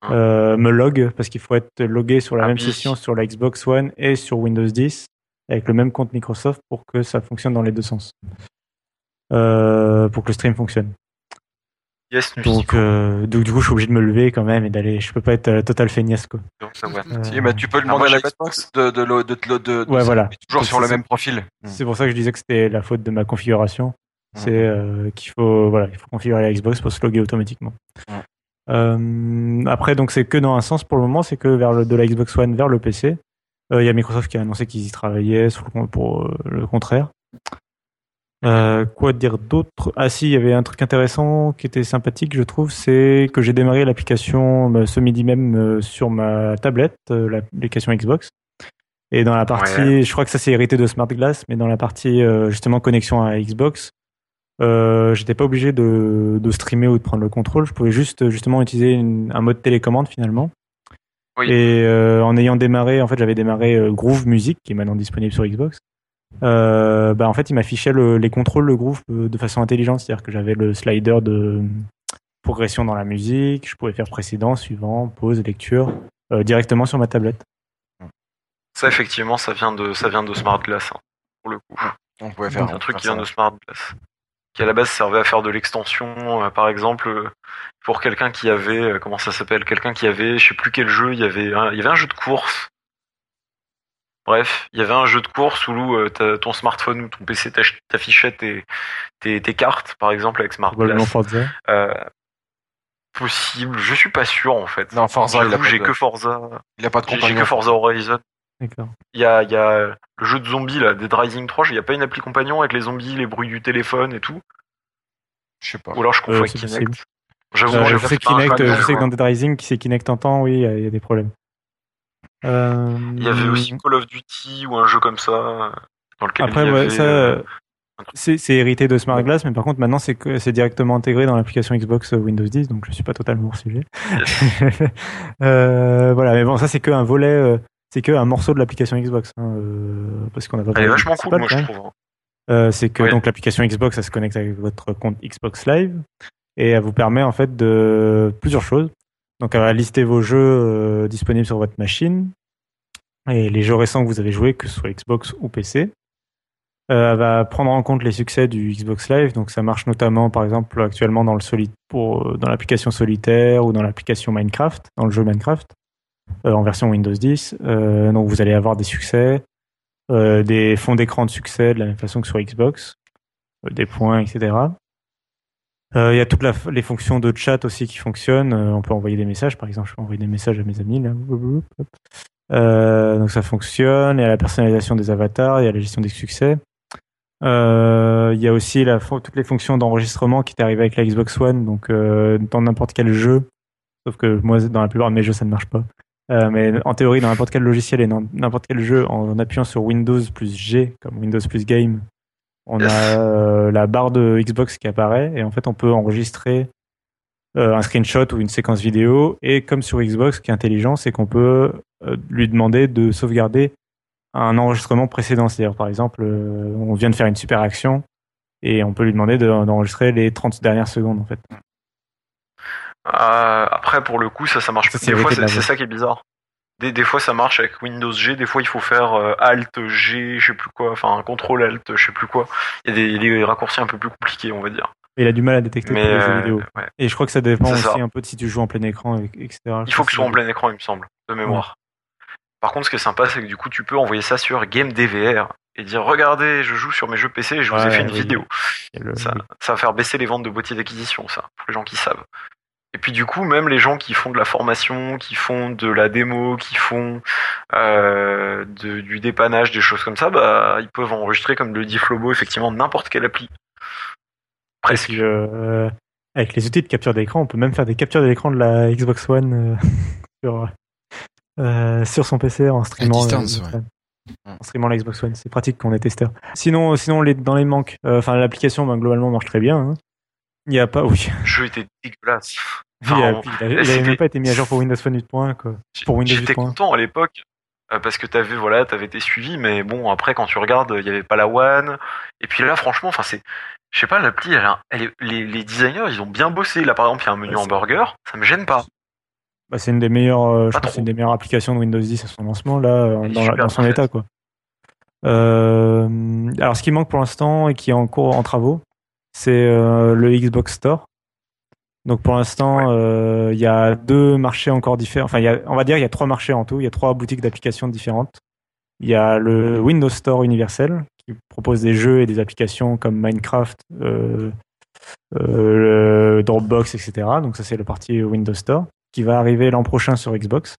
Speaker 4: Ah.
Speaker 2: me log parce qu'il faut être logué sur la
Speaker 4: Ah
Speaker 2: même
Speaker 4: oui.
Speaker 2: session sur la Xbox One et sur Windows 10. avec le même compte Microsoft pour que ça fonctionne dans les deux sens. Pour que le stream fonctionne.
Speaker 4: Yes,
Speaker 2: Donc, euh, donc du coup, je suis obligé de me lever quand même et d'aller. Je peux pas être euh, total feignasse quoi.
Speaker 4: Donc, ça, ouais.
Speaker 2: Euh,
Speaker 3: Si, mais tu peux
Speaker 4: Ah,
Speaker 3: demander
Speaker 4: moi,
Speaker 3: à
Speaker 4: j'ai-
Speaker 3: Xbox de, de, le- de, te le- de, de-
Speaker 2: Ouais, voilà.
Speaker 3: toujours
Speaker 2: C'est-
Speaker 3: sur le même profil.
Speaker 2: C'est pour ça que je disais que c'était la faute de ma configuration.
Speaker 3: Mhm.
Speaker 2: C'est euh, qu'il faut voilà, il faut configurer la Xbox pour se loguer automatiquement. Euh, après, donc c'est que dans un sens pour le moment, c'est que vers le de la Xbox One vers le PC. Euh, Il y a Microsoft qui a annoncé qu'ils y travaillaient le, pour euh, le contraire. Euh, quoi dire d'autre? Ah si, il y avait un truc intéressant qui était sympathique, je trouve, c'est que j'ai démarré l'application bah, ce midi même euh, sur ma tablette, euh, l'application Xbox. Et dans la partie,
Speaker 4: Ouais.
Speaker 2: je crois que ça c'est hérité de Smart Glass, mais dans la partie justement connexion à Xbox, j'étais pas obligé de, de streamer ou de prendre le contrôle. Je pouvais juste justement utiliser une- un mode télécommande finalement.
Speaker 4: Oui.
Speaker 2: Et en ayant démarré, en fait, j'avais démarré Groove Music, qui est maintenant disponible sur Xbox. Euh, bah en fait, il m'affichait le- les contrôles de Groove euh, de façon intelligente, c'est-à-dire que j'avais le slider de progression dans la musique, je pouvais faire précédent, suivant, pause, lecture, euh, directement sur ma tablette.
Speaker 4: Ça, effectivement, ça vient de, ça vient de Smart Glass, hein, pour le coup.
Speaker 3: On pouvait faire
Speaker 4: un truc qui vient de. Smart Glass. Qui à la base servait à faire de l'extension, euh, par exemple, euh, pour quelqu'un qui avait, euh, comment ça s'appelle, quelqu'un qui avait, je sais plus quel jeu, il y avait un, il y avait un jeu de course. Bref, il y avait un jeu de course où euh, ton smartphone ou ton PC t'affichait tes, tes, tes cartes, par exemple, avec Smart Glass.
Speaker 2: Forza.
Speaker 4: Euh, possible, je suis pas sûr en fait.
Speaker 3: Non, Forza, il a
Speaker 4: j'ai
Speaker 3: de-
Speaker 4: que Forza.
Speaker 3: Il a pas de
Speaker 4: J'ai j'ai
Speaker 3: compagnon.
Speaker 4: que Forza Horizon.
Speaker 2: D'accord.
Speaker 4: Il y a, il y a le jeu de zombies là, Dead Rising 3, il n'y a pas une appli compagnon avec les zombies, les bruits du téléphone et tout?
Speaker 3: Je sais pas.
Speaker 4: Ou alors je confonds
Speaker 2: Euh,
Speaker 4: avec Kinect. J'avoue,
Speaker 2: Euh, je
Speaker 4: fait
Speaker 2: sais Kinect, je sais que
Speaker 4: quoi.
Speaker 2: dans Dead Rising, qui c'est Kinect en temps, oui, il y a- il y, a des problèmes. Euh,
Speaker 4: Il y avait aussi Call of Duty ou un jeu comme ça euh, dans lequel
Speaker 2: Après,
Speaker 4: il y
Speaker 2: ouais,
Speaker 4: avait,
Speaker 2: ça,
Speaker 4: euh,
Speaker 2: c'est c'est hérité de Smart Glass, mais par contre, maintenant, c'est directement intégré dans l'application Xbox Windows 10, donc je suis pas totalement hors sujet. [laughs] Euh, voilà, mais bon, ça, c'est que un volet, euh, c'est que un morceau de l'application Xbox, hein, euh, parce qu'on a pas
Speaker 4: Elle est vachement cool, moi je trouve. hein.
Speaker 2: Euh, c'est que donc l'application Xbox, ça se connecte avec votre compte Xbox Live et elle vous permet en fait de plusieurs choses. Donc elle va lister vos jeux euh, disponibles sur votre machine et les jeux récents que vous avez joués, que ce soit Xbox ou PC. Euh, elle va prendre en compte les succès du Xbox Live, donc ça marche notamment par exemple actuellement dans le soli- pour dans l'application solitaire ou dans l'application Minecraft, dans le jeu Minecraft euh, en version Windows 10. Euh, donc vous allez avoir des succès, euh, des fonds d'écran de succès de la même façon que sur Xbox, euh, des points, etc. Euh, Il y a toutes la- les fonctions de chat aussi qui fonctionnent. Euh, on peut envoyer des messages, par exemple, je peux envoyer des messages à mes amis. Là. Euh, donc ça fonctionne. Il y a la personnalisation des avatars, il y a la gestion des succès. Euh, il y a aussi toutes les fonctions d'enregistrement qui est arrivé avec la Xbox One. Donc euh, dans n'importe quel jeu, sauf que moi dans la plupart de mes jeux ça ne marche pas. Mais en théorie, dans n'importe quel logiciel et n'importe quel jeu, en appuyant sur Windows plus G, comme Windows plus Game, on a euh, la barre de Xbox qui apparaît et en fait, on peut enregistrer euh, un screenshot ou une séquence vidéo. Et comme sur Xbox, ce qui est intelligent, c'est qu'on peut euh, lui demander de sauvegarder un enregistrement précédent. C'est-à-dire, par exemple, on vient de faire une super action et on peut lui demander de- d'enregistrer les 30 dernières secondes, en fait.
Speaker 4: Après, pour le coup, ça, ça marche
Speaker 2: Ça,
Speaker 4: Des fois, c'est ça qui est bizarre. Des, des fois, ça marche avec Windows G. Des fois, il faut faire euh, Alt G, je sais plus quoi. Enfin, Contrôle Alt, je sais plus quoi. Il y a des, raccourcis un peu plus compliqués, on va dire.
Speaker 2: Et il a du mal à détecter
Speaker 4: Mais
Speaker 2: les jeux
Speaker 4: euh,
Speaker 2: vidéo.
Speaker 4: ouais.
Speaker 2: Et je crois que ça dépend aussi
Speaker 4: ça.
Speaker 2: un peu de si tu joues en plein écran, et- etc.
Speaker 4: il faut que ce soit en plein écran, il me semble, de mémoire. Par contre, ce qui est sympa, c'est que du coup, tu peux envoyer ça sur Game DVR et dire regardez, je joue sur mes jeux PC et je vous ai fait une
Speaker 2: oui.
Speaker 4: vidéo.
Speaker 2: Le-
Speaker 4: Ça, ça va faire baisser les ventes de boîtiers d'acquisition, ça, pour les gens qui savent. Et puis du coup, même les gens qui font de la formation, qui font de la démo, qui font euh, de- du dépannage, des choses comme ça, bah, ils peuvent enregistrer, comme le dit Flobo, effectivement, n'importe quelle appli. Presque.
Speaker 2: puis, euh, avec les outils de capture d'écran, on peut même faire des captures d'écran de la Xbox One euh, [laughs] sur, euh, sur son PC en streamant.
Speaker 1: distance, ouais.
Speaker 2: En streamant la Xbox One, c'est pratique quand on est testeur. Sinon, sinon les, dans les manques, euh, enfin l'application ben, globalement marche très bien. hein. Il n'y a pas, [laughs] oui,
Speaker 4: Le jeu était dégueulasse. Enfin,
Speaker 2: il a- il avait
Speaker 4: c'était-
Speaker 2: même pas été mis à jour pour Windows Phone 8.1 quoi. Pour Windows
Speaker 4: J'étais
Speaker 2: 8.1.
Speaker 4: content à l'époque euh, parce que t'avais voilà, t'avais été suivi, mais bon après quand tu regardes, il y avait pas la One. Et puis là, franchement, enfin c'est, je sais pas, l'appli, elle, a- elle est- les, les designers, ils ont bien bossé. Là, par exemple, il y a un menu
Speaker 2: c'est-
Speaker 4: hamburger, ça me gêne pas.
Speaker 2: Bah, c'est une des meilleures, euh, je pense une des meilleures applications de Windows 10 à son lancement là, euh, dans, la-
Speaker 4: super
Speaker 2: dans son état quoi. Euh, alors, ce qui manque pour l'instant et qui est en cours en travaux, c'est euh, le Xbox Store. Donc pour l'instant, euh, il y a deux marchés encore différents. Enfin, y a, on va dire il y a trois marchés en tout. Il y a trois boutiques d'applications différentes. Il y a le Windows Store universel qui propose des jeux et des applications comme Minecraft, euh, euh, le Dropbox, etc. Donc ça c'est le parti Windows Store qui va arriver l'an prochain sur Xbox.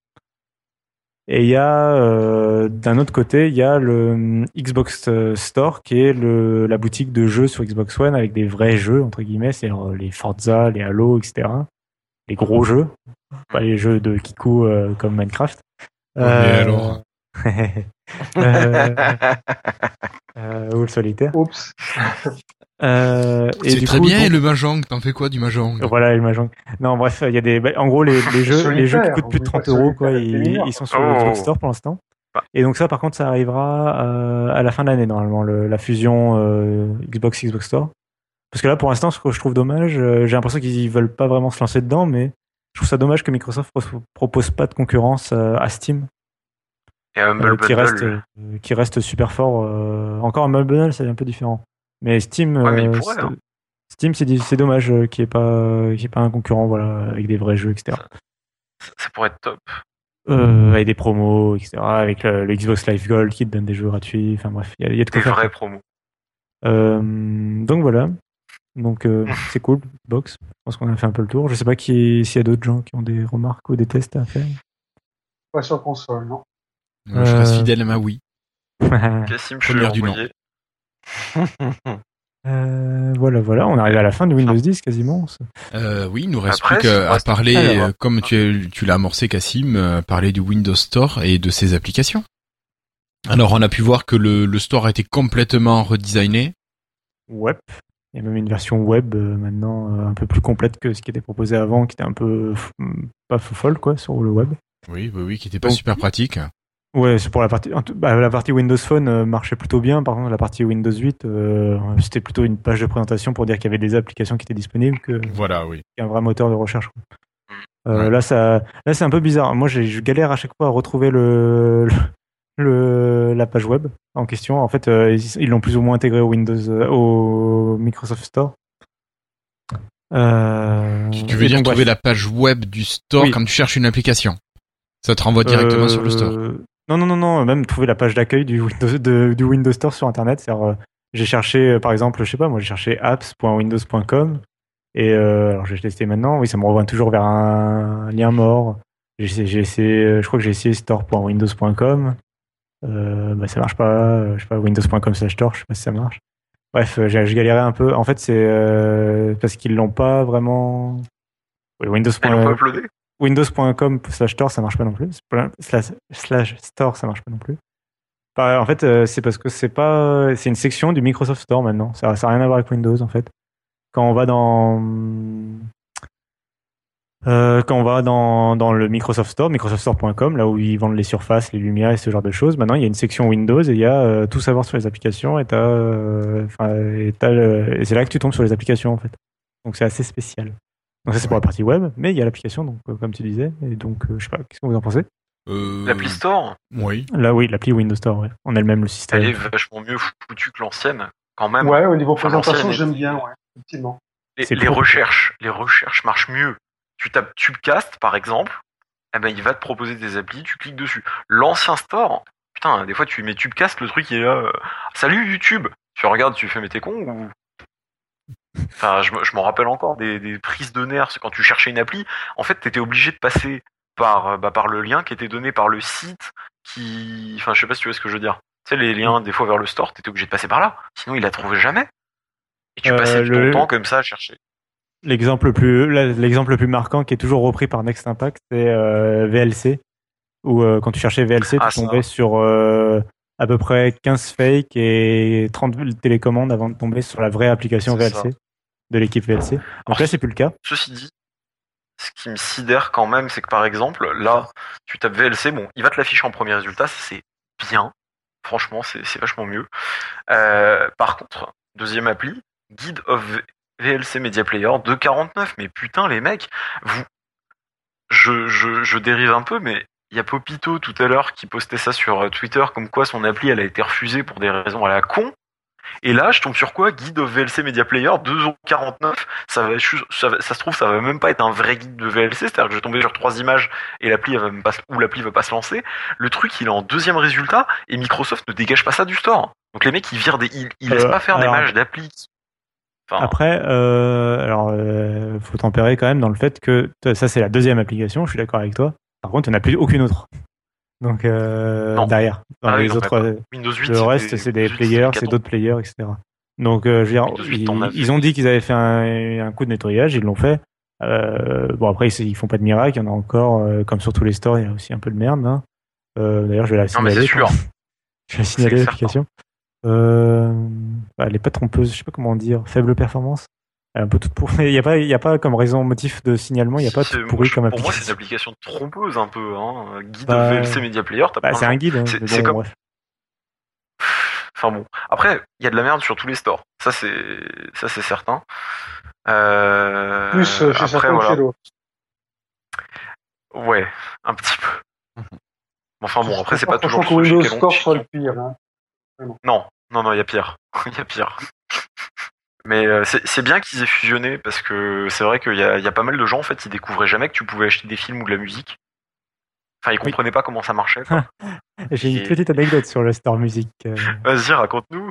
Speaker 2: Et il y a euh, d'un autre côté, il y a le hum, Xbox euh, Store qui est le, la boutique de jeux sur Xbox One avec des vrais jeux entre guillemets, c'est euh, les Forza, les Halo, etc. Les gros jeux, pas les jeux de Kiku euh, comme Minecraft.
Speaker 1: mais alors [laughs]
Speaker 2: Euh, euh, ou le solitaire.
Speaker 5: Oups. [laughs]
Speaker 2: Euh, et
Speaker 1: C'est très
Speaker 2: coup,
Speaker 1: bien,
Speaker 2: donc-
Speaker 1: le Mahjong. T'en fais quoi du Mahjong?
Speaker 2: Voilà, le Mahjong. Non, bref, il y a des, bah, en gros, les, les jeux, les jeux qui coûtent plus de
Speaker 5: on
Speaker 2: 30
Speaker 5: dit pas
Speaker 2: euros, quoi, ils, sont sur
Speaker 4: Oh.
Speaker 2: le Xbox Store pour l'instant.
Speaker 4: Bah.
Speaker 2: Et donc ça, par contre, ça arrivera euh, à la fin de l'année normalement, le- la fusion euh, Xbox Xbox Store. Parce que là, pour l'instant, ce que je trouve dommage, euh, j'ai l'impression qu'ils veulent pas vraiment se lancer dedans, mais je trouve ça dommage que Microsoft pro- propose pas de concurrence euh, à Steam,
Speaker 4: Et Humble
Speaker 2: euh, qui reste, euh, qui reste super fort. euh, encore un Humble Bundle, c'est un peu différent. Mais Steam,
Speaker 4: Ouais, mais il
Speaker 2: euh,
Speaker 4: pourrait, hein.
Speaker 2: Steam, c'est dommage euh, qu'il n'y ait pas, qu'il y ait pas un concurrent, voilà, avec des vrais jeux, etc.
Speaker 4: Ça, ça pourrait être top.
Speaker 2: Euh, avec des promos, etc. Avec le, le Xbox Live Gold qui te donne des jeux gratuits. Enfin bref, il y a, il y a de
Speaker 4: Des
Speaker 2: quoi faire.
Speaker 4: vrais promos.
Speaker 2: Euh, donc voilà. Donc euh, [laughs] c'est cool, Box. Je pense qu'on a fait un peu le tour. Je sais pas qui- s'il y a d'autres gens qui ont des remarques ou des tests à faire.
Speaker 5: Pas sur console, non.
Speaker 1: Je reste
Speaker 2: Euh,
Speaker 1: fidèle à ma Wii. [laughs]
Speaker 4: Cassim, je l'ai
Speaker 1: du nom.
Speaker 4: envoyé. [laughs]
Speaker 2: Euh, voilà, voilà, on arrive à la fin de Windows 10 quasiment.
Speaker 1: Euh, oui, il nous reste
Speaker 4: Après,
Speaker 1: plus qu'à parler, euh, comme tu, tu l'as amorcé, Cassim, euh, parler du Windows Store et de ses applications. Alors, on a pu voir que le, le store a été complètement redesigné.
Speaker 2: Web. Il y a même une version web euh, maintenant euh, un peu plus complète que ce qui était proposé avant, qui était un peu pas fou folle quoi sur le web.
Speaker 1: Oui, oui, oui, qui était pas
Speaker 2: Donc-
Speaker 1: super pratique.
Speaker 2: Ouais, c'est pour la partie. bah, la partie Windows Phone euh, marchait plutôt bien. Par contre, la partie Windows 8, euh, c'était plutôt une page de présentation pour dire qu'il y avait des applications qui étaient disponibles que
Speaker 1: Voilà, oui.
Speaker 2: qu'un vrai moteur de recherche. Euh,
Speaker 1: Ouais.
Speaker 2: Là, ça, là, c'est un peu bizarre. Moi, je galère à chaque fois à retrouver le, le, la page web en question. En fait, ils l'ont plus ou moins intégré au Windows, euh, au Microsoft Store.
Speaker 1: Tu, veux dire
Speaker 2: donc,
Speaker 1: trouver
Speaker 2: bref.
Speaker 1: la page web du store
Speaker 2: Oui.
Speaker 1: quand tu cherches une application? Ça te renvoie directement
Speaker 2: Euh,
Speaker 1: sur le store.
Speaker 2: Non, non, non, non, même trouver la page d'accueil du Windows, de- du Windows Store sur Internet. Euh, j'ai cherché, euh, par exemple, je sais pas, moi j'ai cherché apps.windows.com et euh, alors j'ai testé maintenant, oui, ça me renvoie toujours vers un lien mort. J'ai essayé, euh, je crois que j'ai essayé store.windows.com. Euh, bah, ça marche pas. euh, Je sais pas, windows.com slash store, je sais pas si ça marche. Bref, euh, j'ai j'ai galéré un peu. En fait, c'est euh, parce qu'ils l'ont pas vraiment. Oui, Windows.
Speaker 4: Ils l'ont pas uploadé?
Speaker 2: Windows.com slash store, ça marche pas non plus. Slash, slash store, ça marche pas non plus. Bah, en fait, euh, c'est parce que c'est pas, c'est une section du Microsoft Store maintenant. Ça, ça a rien à voir avec Windows en fait. Quand on va dans, euh, le Microsoft Store, microsoftstore.com, là où ils vendent les surfaces, les lumières et ce genre de choses, maintenant il y a une section Windows et il y a euh, tout savoir sur les applications et et c'est là que tu tombes sur les applications en fait. Donc c'est assez spécial. Donc ça c'est pour la partie web, mais il y a l'application, donc euh, comme tu disais, et donc euh, je sais pas, qu'est-ce que vous en pensez?
Speaker 1: Euh,
Speaker 4: L'appli Store,
Speaker 1: Oui.
Speaker 2: Là oui, l'appli Windows Store, ouais. on a le même le système.
Speaker 4: elle est vachement mieux foutue que l'ancienne, quand même.
Speaker 5: Ouais, au niveau
Speaker 4: Enfin,
Speaker 5: présentation, j'aime bien, ouais, effectivement.
Speaker 4: Les, recherches, les recherches marchent mieux. Tu tapes Tubecast, par exemple, eh ben, il va te proposer des applis, tu cliques dessus. L'ancien store, putain, des fois tu mets Tubecast, le truc il est là. euh, Salut YouTube Tu regardes, tu fais, mais t'es con ou? Enfin, je, me- je m'en rappelle encore des, des prises de nerfs quand tu cherchais une appli. En fait, t'étais obligé de passer par, euh, bah, par le lien qui était donné par le site qui. Enfin, je sais pas si tu vois ce que je veux dire. Tu sais, les liens, des fois vers le store, t'étais obligé de passer par là. Sinon, il la trouvait jamais. Et tu
Speaker 2: Euh,
Speaker 4: passais
Speaker 2: le-
Speaker 4: ton temps comme ça à chercher.
Speaker 2: L'exemple le plus, là, l'exemple le plus marquant qui est toujours repris par Next Impact, c'est euh, VLC, où euh, quand tu cherchais VLC,
Speaker 4: Ah,
Speaker 2: tu
Speaker 4: ça.
Speaker 2: tombais sur à peu près 15 fakes et 30 télécommandes avant de tomber sur la vraie application VLC de l'équipe VLC. Donc
Speaker 4: Alors,
Speaker 2: là, c'est plus le cas.
Speaker 4: Ceci dit, ce qui me sidère quand même, c'est que par exemple, là, tu tapes VLC, bon, il va te l'afficher en premier résultat, c'est bien. Franchement, c'est c'est vachement mieux. Euh, par contre, deuxième appli, Guide of VLC Media Player 2.49. Mais putain, les mecs, vous. Je, je, je dérive un peu, mais il y a Popito tout à l'heure qui postait ça sur euh, Twitter comme quoi son appli elle a été refusée pour des raisons à la con. Et là, je tombe sur quoi Guide of VLC Media Player 2,49€. Ça, va, ça, va- ça se trouve, ça va même pas être un vrai guide de VLC. C'est-à-dire que je vais tomber sur trois images et l'appli va même pas, ou l'appli va pas se lancer. Le truc, il est en deuxième résultat et Microsoft ne dégage pas ça du store. Donc les mecs, ils virent des, ils, ils laissent
Speaker 2: Euh,
Speaker 4: pas faire
Speaker 2: alors-
Speaker 4: des matchs d'appli. Enfin,
Speaker 2: Après, euh, alors, euh, faut tempérer quand même dans le fait que ça c'est la deuxième application. Je suis d'accord avec toi. Par contre, on n'a plus aucune autre. Donc euh, derrière, dans
Speaker 4: Ah oui,
Speaker 2: les
Speaker 4: non,
Speaker 2: autres, euh,
Speaker 4: Windows 8,
Speaker 2: le reste c'est des
Speaker 4: Windows 8,
Speaker 2: players, c'est d'autres players, etc. Donc euh, je veux dire,
Speaker 4: Windows 8,
Speaker 2: ils, ils ont dit qu'ils avaient fait un, un coup de nettoyage, ils l'ont fait. Euh, bon après ils, ils font pas de miracle, il y en a encore, euh, comme sur tous les stores, il y a aussi un peu de merde. hein. Euh, D'ailleurs, je vais la
Speaker 4: Non, mais
Speaker 2: signaler.
Speaker 4: sûr. [laughs]
Speaker 2: Je vais signaler l'application. Euh, bah, elle est pas trompeuse, je sais pas comment dire, faible performance. Un peu toute pourrie. Il [laughs] y a pas, il y a pas comme raison motif de signalement, il y a pas
Speaker 4: C'est-
Speaker 2: tout pourri
Speaker 4: je-
Speaker 2: comme
Speaker 4: Pour moi, c'est une
Speaker 2: application.
Speaker 4: application trompeuse un peu. Hein. Guide
Speaker 2: Bah,
Speaker 4: VLC Media Player, t'as
Speaker 2: Bah, c'est un guide. hein,
Speaker 4: c'est-
Speaker 2: bon,
Speaker 4: comme-
Speaker 2: bref.
Speaker 4: Enfin bon. Après, il y a de la merde sur tous les stores. Ça c'est ça c'est certain. Euh...
Speaker 5: Plus euh, chez
Speaker 4: après,
Speaker 5: certains que
Speaker 4: voilà.
Speaker 5: chez d'autres.
Speaker 4: Ouais, un petit peu. Enfin bon, après c'est pas toujours
Speaker 5: que Windows Store soit le pire. Hein.
Speaker 4: Non, non, non, il y a pire. Il [laughs] y a pire. Mais euh, c'est bien qu'ils aient fusionné parce que c'est vrai qu'il y a, il y a pas mal de gens en fait, ils découvraient jamais que tu pouvais acheter des films ou de la musique. Enfin, ils
Speaker 2: Oui.
Speaker 4: comprenaient pas comment ça marchait. [laughs]
Speaker 2: J'ai une
Speaker 4: Et-
Speaker 2: petite anecdote sur le store musique. euh.
Speaker 4: Vas-y, raconte-nous.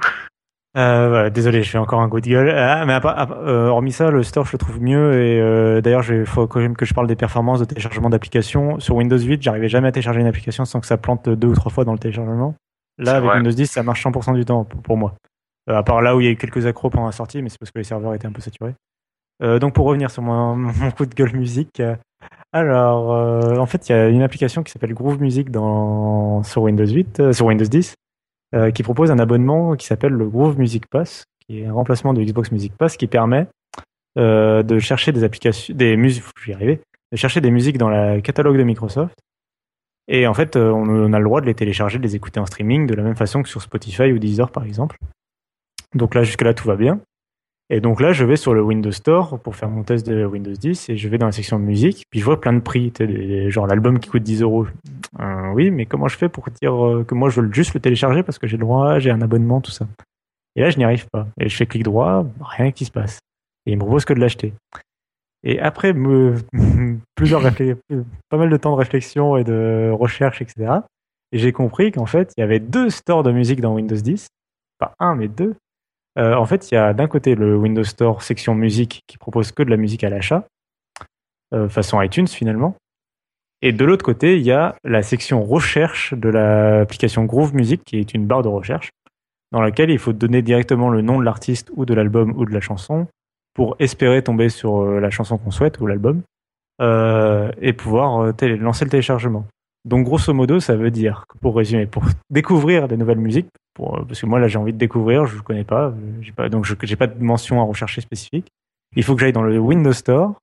Speaker 2: Euh, voilà, désolé, je fais encore un coup de gueule. Ah, mais à à euh, hormis ça, le store je le trouve mieux et euh, d'ailleurs, il faut quand même que je parle des performances de téléchargement d'applications. Sur Windows 8, j'arrivais jamais à télécharger une application sans que ça plante deux ou trois fois dans le téléchargement. Là, avec
Speaker 4: vrai.
Speaker 2: Windows 10, ça marche 100% du temps pour moi. Euh, à part là où il y a eu quelques accros pendant la sortie, mais c'est parce que les serveurs étaient un peu saturés. Euh, donc pour revenir sur mon, [laughs] coup de gueule musique, euh, alors en fait il y a une application qui s'appelle Groove Music sur Windows 8, euh, sur Windows 10, euh, qui propose un abonnement qui s'appelle le Groove Music Pass, qui est un remplacement de Xbox Music Pass, qui permet de chercher des applications, des musiques, je vais y arriver, de chercher des musiques dans la catalogue de Microsoft. Et en fait, on a le droit de les télécharger, de les écouter en streaming de la même façon que sur Spotify ou Deezer par exemple. Donc là, jusque là, tout va bien. Et donc là, je vais sur le Windows Store pour faire mon test de Windows 10 et je vais dans la section musique. Puis je vois plein de prix, genre l'album qui coûte 10 euros. Euh, oui, mais comment je fais pour dire euh, que moi je veux juste le télécharger parce que j'ai le droit, j'ai un abonnement, tout ça. Et là, je n'y arrive pas. Et je fais clic droit, rien qui se passe. Et il me propose que de l'acheter. Et après [laughs] plusieurs pas mal de temps de réflexion et de recherche, etc. Et j'ai compris qu'en fait, il y avait deux stores de musique dans Windows 10. Pas un, mais deux. Euh, en fait, il y a d'un côté le Windows Store section musique qui propose que de la musique à l'achat, euh, façon iTunes finalement. Et de l'autre côté, il y a la section recherche de l'application Groove Music, qui est une barre de recherche, dans laquelle il faut donner directement le nom de l'artiste ou de l'album ou de la chanson pour espérer tomber sur euh, la chanson qu'on souhaite ou l'album et pouvoir lancer le téléchargement. Donc grosso modo, ça veut dire pour résumer, pour découvrir des nouvelles musiques, euh, parce que moi là j'ai envie de découvrir, je ne connais pas, euh, pas, donc je j'ai pas de mention à rechercher spécifique. Il faut que j'aille dans le Windows Store,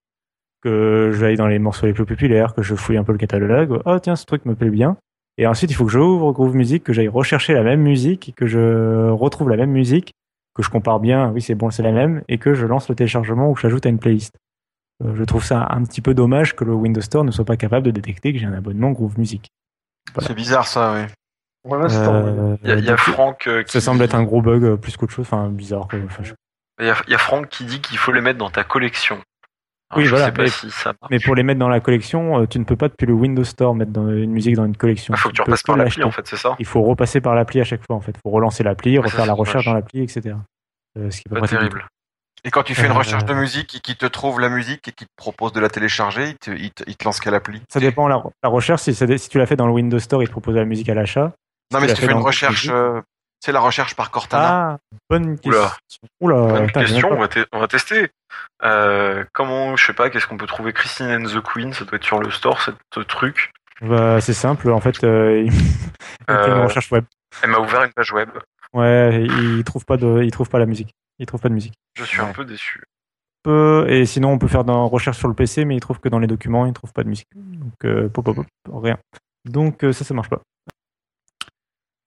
Speaker 2: que j'aille dans les morceaux les plus populaires, que je fouille un peu le catalogue. Oh tiens, ce truc me plaît bien. Et ensuite, il faut que j'ouvre Groove Music, que j'aille rechercher la même musique, que je retrouve la même musique, que je compare bien, oui c'est bon, c'est la même, et que je lance le téléchargement ou que j'ajoute à une playlist. Euh, je trouve ça un petit peu dommage que le Windows Store ne soit pas capable de détecter que j'ai un abonnement Groove Music. Voilà.
Speaker 3: C'est bizarre ça, oui.
Speaker 2: Euh,
Speaker 4: Il y a, il y a
Speaker 2: donc,
Speaker 4: Franck euh, qui
Speaker 2: ça semble être un gros bug euh, plus qu'autre chose, enfin bizarre. quoi. Enfin, je-
Speaker 4: Il y, a, il y a Franck qui dit qu'il faut les mettre dans ta collection. Alors,
Speaker 2: Oui,
Speaker 4: je
Speaker 2: voilà,
Speaker 4: sais pas
Speaker 2: mais-
Speaker 4: si ça.
Speaker 2: Mais pour les mettre dans la collection, euh, tu ne peux pas depuis le Windows Store mettre dans une musique dans une collection.
Speaker 4: Il faut que tu repasses par l'appli en fait, c'est ça
Speaker 2: Il faut repasser par l'appli à chaque fois en fait. Il faut relancer l'appli, refaire la recherche dans l'appli, etc. Euh, ce qui est pas
Speaker 4: Pas terrible.
Speaker 3: Et quand tu fais une
Speaker 2: Euh,
Speaker 3: recherche de musique et qu'il te trouve la musique et qu'il te propose de la télécharger, il te, il te, il te lance quelle appli
Speaker 2: Ça dépend la, la recherche. Si, tu l'as fait dans le Windows Store, il te propose la musique à l'achat.
Speaker 3: Non, mais si tu fais une recherche, euh, c'est la recherche par Cortana.
Speaker 2: Ah, bonne question.
Speaker 4: Oula.
Speaker 2: Oula,
Speaker 4: Bonne
Speaker 2: putain,
Speaker 4: question, on va, te- on va tester. Euh, comment, je sais pas, qu'est-ce qu'on peut trouver? Christine and the Queen, ça doit être sur le store, ce truc.
Speaker 2: Bah, c'est simple. En fait, euh, [laughs] il fait une recherche web.
Speaker 4: Elle m'a ouvert une page web.
Speaker 2: Ouais, il trouve pas de, il trouve pas la musique. Il trouve pas de musique.
Speaker 4: Je suis un
Speaker 3: Ouais.
Speaker 4: peu déçu.
Speaker 2: Peu- et sinon, on peut faire dans recherche sur le PC, mais il trouve que dans les documents, il trouve pas de musique. Donc, euh, pop, pop, pop, rien. Donc, euh, ça, ça marche pas.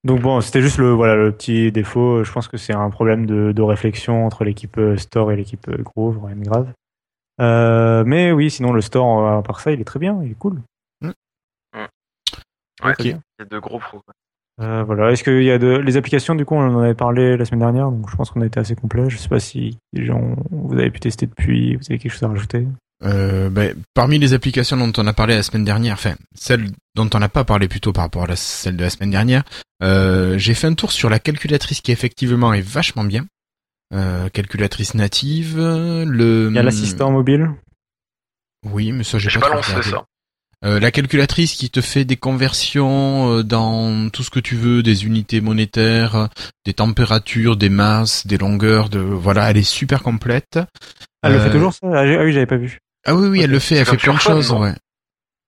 Speaker 2: Donc bon, c'était juste le voilà le petit défaut. Je pense que c'est un problème de, de réflexion entre l'équipe euh, Store et l'équipe euh, Groove, rien de grave. Euh, mais oui, sinon le Store, à part ça, il est très bien, il est cool.
Speaker 4: Ouais,
Speaker 2: Ok.
Speaker 4: il y a de gros pros.
Speaker 2: Euh, voilà. Est-ce qu'il y a de les applications du coup on en avait parlé la semaine dernière, donc je pense qu'on a été assez complet. Je sais pas si les gens vous avez pu tester depuis, vous avez quelque chose à rajouter?
Speaker 1: Euh, ben, parmi les applications dont on a parlé la semaine dernière, enfin celles dont on n'a pas parlé plutôt par rapport à la, celle de la semaine dernière, euh, j'ai fait un tour sur la calculatrice qui effectivement est vachement bien. Euh, calculatrice native, le.
Speaker 2: Il y a l'assistant mobile.
Speaker 1: Oui, mais ça j'ai
Speaker 4: J'ai
Speaker 1: pas,
Speaker 4: pas lancé ça.
Speaker 1: Euh, la calculatrice qui te fait des conversions euh, dans tout ce que tu veux, des unités monétaires, des températures, des masses, des longueurs, de voilà, elle est super complète.
Speaker 2: Elle le
Speaker 1: Euh,
Speaker 2: fait toujours ça? Ah ah oui, j'avais pas vu.
Speaker 1: Ah oui, oui, elle le fait, elle fait plein de choses,
Speaker 4: non
Speaker 1: ouais.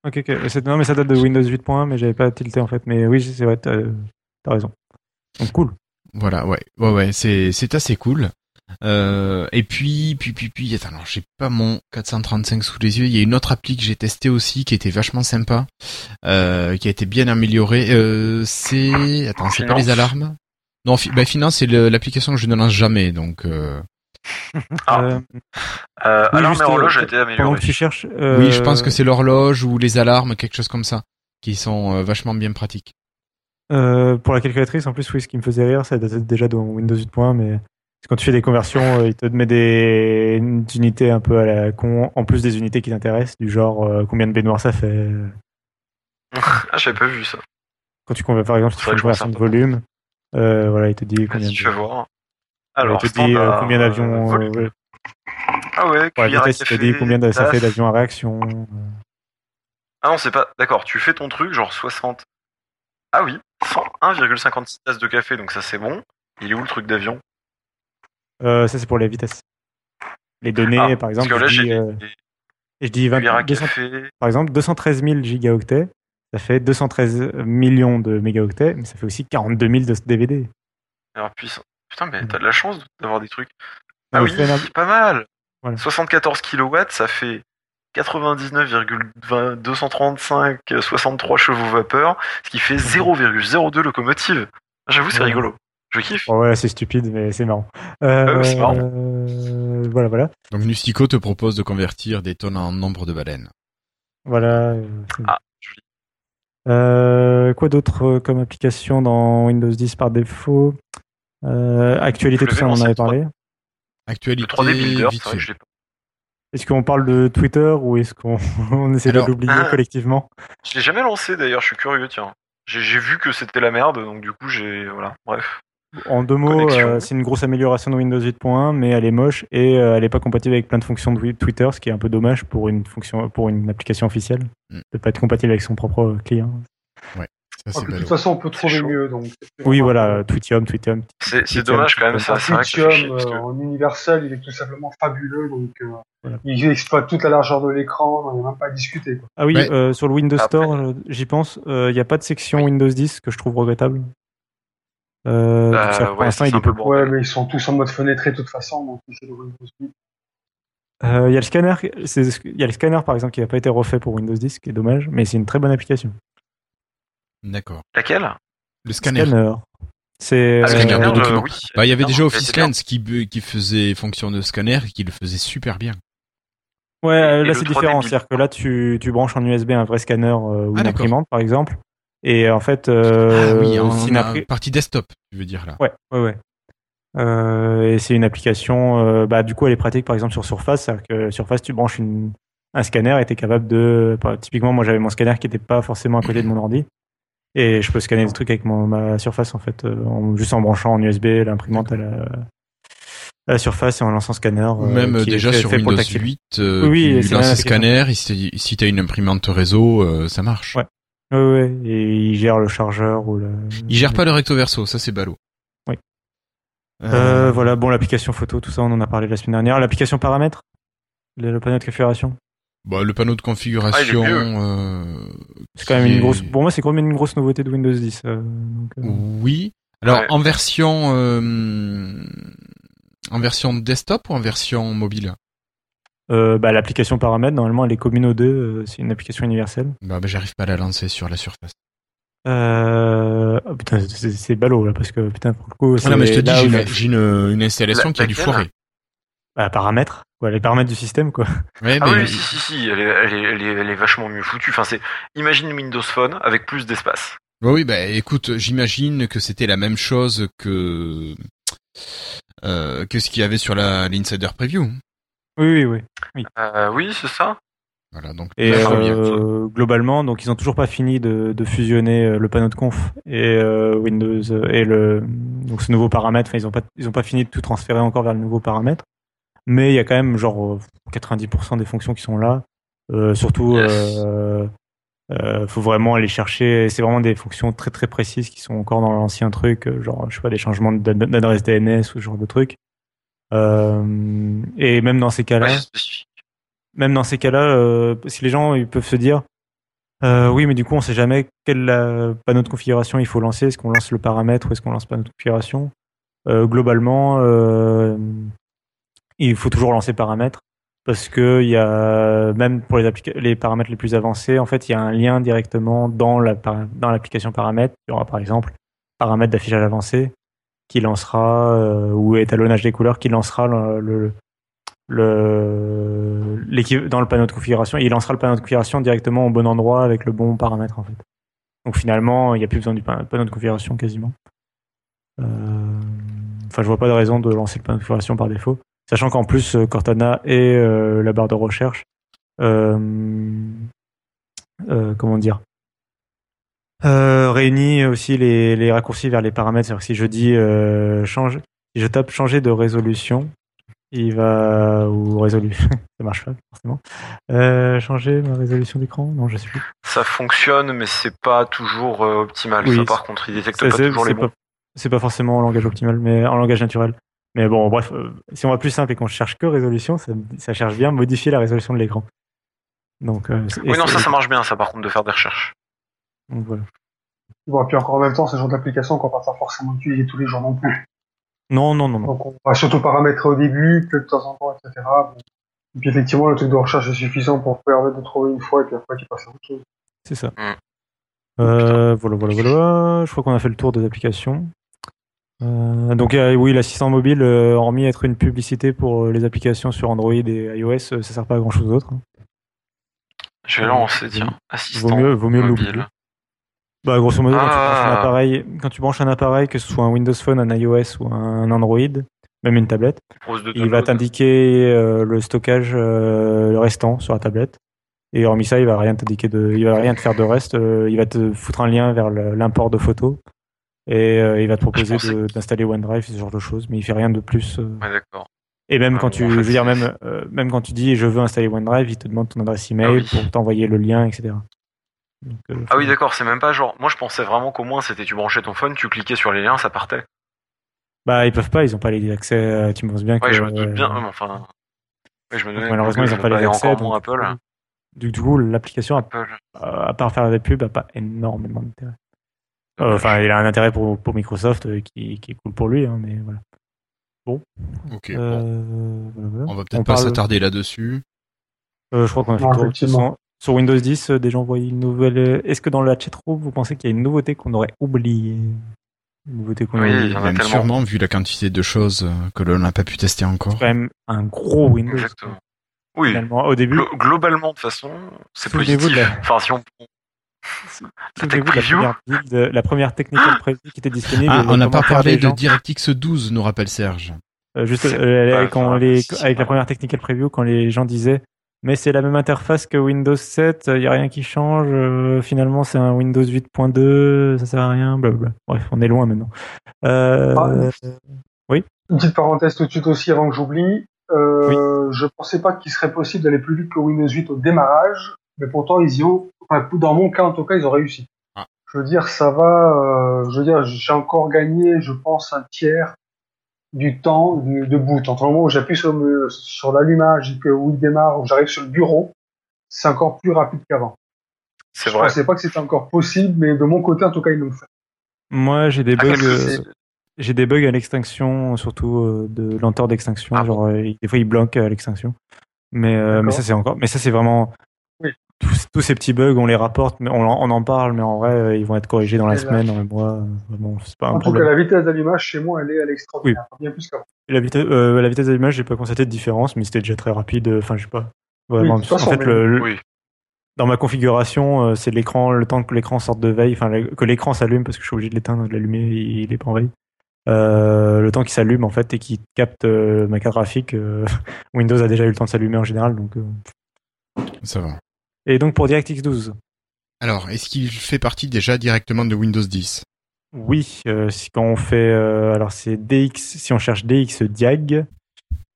Speaker 2: Ok, ok. Non mais ça date de Windows 8.1, mais j'avais pas tilté en fait. Mais oui, c'est vrai, t'as t'as raison. Donc cool.
Speaker 1: Voilà, ouais, ouais, ouais, c'est c'est assez cool. Euh, et puis, puis, puis, puis, attends, alors, j'ai pas mon 435 sous les yeux. Il y a une autre appli que j'ai testée aussi, qui était vachement sympa, euh, qui a été bien améliorée. Euh, c'est, attends, c'est pas les alarmes. Non, fi- bah, finance, c'est l'application que je ne lance jamais, donc. Euh... [laughs]
Speaker 4: Ah.
Speaker 2: Euh,
Speaker 4: Euh,
Speaker 2: Oui,
Speaker 4: alarme
Speaker 2: juste,
Speaker 4: et horloge a été
Speaker 2: pendant
Speaker 4: amélioré.
Speaker 2: que tu cherches. euh,
Speaker 1: Oui, je pense que c'est l'horloge ou les alarmes, quelque chose comme ça, qui sont euh, vachement bien pratiques.
Speaker 2: Euh, pour la calculatrice, en plus, oui, ce qui me faisait rire, ça datait déjà dans Windows 8.1, mais quand tu fais des conversions, euh, il te met des unités un peu à la con, en plus des unités qui t'intéressent, du genre euh, combien de baignoires ça fait.
Speaker 4: Ah, j'avais pas vu ça.
Speaker 2: Quand tu convertis, par exemple, si tu fais une conversion de volume, euh, voilà, il te dit combien
Speaker 4: Vas-y,
Speaker 2: de...
Speaker 4: je vais voir.
Speaker 2: Alors, il te dit euh, combien d'avions.
Speaker 4: euh,
Speaker 2: euh, ouais,
Speaker 4: Ah ouais, à
Speaker 2: vitesse, il te dit combien de- ça fait d'avions à réaction. euh.
Speaker 4: Ah non, c'est pas. D'accord, tu fais ton truc, genre 60. Ah oui, 101,56 tasses de café, donc ça c'est bon. Il est où le truc d'avion?
Speaker 2: Euh, ça, c'est pour les vitesses. Les données,
Speaker 4: Ah,
Speaker 2: par exemple,
Speaker 4: Parce que là,
Speaker 2: je
Speaker 4: j'ai
Speaker 2: dis,
Speaker 4: des
Speaker 2: euh, et je dis 20
Speaker 4: cuillères à
Speaker 2: 200
Speaker 4: café.
Speaker 2: Par exemple, 213 000 gigaoctets, ça fait 213 millions de mégaoctets, mais ça fait aussi 42 000 de DVD.
Speaker 4: Alors, puissant. Putain, mais t'as de la chance d'avoir des trucs.
Speaker 2: Ah,
Speaker 4: Ah oui,
Speaker 2: un-
Speaker 4: pas mal.
Speaker 2: Voilà.
Speaker 4: 74 kilowatts, ça fait 99,235 63 chevaux vapeur, ce qui fait 0,02 locomotives. J'avoue, c'est
Speaker 2: Ouais.
Speaker 4: rigolo. Je kiffe.
Speaker 2: Bon, ouais, c'est stupide, mais c'est marrant. Euh,
Speaker 4: Ouais, c'est marrant.
Speaker 2: euh, voilà, voilà.
Speaker 1: Donc Nustico te propose de convertir des tonnes en nombre de baleines.
Speaker 2: Voilà. euh,
Speaker 4: Ah, joli.
Speaker 2: Euh, quoi d'autre comme application dans Windows 10 par défaut? Euh, Actualité, tout ça, on en avait parlé.
Speaker 4: Le
Speaker 1: Actualité
Speaker 4: 3D Builder, c'est
Speaker 1: vite
Speaker 4: vrai que
Speaker 1: fait.
Speaker 4: je l'ai pas.
Speaker 2: Est-ce qu'on parle de Twitter ou est-ce qu'on [laughs] on essaie
Speaker 1: Alors,
Speaker 2: de l'oublier
Speaker 4: ah.
Speaker 2: collectivement?
Speaker 4: Je l'ai jamais lancé d'ailleurs, je suis curieux, tiens. J'ai vu que c'était la merde, donc du coup j'ai. Voilà, bref.
Speaker 2: En deux mots, euh, c'est une grosse amélioration de Windows 8.1, mais elle est moche et euh, elle est pas compatible avec plein de fonctions de wi- Twitter, ce qui est un peu dommage pour une fonction, pour une application officielle,
Speaker 1: Mm.
Speaker 2: de pas être compatible avec son propre client.
Speaker 1: Ça,
Speaker 5: Ah, de toute façon, on peut trouver mieux. Donc,
Speaker 2: Oui, voilà, Tweetium, Tweetium.
Speaker 4: C'est
Speaker 2: Twitium,
Speaker 4: dommage quand même, ça.
Speaker 2: Twitium.
Speaker 5: Euh, en universel, il est tout simplement fabuleux. Donc, euh,
Speaker 2: Voilà.
Speaker 5: il exploite toute la largeur de l'écran. On n'a même pas à discuter. Quoi.
Speaker 2: Ah oui,
Speaker 1: Ouais.
Speaker 2: euh, sur le Windows
Speaker 4: Après-
Speaker 2: Store, euh, j'y pense, il n'y a pas de section Windows 10 que je trouve regrettable. Euh,
Speaker 4: Bah,
Speaker 2: ça, pour
Speaker 4: ouais,
Speaker 2: l'instant, il est
Speaker 4: peu bordel.
Speaker 5: Ouais, mais ils sont tous en mode fenêtré de toute façon. Donc, c'est le Windows 8.
Speaker 2: Euh, Il y a le scanner, c'est- il y a le scanner par exemple qui n'a pas été refait pour Windows 10, ce qui est dommage, mais c'est une très bonne application.
Speaker 1: D'accord.
Speaker 4: Laquelle?
Speaker 1: Le scanner.
Speaker 2: C'est
Speaker 4: Ah,
Speaker 1: le
Speaker 2: euh,
Speaker 1: scanner de
Speaker 4: euh,
Speaker 1: documents.
Speaker 4: oui.
Speaker 1: Bah, il y avait
Speaker 4: Non,
Speaker 1: déjà Office. Lens qui, qui faisait fonction de scanner et qui le faisait super bien.
Speaker 2: Ouais,
Speaker 4: Et
Speaker 2: là c'est
Speaker 4: 3D
Speaker 2: différent. C'est-à-dire que là tu, tu branches en USB un vrai scanner euh, ou
Speaker 1: Ah,
Speaker 2: une imprimante par exemple. Et en fait, euh,
Speaker 1: ah oui,
Speaker 2: c'est une appli-
Speaker 1: partie desktop, tu veux dire là.
Speaker 2: Ouais, ouais, ouais. Euh, et c'est une application, euh, bah, du coup, elle est pratique par exemple sur Surface. C'est-à-dire que Surface, tu branches une, un scanner et tu es capable de. bah, typiquement, moi j'avais mon scanner qui n'était pas forcément à côté de mon ordi. Et je peux scanner des trucs avec mon, ma Surface en fait, euh, en, juste en branchant en USB l'imprimante à la, à la Surface et en lançant scanner. Euh,
Speaker 1: même
Speaker 2: qui
Speaker 1: déjà sur
Speaker 2: fait
Speaker 1: Windows
Speaker 2: tactile.
Speaker 1: 8, euh,
Speaker 2: Oui,
Speaker 1: tu lances scanner si, tu as une imprimante réseau, euh, ça marche.
Speaker 2: Ouais. Ouais, ouais, et il gère le chargeur ou le.
Speaker 1: Il gère pas le recto verso, ça c'est ballot.
Speaker 2: Oui.
Speaker 1: Euh,
Speaker 2: Euh, voilà, bon, l'application photo, tout ça, on en a parlé la semaine dernière. L'application paramètres, le, le panneau de configuration?
Speaker 1: bah, le panneau de configuration.
Speaker 4: Ah, est
Speaker 1: euh,
Speaker 2: C'est quand même une grosse. Pour moi, c'est quand même une grosse nouveauté de Windows 10. euh, donc, euh,
Speaker 1: Oui. Alors
Speaker 4: Ouais.
Speaker 1: en version euh, en version desktop ou en version mobile?
Speaker 2: Euh, bah, l'application paramètres, normalement, elle est commune aux deux. euh, c'est une application universelle.
Speaker 1: Bah, bah, j'arrive pas à la lancer sur la surface.
Speaker 2: Euh... oh, putain, c'est c'est ballot là, parce que putain, pour le coup,
Speaker 1: Ah non, mais je te
Speaker 2: c'est
Speaker 1: dis, j'ai une, j'ai une, une installation
Speaker 4: La-
Speaker 1: qui a du foirer.
Speaker 2: bah, paramètres, quoi, les paramètres du système, quoi.
Speaker 1: Ouais,
Speaker 4: Ah
Speaker 1: mais
Speaker 4: oui, si, si, si, elle est, elle, est, elle, est, elle est vachement mieux foutue. Enfin, c'est, imagine Windows Phone avec plus d'espace.
Speaker 1: Ouais, oui, bah écoute, j'imagine que c'était la même chose que euh, que ce qu'il y avait sur la l'insider preview.
Speaker 2: Oui, oui, oui.
Speaker 4: Euh, oui, c'est ça.
Speaker 1: Voilà, donc
Speaker 2: Et euh, globalement, donc ils ont toujours pas fini de, de fusionner euh, le panneau de conf et euh, Windows et le donc ce nouveau paramètre. Enfin, ils ont pas ils ont pas fini de tout transférer encore vers le nouveau paramètre, mais il y a quand même genre euh, 90% des fonctions qui sont là. Euh, surtout,
Speaker 4: Yes.
Speaker 2: euh, euh, faut vraiment aller chercher. C'est vraiment des fonctions très très précises qui sont encore dans l'ancien truc, genre je sais pas des changements d'ad- d'adresse DNS ou ce genre de trucs. Euh, et même dans ces cas-là
Speaker 4: Ouais,
Speaker 2: même dans ces cas-là, euh, si les gens ils peuvent se dire, euh, oui, mais du coup, on sait jamais quel panneau de configuration il faut lancer. Est-ce qu'on lance le paramètre ou est-ce qu'on lance panneau de configuration? Globalement, il faut toujours lancer paramètre parce que il y a même pour les, paramètres les plus avancés, en fait, il y a un lien directement dans la dans l'application paramètre. Il y aura par exemple paramètre d'affichage avancé qui lancera euh, ou étalonnage des couleurs qui lancera dans le panneau de configuration. Il lancera le panneau de configuration directement au bon endroit avec le bon paramètre en fait. Donc finalement il n'y a plus besoin du pa- panneau de configuration quasiment. Euh, enfin je vois pas de raison de lancer le panneau de configuration par défaut. Sachant qu'en plus euh, Cortana et euh, la barre de recherche comment dire euh, réunit aussi les, les raccourcis vers les paramètres c'est-à-dire que si je dis euh, change si je tape changer de résolution il va ou résolution [laughs] ça marche pas forcément euh, changer ma résolution d'écran non je sais plus
Speaker 4: Ça fonctionne, mais c'est pas toujours euh, optimal.
Speaker 2: Oui,
Speaker 4: ça, par contre, il détecte pas toujours les bons.
Speaker 2: pas, c'est pas forcément en langage optimal mais en langage naturel mais bon bref si on va plus simple et qu'on cherche que résolution ça, ça cherche bien modifier la résolution de l'écran donc euh,
Speaker 4: Oui, non, ça, ça marche bien, ça, par contre, de faire des recherches.
Speaker 2: Donc voilà
Speaker 5: Bon, et puis encore en même temps, c'est le genre d'application qu'on va pas forcément utiliser tous les jours non plus.
Speaker 2: non non non non
Speaker 5: Donc on va surtout paramétrer au début, que de temps en temps, etc. Et puis effectivement, le truc de recherche est suffisant pour permettre de trouver une fois et puis après tu passes à autre chose.
Speaker 2: c'est ça
Speaker 4: Mm.
Speaker 2: Euh, voilà voilà voilà je crois qu'on a fait le tour des applications Euh, donc euh, oui, l'assistant mobile, euh, hormis être une publicité pour les applications sur Android et iOS, euh, ça sert pas à grand chose d'autre. hein.
Speaker 4: Je vais lancer, tiens. Assistant
Speaker 2: Vaut mieux, vaut mieux
Speaker 4: mobile.
Speaker 2: Bah grosso modo, quand, tu
Speaker 4: Ah.
Speaker 2: branches un appareil, quand tu branches un appareil, que ce soit un Windows Phone, un iOS ou un Android, même une tablette, il va t'indiquer euh, le stockage euh, restant sur la tablette. Et hormis ça, il va rien t'indiquer de, il va rien te faire de reste. euh, il va te foutre un lien vers l'import de photos et il va te proposer d'installer OneDrive, ce genre de choses. Mais il fait rien de plus.
Speaker 4: Ouais, d'accord.
Speaker 2: Et même
Speaker 4: Ah,
Speaker 2: quand tu,
Speaker 4: en
Speaker 2: je veux dire, [laughs] même, euh, même quand tu dis je veux installer OneDrive, il te demande ton adresse email
Speaker 4: Ah oui.
Speaker 2: pour t'envoyer le lien, etc. Donc, euh,
Speaker 4: Ah oui, d'accord, c'est même pas genre. Moi, je pensais vraiment qu'au moins, c'était tu branchais ton phone, tu cliquais sur les liens, ça partait.
Speaker 2: Bah, ils peuvent pas, ils ont pas les accès. euh, Tu me penses bien que.
Speaker 4: Ouais, je me doute bien,
Speaker 2: euh,
Speaker 4: mais enfin. Ouais, je me donnais
Speaker 2: malheureusement, ils ont pas les accès.
Speaker 4: encore moins
Speaker 2: donc,
Speaker 4: Apple.
Speaker 2: Du du coup, l'application,
Speaker 4: Apple.
Speaker 2: à part faire des pubs, a pas énormément d'intérêt. Euh, Enfin, il a un intérêt pour, pour Microsoft euh, qui, qui est cool pour lui, hein, mais voilà.
Speaker 1: Ok, bon.
Speaker 2: Euh, voilà, voilà.
Speaker 1: On va peut-être pas
Speaker 2: parle-
Speaker 1: s'attarder là-dessus.
Speaker 2: Euh, je crois qu'on a fait
Speaker 5: Non,
Speaker 2: le tour. Sur, Windows 10, euh, des gens voient une nouvelle. euh, Est-ce que dans la chatroom, vous pensez qu'il y a une nouveauté qu'on aurait oubliée? Une nouveauté qu'on
Speaker 4: Oui,
Speaker 2: aurait oubliée?
Speaker 1: Même sûrement, vu la quantité de choses euh, que l'on n'a pas pu tester encore.
Speaker 2: quand même un gros Windows.
Speaker 4: Exactement. Oui,
Speaker 2: Finalement, au début,
Speaker 4: glo- globalement, de toute façon, c'est positif.
Speaker 2: la-
Speaker 4: Enfin, si on. [laughs]
Speaker 2: souvenez-vous de la première build, la première technical preview qui était disponible.
Speaker 1: Ah, on n'a pas parlé de. DirectX 12, nous rappelle Serge.
Speaker 2: Euh, juste
Speaker 4: C'est
Speaker 2: euh, quand les, avec la première technical preview, quand les gens disaient mais c'est la même interface que Windows 7, il y a rien qui change. euh, finalement, c'est un Windows 8.2, ça sert à rien. Blablabla. Bref, on est loin maintenant. Euh,
Speaker 5: Ah. Une petite parenthèse tout de suite aussi avant que j'oublie. Euh, Je pensais pas qu'il serait possible d'aller plus vite que Windows 8 au démarrage, mais pourtant ils y ont. Enfin, dans mon cas en tout cas, ils ont réussi.
Speaker 1: Ah.
Speaker 5: Je veux dire, ça va. euh, je veux dire, j'ai encore gagné, je pense, un tiers du temps du- de boot. Entre le moment où j'appuie sur, sur l'allumage et que où il démarre, où j'arrive sur le bureau, c'est encore plus rapide qu'avant.
Speaker 4: C'est
Speaker 5: Je
Speaker 4: vrai.
Speaker 5: pensais pas que c'était encore possible, mais de mon côté, en tout cas, ils l'ont fait.
Speaker 2: moi, j'ai des
Speaker 4: Ah,
Speaker 2: bugs. euh, J'ai des bugs à l'extinction, surtout euh, de lenteur d'extinction.
Speaker 4: Ah
Speaker 2: genre, euh, des fois, il bloque à l'extinction. Mais, mais ça, c'est encore. Mais ça, c'est vraiment.
Speaker 5: Oui.
Speaker 2: tous, tous ces petits bugs, on les rapporte, mais on, en- on en parle, mais en vrai, euh, ils vont être corrigés dans la semaine, dans les mois. euh, Bon, c'est pas un
Speaker 5: En tout cas,
Speaker 2: problème.
Speaker 5: la vitesse d'allumage chez moi, elle est à l'extraordinaire. Bien plus qu'avant.
Speaker 2: La vitesse, euh, la vitesse d'allumage, j'ai pas constaté de différence, mais c'était déjà très rapide. euh, Enfin, je sais pas. Vraiment.
Speaker 5: Oui, de toute
Speaker 2: en fait, le, le-
Speaker 4: Oui.
Speaker 2: dans ma configuration, euh, c'est l'écran, le temps que l'écran sorte de veille, enfin le- que l'écran s'allume parce que je suis obligé de l'éteindre, de l'allumer, il, il est pas en veille. Euh, le temps qu'il s'allume en fait et qu'il capte euh, ma carte graphique, euh, [laughs] Windows a déjà eu le temps de s'allumer en général. Donc, euh.
Speaker 1: Ça va.
Speaker 2: Et donc pour DirectX 12,
Speaker 1: Alors, est-ce qu'il fait partie déjà directement de Windows 10
Speaker 2: oui, euh, si- quand on fait, euh, alors c'est DX, si on cherche DX Diag,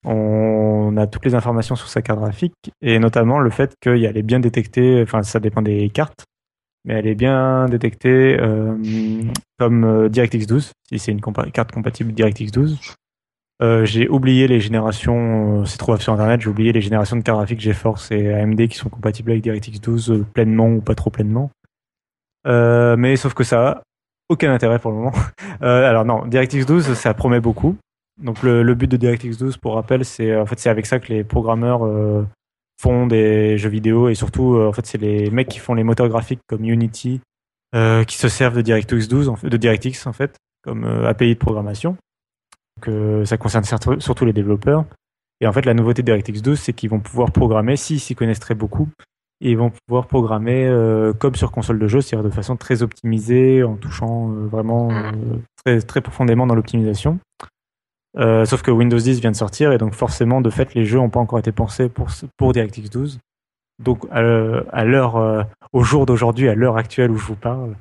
Speaker 2: on a toutes les informations sur sa carte graphique et notamment le fait qu'elle est bien détectée, enfin ça dépend des cartes, mais elle est bien détectée euh, comme DirectX 12, si c'est une compa- carte compatible DirectX 12. Euh, j'ai oublié les générations, euh, c'est trouvable sur internet, j'ai oublié les générations de cartes graphiques GeForce et AMD qui sont compatibles avec DirectX 12 euh, pleinement ou pas trop pleinement. Euh, mais sauf que ça a aucun intérêt pour le moment. [laughs] Euh, alors non, DirectX 12, ça promet beaucoup. Donc le, le but de DirectX 12, pour rappel, c'est en fait c'est avec ça que les programmeurs font des jeux vidéo et surtout en fait c'est les mecs qui font les moteurs graphiques comme Unity qui se servent de DirectX 12 en fait, de DirectX en fait comme API de programmation. Donc euh, ça concerne surtout les développeurs. Et en fait la nouveauté de DirectX 12, c'est qu'ils vont pouvoir programmer s'ils s'y connaissent très beaucoup et ils vont pouvoir programmer euh, comme sur console de jeu, c'est-à-dire de façon très optimisée, en touchant euh, vraiment euh, très, très profondément dans l'optimisation. Sauf que Windows 10 vient de sortir et donc forcément, de fait, les jeux n'ont pas encore été pensés pour, pour DirectX 12. Donc à, l'heure- au jour d'aujourd'hui, à l'heure actuelle où je vous parle,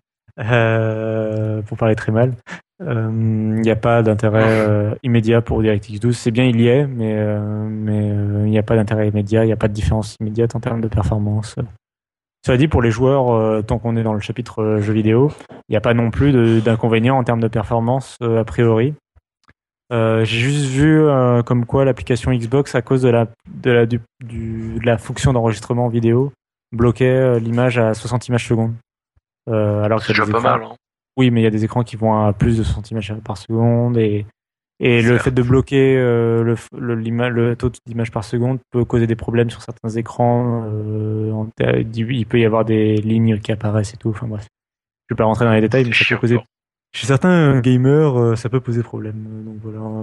Speaker 2: pour parler très mal, euh, il n'y a pas d'intérêt euh, immédiat pour DirectX 12. C'est bien, il y est, mais euh, mais euh, il n'y a pas d'intérêt immédiat, il n'y a pas de différence immédiate en termes de performance. Cela dit, pour les joueurs, euh, tant qu'on est dans le chapitre euh, jeux vidéo, il n'y a pas non plus d'inconvénients en termes de performance euh, a priori. Euh, J'ai juste vu euh, comme quoi l'application Xbox, à cause de la, de la, du, du- de la fonction d'enregistrement vidéo, bloquait euh, l'image à 60 images secondes. Euh, alors
Speaker 4: C'est
Speaker 2: y a
Speaker 4: déjà pas mal. Hein.
Speaker 2: Oui, mais il y a des écrans qui vont à plus de 60 images par seconde et et le fait de bloquer euh, le, le, taux d'images par seconde peut causer des problèmes sur certains écrans. euh, en il peut y avoir des lignes qui apparaissent et tout. Enfin bref, je vais pas rentrer dans les détails, mais ça peut causer.
Speaker 4: quoi.
Speaker 2: Chez certains gamers, euh, ça peut poser problème. Donc voilà.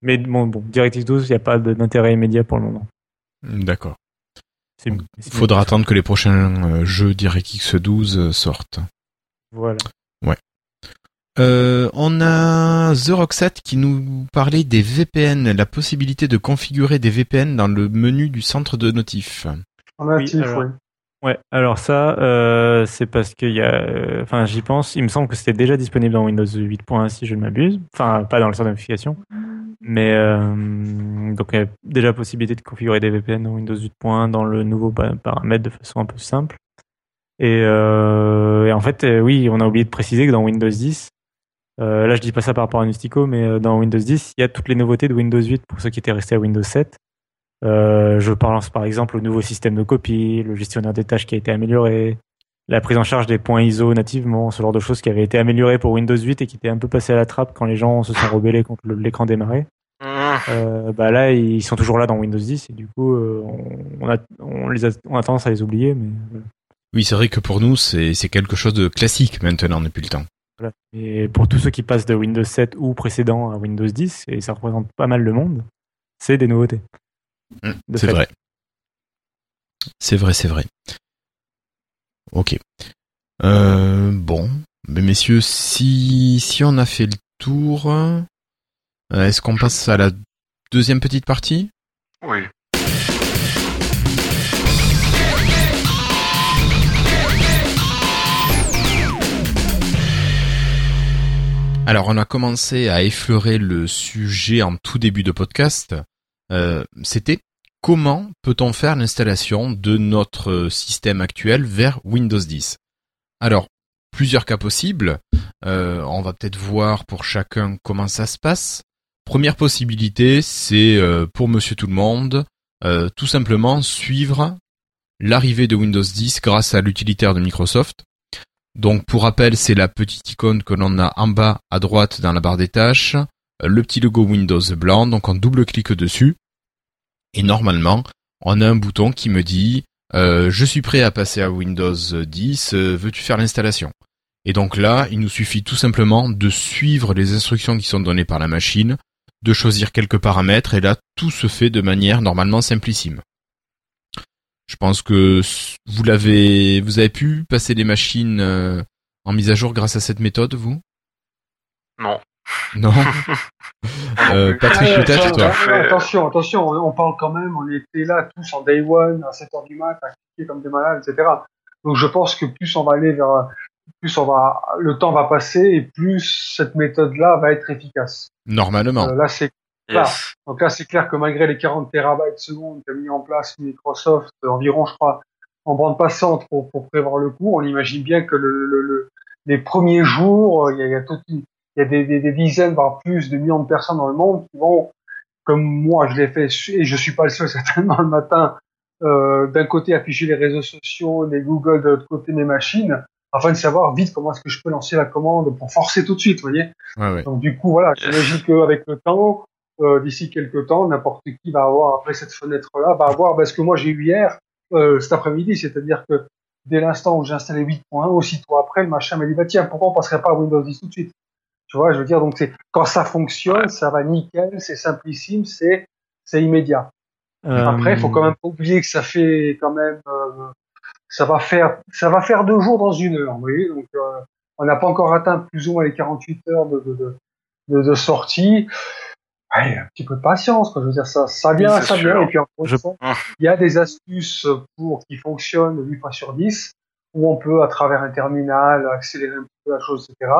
Speaker 2: Mais bon, bon, DirectX 12, il n'y a pas d'intérêt immédiat pour le moment.
Speaker 1: D'accord.
Speaker 2: C'est-
Speaker 1: Faudra attendre que les prochains jeux DirectX 12 euh, sortent.
Speaker 2: Voilà.
Speaker 1: Euh, on a The Roxette qui nous parlait des VPN, la possibilité de configurer des VPN dans le menu du centre de notif.
Speaker 5: En natif,
Speaker 2: alors-
Speaker 5: oui.
Speaker 2: Ouais, alors ça, euh, c'est parce qu'il y a, euh, enfin, j'y pense. Il me semble que c'était déjà disponible dans Windows 8.1 si je ne m'abuse. Enfin, pas dans le centre de notification, mais euh, donc il y a déjà possibilité de configurer des VPN dans Windows 8.1 dans le nouveau pa- paramètre de façon un peu simple. Et, euh, et en fait, euh, oui, on a oublié de préciser que dans Windows 10, euh, là je dis pas ça par rapport à Nustico, mais euh, dans Windows 10, il y a toutes les nouveautés de Windows 8 pour ceux qui étaient restés à Windows 7. Euh, je pense par exemple au nouveau système de copie, le gestionnaire des tâches qui a été amélioré, la prise en charge des points ISO nativement, ce genre de choses qui avaient été améliorées pour Windows 8 et qui étaient un peu passées à la trappe quand les gens se sont rebellés contre l'écran démarré.
Speaker 4: Mmh.
Speaker 2: Euh, bah là, ils sont toujours là dans Windows 10 et du coup, euh, on, a, on, les a, on a tendance à les oublier. Mais.
Speaker 1: Oui, c'est vrai que pour nous, c'est c'est quelque chose de classique maintenant depuis le temps.
Speaker 2: Voilà. Et pour tous ceux qui passent de Windows 7 ou précédent à Windows 10, et ça représente pas mal le monde, c'est des nouveautés.
Speaker 1: Mm,
Speaker 2: De
Speaker 1: C'est vrai. C'est vrai, c'est vrai. Ok. Euh, bon, mais messieurs, si si on a fait le tour, euh, est-ce qu'on passe à la deuxième petite partie?
Speaker 4: Oui.
Speaker 1: Alors, on a commencé à effleurer le sujet en tout début de podcast. Euh, C'était comment peut-on faire l'installation de notre système actuel vers Windows 10 Alors, plusieurs cas possibles. Euh, on va peut-être voir pour chacun comment ça se passe. Première possibilité, c'est euh, pour Monsieur Tout le Monde, tout simplement suivre l'arrivée de Windows 10 grâce à l'utilitaire de Microsoft. Donc pour rappel, c'est la petite icône que l'on a en bas à droite dans la barre des tâches, euh, le petit logo Windows blanc, donc on double-clique dessus, et normalement, on a un bouton qui me dit euh, je suis prêt à passer à Windows 10, euh, veux-tu faire l'installation? Et donc là, il nous suffit tout simplement de suivre les instructions qui sont données par la machine, de choisir quelques paramètres, et là, tout se fait de manière normalement simplissime. Je pense que s- vous l'avez, vous avez pu passer les machines euh, en mise à jour grâce à cette méthode, vous?
Speaker 4: Non.
Speaker 1: Non? [laughs] Euh, Patrick,
Speaker 5: Ouais,
Speaker 1: peut-être toi?
Speaker 5: ouais, attention, attention, on, on parle quand même, on était là tous en day one, à 7h du mat, à cliquer comme des malades, etc. Donc je pense que plus on va aller vers, plus on va, le temps va passer et plus cette méthode-là va être efficace.
Speaker 1: Normalement.
Speaker 5: Euh, là, c'est
Speaker 4: Yes.
Speaker 5: donc là, c'est clair que malgré les 40 terabytes secondes qu'a mis en place Microsoft, euh, environ, je crois, en bande passante pour, pour prévoir le coup, on imagine bien que le, le- le- les premiers jours, euh, il y a, il y a toute une- il y a des, des- des dizaines, voire plus de millions de personnes dans le monde qui vont, comme moi, je l'ai fait, et je suis pas le seul [laughs] certainement le matin, euh, d'un côté afficher les réseaux sociaux, les Google, de l'autre côté mes machines, afin de savoir vite comment est-ce que je peux lancer la commande pour forcer tout de suite, vous voyez. Donc du coup, voilà, j'imagine qu'avec le temps, euh, d'ici quelques temps, n'importe qui va avoir, après cette fenêtre-là, va avoir, parce que moi j'ai eu hier, euh, cet après-midi, c'est-à-dire que dès l'instant où j'ai installé 8.1, aussitôt après, le machin m'a dit, bah tiens, pourquoi on passerait pas à Windows 10 tout de suite? Tu vois, je veux dire, donc c'est quand ça fonctionne, ça va nickel, c'est simplissime, c'est c'est immédiat. Après, il faut quand même pas oublier que ça fait quand même, euh, ça va faire, ça va faire deux jours dans une heure, vous voyez. Donc, euh, on n'a pas encore atteint plus ou moins les 48 heures de, de, de, de sortie. Un petit peu de patience, quoi. Je veux dire, ça, ça vient, ça vient. Et puis,
Speaker 2: Je-
Speaker 5: fois, il y a des astuces pour qui fonctionnent 8 fois sur 10, où on peut, à travers un terminal, accélérer un petit peu la chose, etc.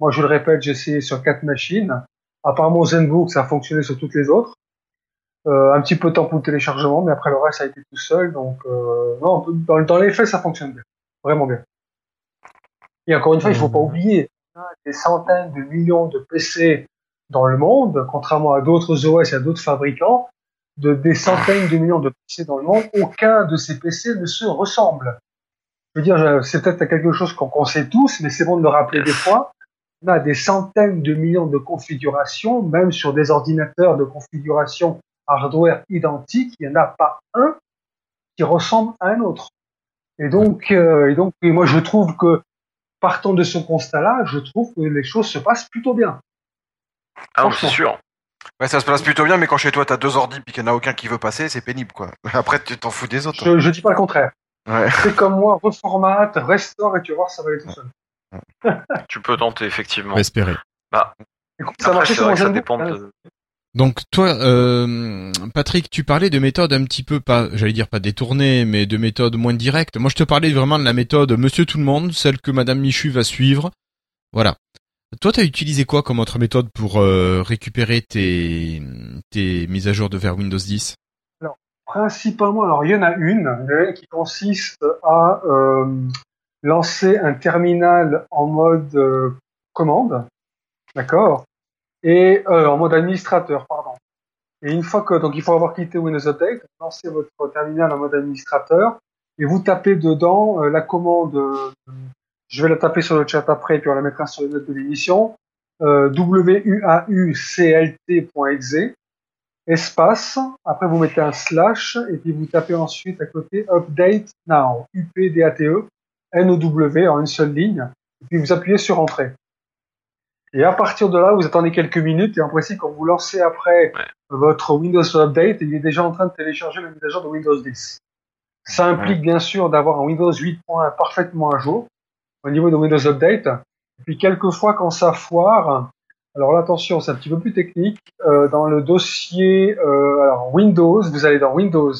Speaker 5: Moi, je le répète, j'ai essayé sur quatre machines. Apparemment, ZenBook, ça a fonctionné sur toutes les autres. Euh, un petit peu de temps pour le téléchargement, mais après le reste, ça a été tout seul. Donc, euh, non, dans, dans les faits, ça fonctionne bien. Vraiment bien. Et encore une fois, il faut pas oublier, des centaines de millions de PC dans le monde, contrairement à d'autres OS et à d'autres fabricants, de des centaines de millions de PC dans le monde, aucun de ces PC ne se ressemble. Je veux dire, c'est peut-être quelque chose qu'on qu'on sait tous, mais c'est bon de le rappeler des fois. On a des centaines de millions de configurations, même sur des ordinateurs de configuration hardware identique, il n'y en a pas un qui ressemble à un autre. Et donc, euh, et donc, moi, je trouve que partant de ce constat-là, je trouve que les choses se passent plutôt bien.
Speaker 4: Ah, c'est sûr.
Speaker 3: Ouais, ça se passe plutôt bien, mais quand chez toi t'as deux ordi puis qu'il n'y en a aucun qui veut passer, c'est pénible quoi. [laughs] Après tu t'en fous des autres.
Speaker 5: Je, je dis pas le contraire.
Speaker 3: Ouais.
Speaker 5: C'est comme moi, reformate, restaure et tu vas voir, ça va aller tout seul.
Speaker 4: Tu peux tenter, effectivement.
Speaker 1: Espérer.
Speaker 5: Écoute, ça
Speaker 4: Après, vrai que ça dépend
Speaker 5: hein.
Speaker 4: de...
Speaker 1: Donc toi, euh, Patrick, tu parlais de méthodes un petit peu pas, j'allais dire pas détournées, mais de méthodes moins directes. Moi, je te parlais vraiment de la méthode Monsieur Tout le Monde, celle que Madame Michu va suivre. Voilà. Toi, t'as utilisé quoi comme autre méthode pour euh, récupérer tes, mises à jour de vers Windows 10
Speaker 5: Principalement, alors il y en a une, une qui consiste à euh, lancer un terminal en mode euh, commande, d'accord, et euh, en mode administrateur, pardon. Et une fois que donc il faut avoir quitté Windows Update, lancez votre terminal en mode administrateur et vous tapez dedans euh, la commande. Je vais la taper sur le chat après, puis on la mettra sur les notes de l'émission. Euh, wuauclt.exe espace. Après, vous mettez un slash et puis vous tapez ensuite à côté update now. U-P-D-A-T-E, N-O-W en une seule ligne. Et puis vous appuyez sur entrée. Et à partir de là, vous attendez quelques minutes et en principe, quand vous lancez après
Speaker 4: Ouais.
Speaker 5: votre Windows Update, il est déjà en train de télécharger la mise à jour de Windows 10. Ça implique bien sûr d'avoir un Windows 8.1 parfaitement à jour au niveau de Windows Update. Et puis quelquefois, quand ça foire, alors là, attention, c'est un petit peu plus technique. Euh, dans le dossier euh, Windows, vous allez dans Windows,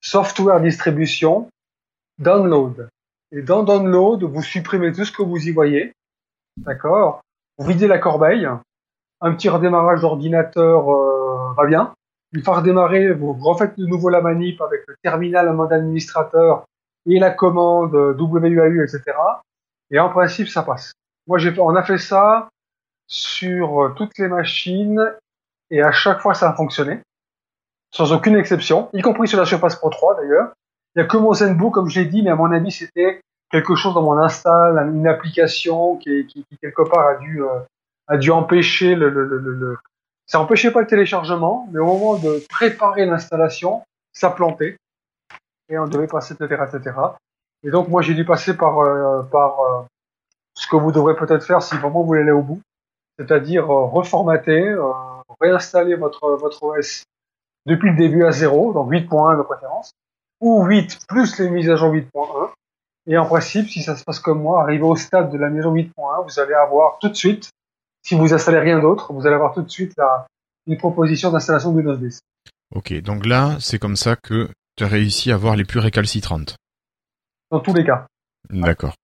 Speaker 5: Software Distribution, Download. Et dans Download, vous supprimez tout ce que vous y voyez. D'accord? Vous videz la corbeille. Un petit redémarrage d'ordinateur euh, va bien. Une fois redémarré, vous refaites de nouveau la manip avec le terminal en mode administrateur et la commande WAU, etc. Et en principe, ça passe. Moi, j'ai, on a fait ça sur euh, toutes les machines et à chaque fois ça a fonctionné sans aucune exception, y compris sur la Surface Pro 3 d'ailleurs. Il y a que mon Zenbook comme j'ai dit, mais à mon avis c'était quelque chose dans mon install, une application qui, qui, qui quelque part a dû euh, a dû empêcher le, le, le, le, le- ça empêchait pas le téléchargement, mais au moment de préparer l'installation, ça plantait. et on devait passer, etc., etc. Et donc moi j'ai dû passer par euh, par euh, ce que vous devrez peut-être faire si vraiment vous voulez aller au bout, c'est-à-dire euh, reformater, réinstaller votre votre OS depuis le début à zéro, donc 8.1 de préférence, ou 8 plus les mises à jour 8.1. Et en principe, si ça se passe comme moi, arrivé au stade de la mise à jour 8.1, vous allez avoir tout de suite, si vous installez rien d'autre, vous allez avoir tout de suite la, une proposition d'installation de Windows 10.
Speaker 1: Ok, donc là, c'est comme ça que tu as réussi à voir les plus récalcitrantes.
Speaker 5: Dans tous les cas.
Speaker 1: D'accord.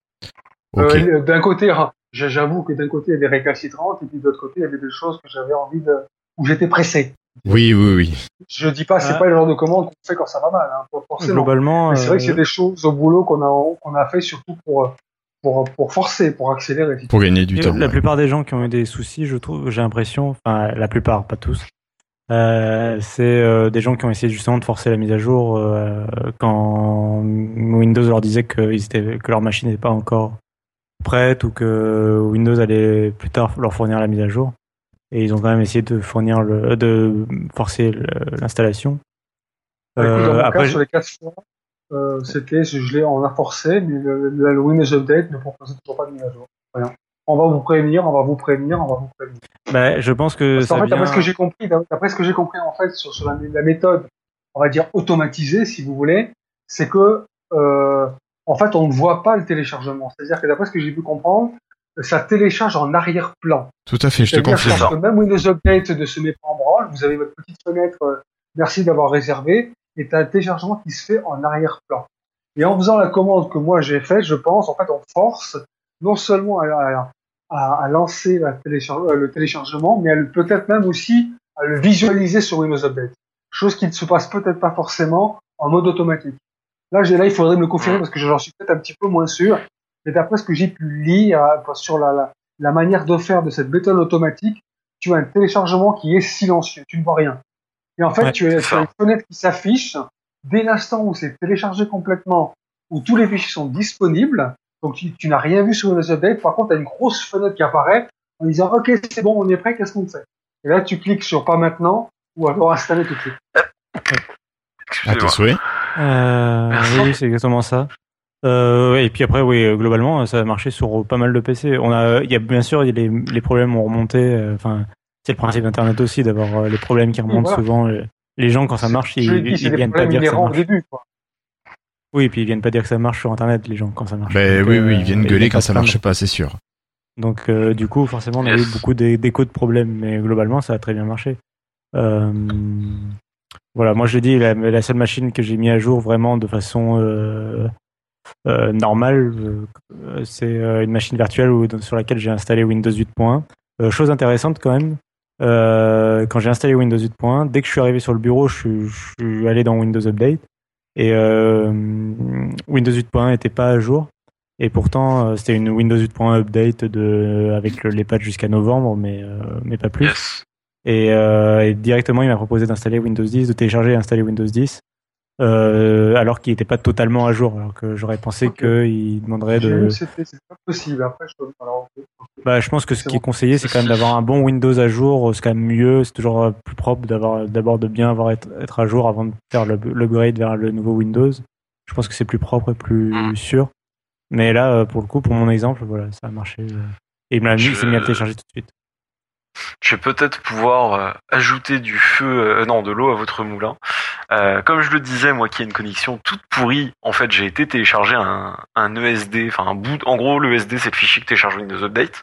Speaker 1: Ok.
Speaker 5: Euh, d'un côté, ah, j'avoue que d'un côté, il y avait des récalcitrantes, et puis de l'autre côté, il y avait des choses que j'avais envie de, où j'étais pressé.
Speaker 1: oui, oui, oui.
Speaker 5: Je dis pas, c'est
Speaker 2: Ah.
Speaker 5: pas le genre de commande qu'on fait quand ça va mal, hein, forcément.
Speaker 2: Globalement,
Speaker 5: Mais c'est vrai que
Speaker 2: euh,
Speaker 5: c'est des choses au boulot qu'on a, qu'on a fait surtout pour, pour, pour forcer, pour accélérer.
Speaker 1: Pour gagner du
Speaker 2: Et
Speaker 1: temps.
Speaker 2: La
Speaker 1: ouais.
Speaker 2: plupart des gens qui ont eu des soucis, je trouve, j'ai l'impression, enfin la plupart, pas tous, euh, c'est euh, des gens qui ont essayé justement de forcer la mise à jour euh, quand Windows leur disait que, ils étaient, que leur machine n'était pas encore prête ou que Windows allait plus tard leur fournir la mise à jour. Et ils ont quand même essayé de fournir le, de forcer l'installation.
Speaker 5: Bah,
Speaker 2: après,
Speaker 5: sur les quatre fois, c'était, je l'ai, on a forcé, mais le, le Windows Update ne proposait toujours pas de mise à jour. Rien. On va vous prévenir, on va vous prévenir, on va vous prévenir.
Speaker 2: bah, je pense que
Speaker 5: Parce
Speaker 2: ça
Speaker 5: fait,
Speaker 2: vient...
Speaker 5: d'après ce que j'ai compris, d'après ce que j'ai compris en fait sur, sur la, la méthode, on va dire automatisée, si vous voulez, c'est que euh, en fait, on ne voit pas le téléchargement. C'est-à-dire que d'après ce que j'ai pu comprendre, ça télécharge en arrière-plan.
Speaker 1: Tout à fait, je te
Speaker 5: C'est-à-dire
Speaker 1: confirme.
Speaker 5: que même Windows Update ne se met pas en branle, vous avez votre petite fenêtre, euh, merci d'avoir réservé, et as un téléchargement qui se fait en arrière-plan. Et en faisant la commande que moi j'ai faite, je pense, en fait, on force non seulement à, à- à- lancer la téléchar- euh, le téléchargement, mais peut-être même aussi à le visualiser sur Windows Update. Chose qui ne se passe peut-être pas forcément en mode automatique. Là, j'ai là, il faudrait me le confirmer parce que j'en suis peut-être un petit peu moins sûr. Mais d'après ce que j'ai pu lire euh, sur la, la, la manière de faire de cette méthode automatique, tu as un téléchargement qui est silencieux, tu ne vois rien. Et en fait,
Speaker 2: Ouais,
Speaker 5: tu, as, tu une fenêtre qui s'affiche dès l'instant où c'est téléchargé complètement, où tous les fichiers sont disponibles. Donc tu, tu n'as rien vu sur Windows Update. Par contre, tu as une grosse fenêtre qui apparaît en disant OK, c'est bon, on est prêt, qu'est-ce qu'on fait? Et là, tu cliques sur pas maintenant ou alors installer tout de suite.
Speaker 1: À tes souhaits.
Speaker 2: Euh, oui, c'est exactement ça. Euh, ouais, et puis après, oui, globalement, ça a marché sur pas mal de PC. On a, il y a bien sûr, les, les problèmes ont remonté. euh, Enfin, c'est le principe d'Internet aussi d'avoir euh, les problèmes qui remontent
Speaker 5: voilà.
Speaker 2: souvent. Les gens quand ça marche, ils, ils
Speaker 5: des
Speaker 2: viennent pas dire que ça marche.
Speaker 5: début. Quoi.
Speaker 2: Oui, et puis ils viennent pas dire que ça marche sur Internet, les gens quand ça marche.
Speaker 1: Ben
Speaker 2: Donc,
Speaker 1: oui,
Speaker 2: euh,
Speaker 1: oui, ils viennent gueuler quand ça marche pas, c'est sûr.
Speaker 2: Donc euh, du coup, forcément, on a
Speaker 4: Yes.
Speaker 2: eu beaucoup d'é- d'échos de problèmes, mais globalement, ça a très bien marché. Euh, voilà, moi je l'ai dit, la, la seule machine que j'ai mis à jour vraiment de façon euh, euh, normale, euh, c'est euh, une machine virtuelle où- sur laquelle j'ai installé Windows 8.1. Euh, chose intéressante quand même, euh, quand j'ai installé Windows 8.1, dès que je suis arrivé sur le bureau, je suis allé dans Windows Update et euh, Windows 8.1 n'était pas à jour. Et pourtant, euh, c'était une Windows 8.1 update de, avec le- les patchs jusqu'à novembre, mais, euh, mais pas plus.
Speaker 4: Yes.
Speaker 2: Et, euh, et directement, il m'a proposé d'installer Windows 10, de télécharger et installer Windows 10, euh, alors qu'il n'était pas totalement à jour. Alors que j'aurais pensé
Speaker 5: Ok.
Speaker 2: qu'il demanderait de.
Speaker 5: que c'était c'est pas possible. Après, je alors.
Speaker 2: Bah, je pense que ce
Speaker 5: C'est
Speaker 2: qui est conseillé, c'est quand même d'avoir un bon Windows à jour. C'est quand même mieux. C'est toujours euh, plus propre d'avoir d'abord de bien avoir être, être à jour avant de faire le- l'upgrade vers le nouveau Windows. Je pense que c'est plus propre et plus
Speaker 4: Mm.
Speaker 2: sûr. Mais là, euh, pour le coup, pour mon exemple, voilà, ça a marché. Et il m'a mis, il s'est mis à télécharger tout de suite.
Speaker 4: Je vais peut-être pouvoir euh, ajouter du feu, euh, non, de l'eau à votre moulin. Euh, comme je le disais, moi qui ai une connexion toute pourrie, en fait, j'ai été télécharger un, un ESD, enfin un bout. En gros, l'ESD, c'est le fichier que télécharge Windows Update,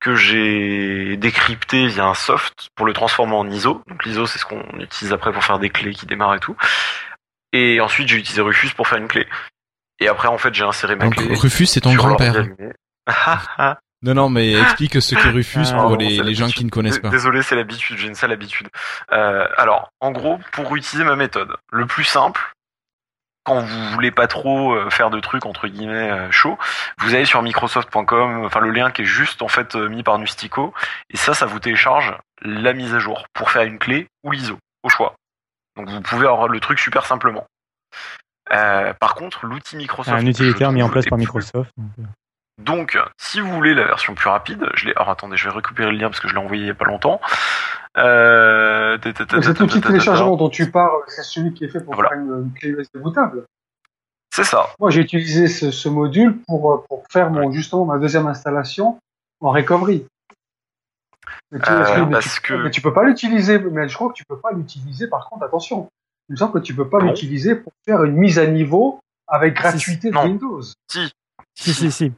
Speaker 4: que j'ai décrypté via un soft pour le transformer en ISO. Donc l'ISO, c'est ce qu'on utilise après pour faire des clés qui démarrent et tout. Et ensuite, j'ai utilisé Rufus pour faire une clé. Et après, en fait, j'ai inséré ma
Speaker 1: Donc
Speaker 4: clé.
Speaker 1: Rufus, c'est ton grand-père. [laughs]
Speaker 4: Ah, ah.
Speaker 1: Non, non, mais explique ce qu'est Rufus
Speaker 2: Ah,
Speaker 1: pour
Speaker 4: Pardon,
Speaker 1: les, gens qui ne connaissent pas.
Speaker 4: Désolé, c'est l'habitude, j'ai une sale habitude. Euh, alors, en gros, pour utiliser ma méthode, le plus simple, quand vous voulez pas trop euh, faire de trucs entre guillemets euh, chauds, vous allez sur Microsoft.com, enfin le lien qui est juste en fait mis par Nustico, et ça, ça vous télécharge la mise à jour pour faire une clé ou l'ISO, au choix. Donc vous pouvez avoir le truc super simplement. Euh, par contre, l'outil Microsoft,
Speaker 2: un utilitaire mis en place par Microsoft. Donc,
Speaker 4: si vous voulez la version plus rapide, je l'ai. Alors attendez, je vais récupérer le lien parce que je l'ai envoyé il y a pas longtemps. Euh...
Speaker 5: Cet outil de téléchargement dont tu parles, c'est celui qui est fait pour
Speaker 4: Voilà.
Speaker 5: faire une, une clé USB bootable.
Speaker 4: C'est ça.
Speaker 5: Moi, j'ai utilisé ce, ce module pour, euh, pour faire mon, justement ma deuxième installation en recovery. Mais tu,
Speaker 4: Euh,
Speaker 5: mais
Speaker 4: parce
Speaker 5: tu-
Speaker 4: que-
Speaker 5: mais tu peux pas l'utiliser, mais je crois que tu peux pas l'utiliser, par contre, attention. Il me semble que tu peux pas l'utiliser pour faire une mise à niveau avec gratuité de
Speaker 4: non.
Speaker 5: Windows.
Speaker 2: Si, si, si.